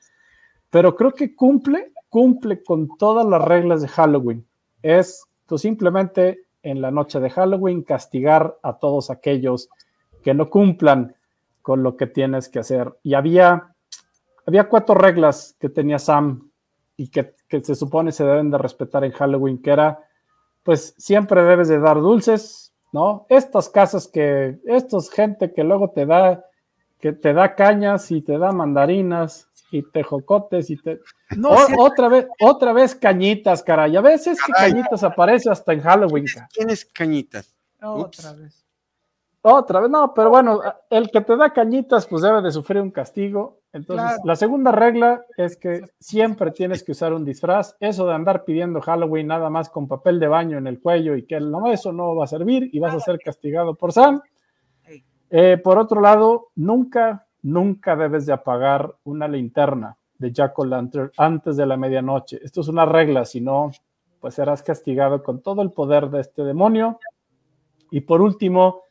pero creo que cumple, cumple con todas las reglas de Halloween. Es tú simplemente en la noche de Halloween castigar a todos aquellos que no cumplan con lo que tienes que hacer. Y había, había cuatro reglas que tenía Sam y que, se supone se deben de respetar en Halloween, que era pues siempre debes de dar dulces, ¿no? Estas casas que, estos gente que luego te da, que te da cañas y te da mandarinas y te jocotes y te... No, otra vez, otra vez cañitas, caray. A veces que cañitas aparece hasta en Halloween. ¿Tienes cañitas? Otra vez. Otra vez, no, pero bueno, el que te da cañitas, pues debe de sufrir un castigo. Entonces, la segunda regla es que siempre tienes que usar un disfraz. Eso de andar pidiendo Halloween nada más con papel de baño en el cuello y que no, eso no va a servir y vas a ser castigado por Sam. Eh, por otro lado, nunca, nunca debes de apagar una linterna de Jack O'Lantern antes de la medianoche. Esto es una regla, si no, pues serás castigado con todo el poder de este demonio. Y por último,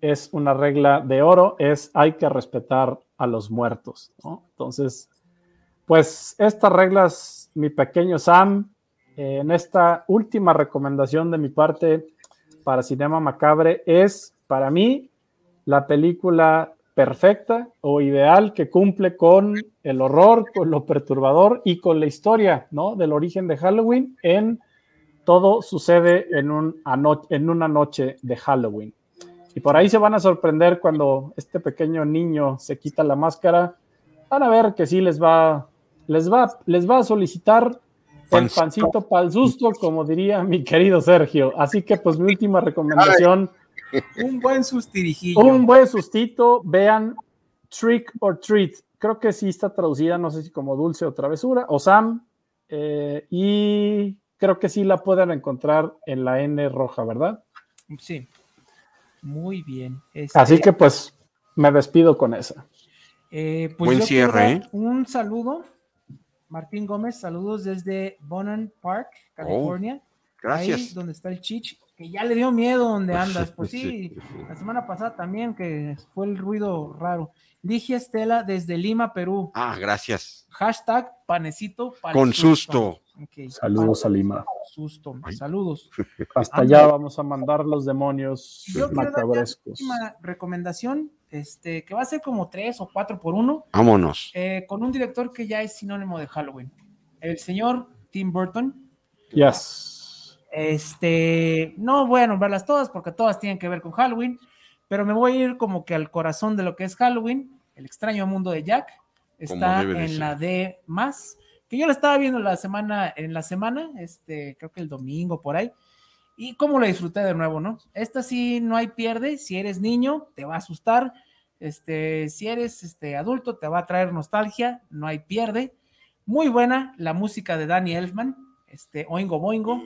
es una regla de oro, es hay que respetar a los muertos. Entonces, pues estas reglas, mi pequeño Sam, en esta última recomendación de mi parte para Cinema Macabre es para mí la película perfecta o ideal que cumple con el horror, con lo perturbador y con la historia ¿no? del origen de Halloween en todo sucede en, un, en una noche de Halloween. Y por ahí se van a sorprender cuando este pequeño niño se quita la máscara. Van a ver que sí les va, les va, les va a solicitar el pancito para el susto, como diría mi querido Sergio. Así que, pues, mi última recomendación. Un buen sustirijillo. Un buen sustito. Vean Trick or Treat. Creo que sí está traducida, no sé si como dulce o travesura, o Sam. Eh, y creo que sí la pueden encontrar en la N roja, ¿verdad? Sí. Muy bien. Así este que pues me despido con esa. Eh, pues Buen cierre. ¿eh? Un saludo. Martín Gómez, saludos desde Bonan Park, California. Oh, gracias. Ahí donde está el Chich, que ya le dio miedo donde andas. Pues sí, la semana pasada también, que fue el ruido raro. Ligia Estela desde Lima, Perú. Ah, gracias. Hashtag panecito. Con susto. Saludos a Lima. Susto. Saludos. Hasta allá vamos a mandar los demonios Yo macabrescos. Una recomendación, este, que va a ser como tres o cuatro por uno. Vámonos. Eh, con un director que ya es sinónimo de Halloween. El señor Tim Burton. Yes. Este, no voy a nombrarlas todas porque todas tienen que ver con Halloween, pero me voy a ir como que al corazón de lo que es Halloween, el extraño mundo de Jack. Está en la D más que yo la estaba viendo la semana, en la semana, este, creo que el domingo por ahí, y cómo la disfruté de nuevo, ¿no? Esta sí no hay pierde, si eres niño te va a asustar, este, si eres este, adulto te va a traer nostalgia, no hay pierde. Muy buena la música de Danny Elfman, este, Oingo Boingo.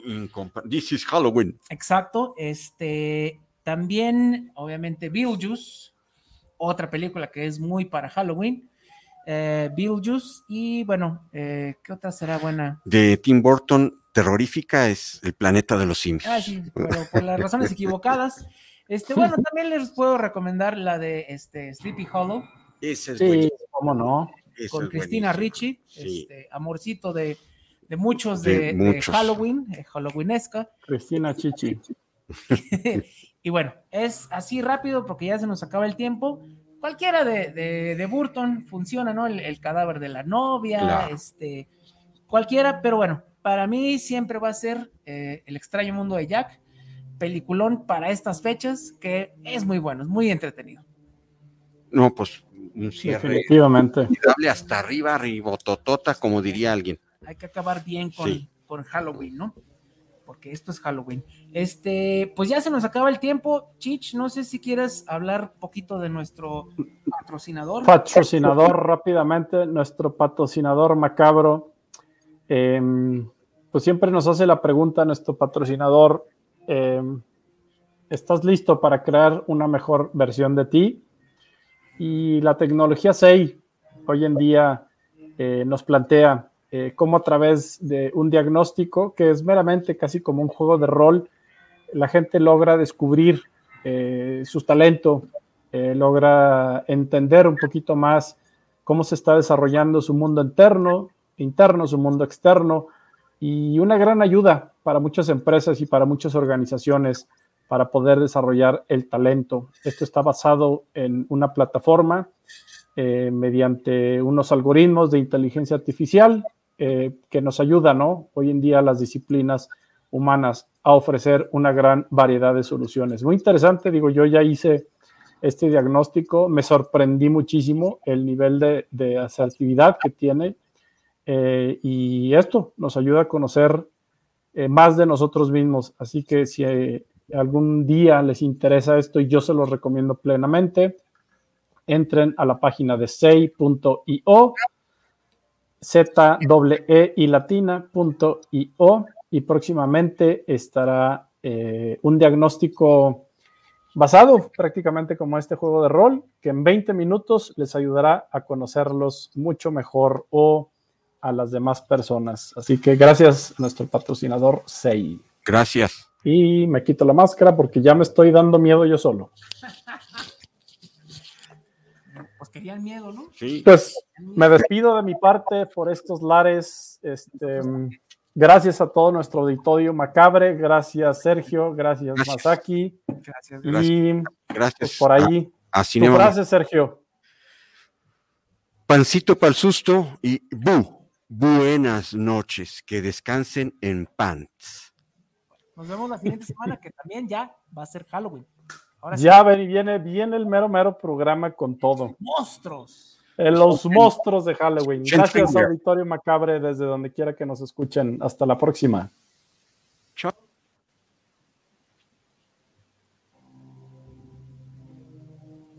This is Halloween. Exacto, este, también, obviamente, Beetlejuice, otra película que es muy para Halloween eh, Beetlejuice y bueno, eh, ¿qué otra será buena? De Tim Burton, terrorífica es El planeta de los simios. Ah, sí, pero por las razones equivocadas. Este, bueno, también les puedo recomendar la de este, Sleepy Hollow. Ese es sí, cómo no. con Cristina Ricci, este, amorcito de, de muchos de, Halloween, eh, Halloweenesca. Cristina Chichi. y bueno, es así rápido porque ya se nos acaba el tiempo cualquiera de, de, de Burton funciona, ¿no? El, el, cadáver de la novia, claro. este, cualquiera, pero bueno, para mí siempre va a ser eh, El extraño mundo de Jack, peliculón para estas fechas, que es muy bueno, es muy entretenido. No, pues un cierre Definitivamente. hasta arriba, ribototota, como diría alguien. Hay que acabar bien con, sí. con Halloween, ¿no? Porque esto es Halloween. Este, pues ya se nos acaba el tiempo. Chich, no sé si quieres hablar un poquito de nuestro patrocinador. Patrocinador, rápidamente, nuestro patrocinador macabro. Eh, pues siempre nos hace la pregunta nuestro patrocinador, eh, ¿estás listo para crear una mejor versión de ti? Y la tecnología SEI hoy en día eh, nos plantea eh, cómo a través de un diagnóstico, que es meramente casi como un juego de rol, la gente logra descubrir eh, su talento, eh, logra entender un poquito más cómo se está desarrollando su mundo interno, interno, su mundo externo, y una gran ayuda para muchas empresas y para muchas organizaciones para poder desarrollar el talento. Esto está basado en una plataforma mediante unos algoritmos de inteligencia artificial eh, que nos ayuda, ¿no? Hoy en día las disciplinas humanas a ofrecer una gran variedad de soluciones. Muy interesante, digo, yo ya hice este diagnóstico, me sorprendí muchísimo el nivel de, asertividad que tiene eh, y esto nos ayuda a conocer eh, más de nosotros mismos. Así que si algún día les interesa esto y yo se los recomiendo plenamente, entren a la página de sei.io, z e y latina.io y próximamente estará eh, un diagnóstico basado prácticamente como este juego de rol, que en 20 minutos les ayudará a conocerlos mucho mejor o a las demás personas. Así que gracias a nuestro patrocinador SEI. Gracias. Y me quito la máscara porque ya me estoy dando miedo yo solo. Pues querían miedo, ¿no? Sí. Pues me despido de mi parte por estos lares. Este, gracias a todo nuestro auditorio macabre. Gracias, Sergio. Gracias, Gracias. Masaki. Gracias. Y Gracias. pues, por ahí, A, a tu frase, Sergio. Pancito para el susto y bu. Buenas noches. Que descansen en pants. Nos vemos la siguiente semana, que también ya va a ser Halloween. Ahora sí, Ya ven, viene, viene el mero, mero programa con todo. monstruos. Eh, Los monstruos de Halloween. Gracias. Auditorio Macabre, desde donde quiera que nos escuchen. Hasta la próxima.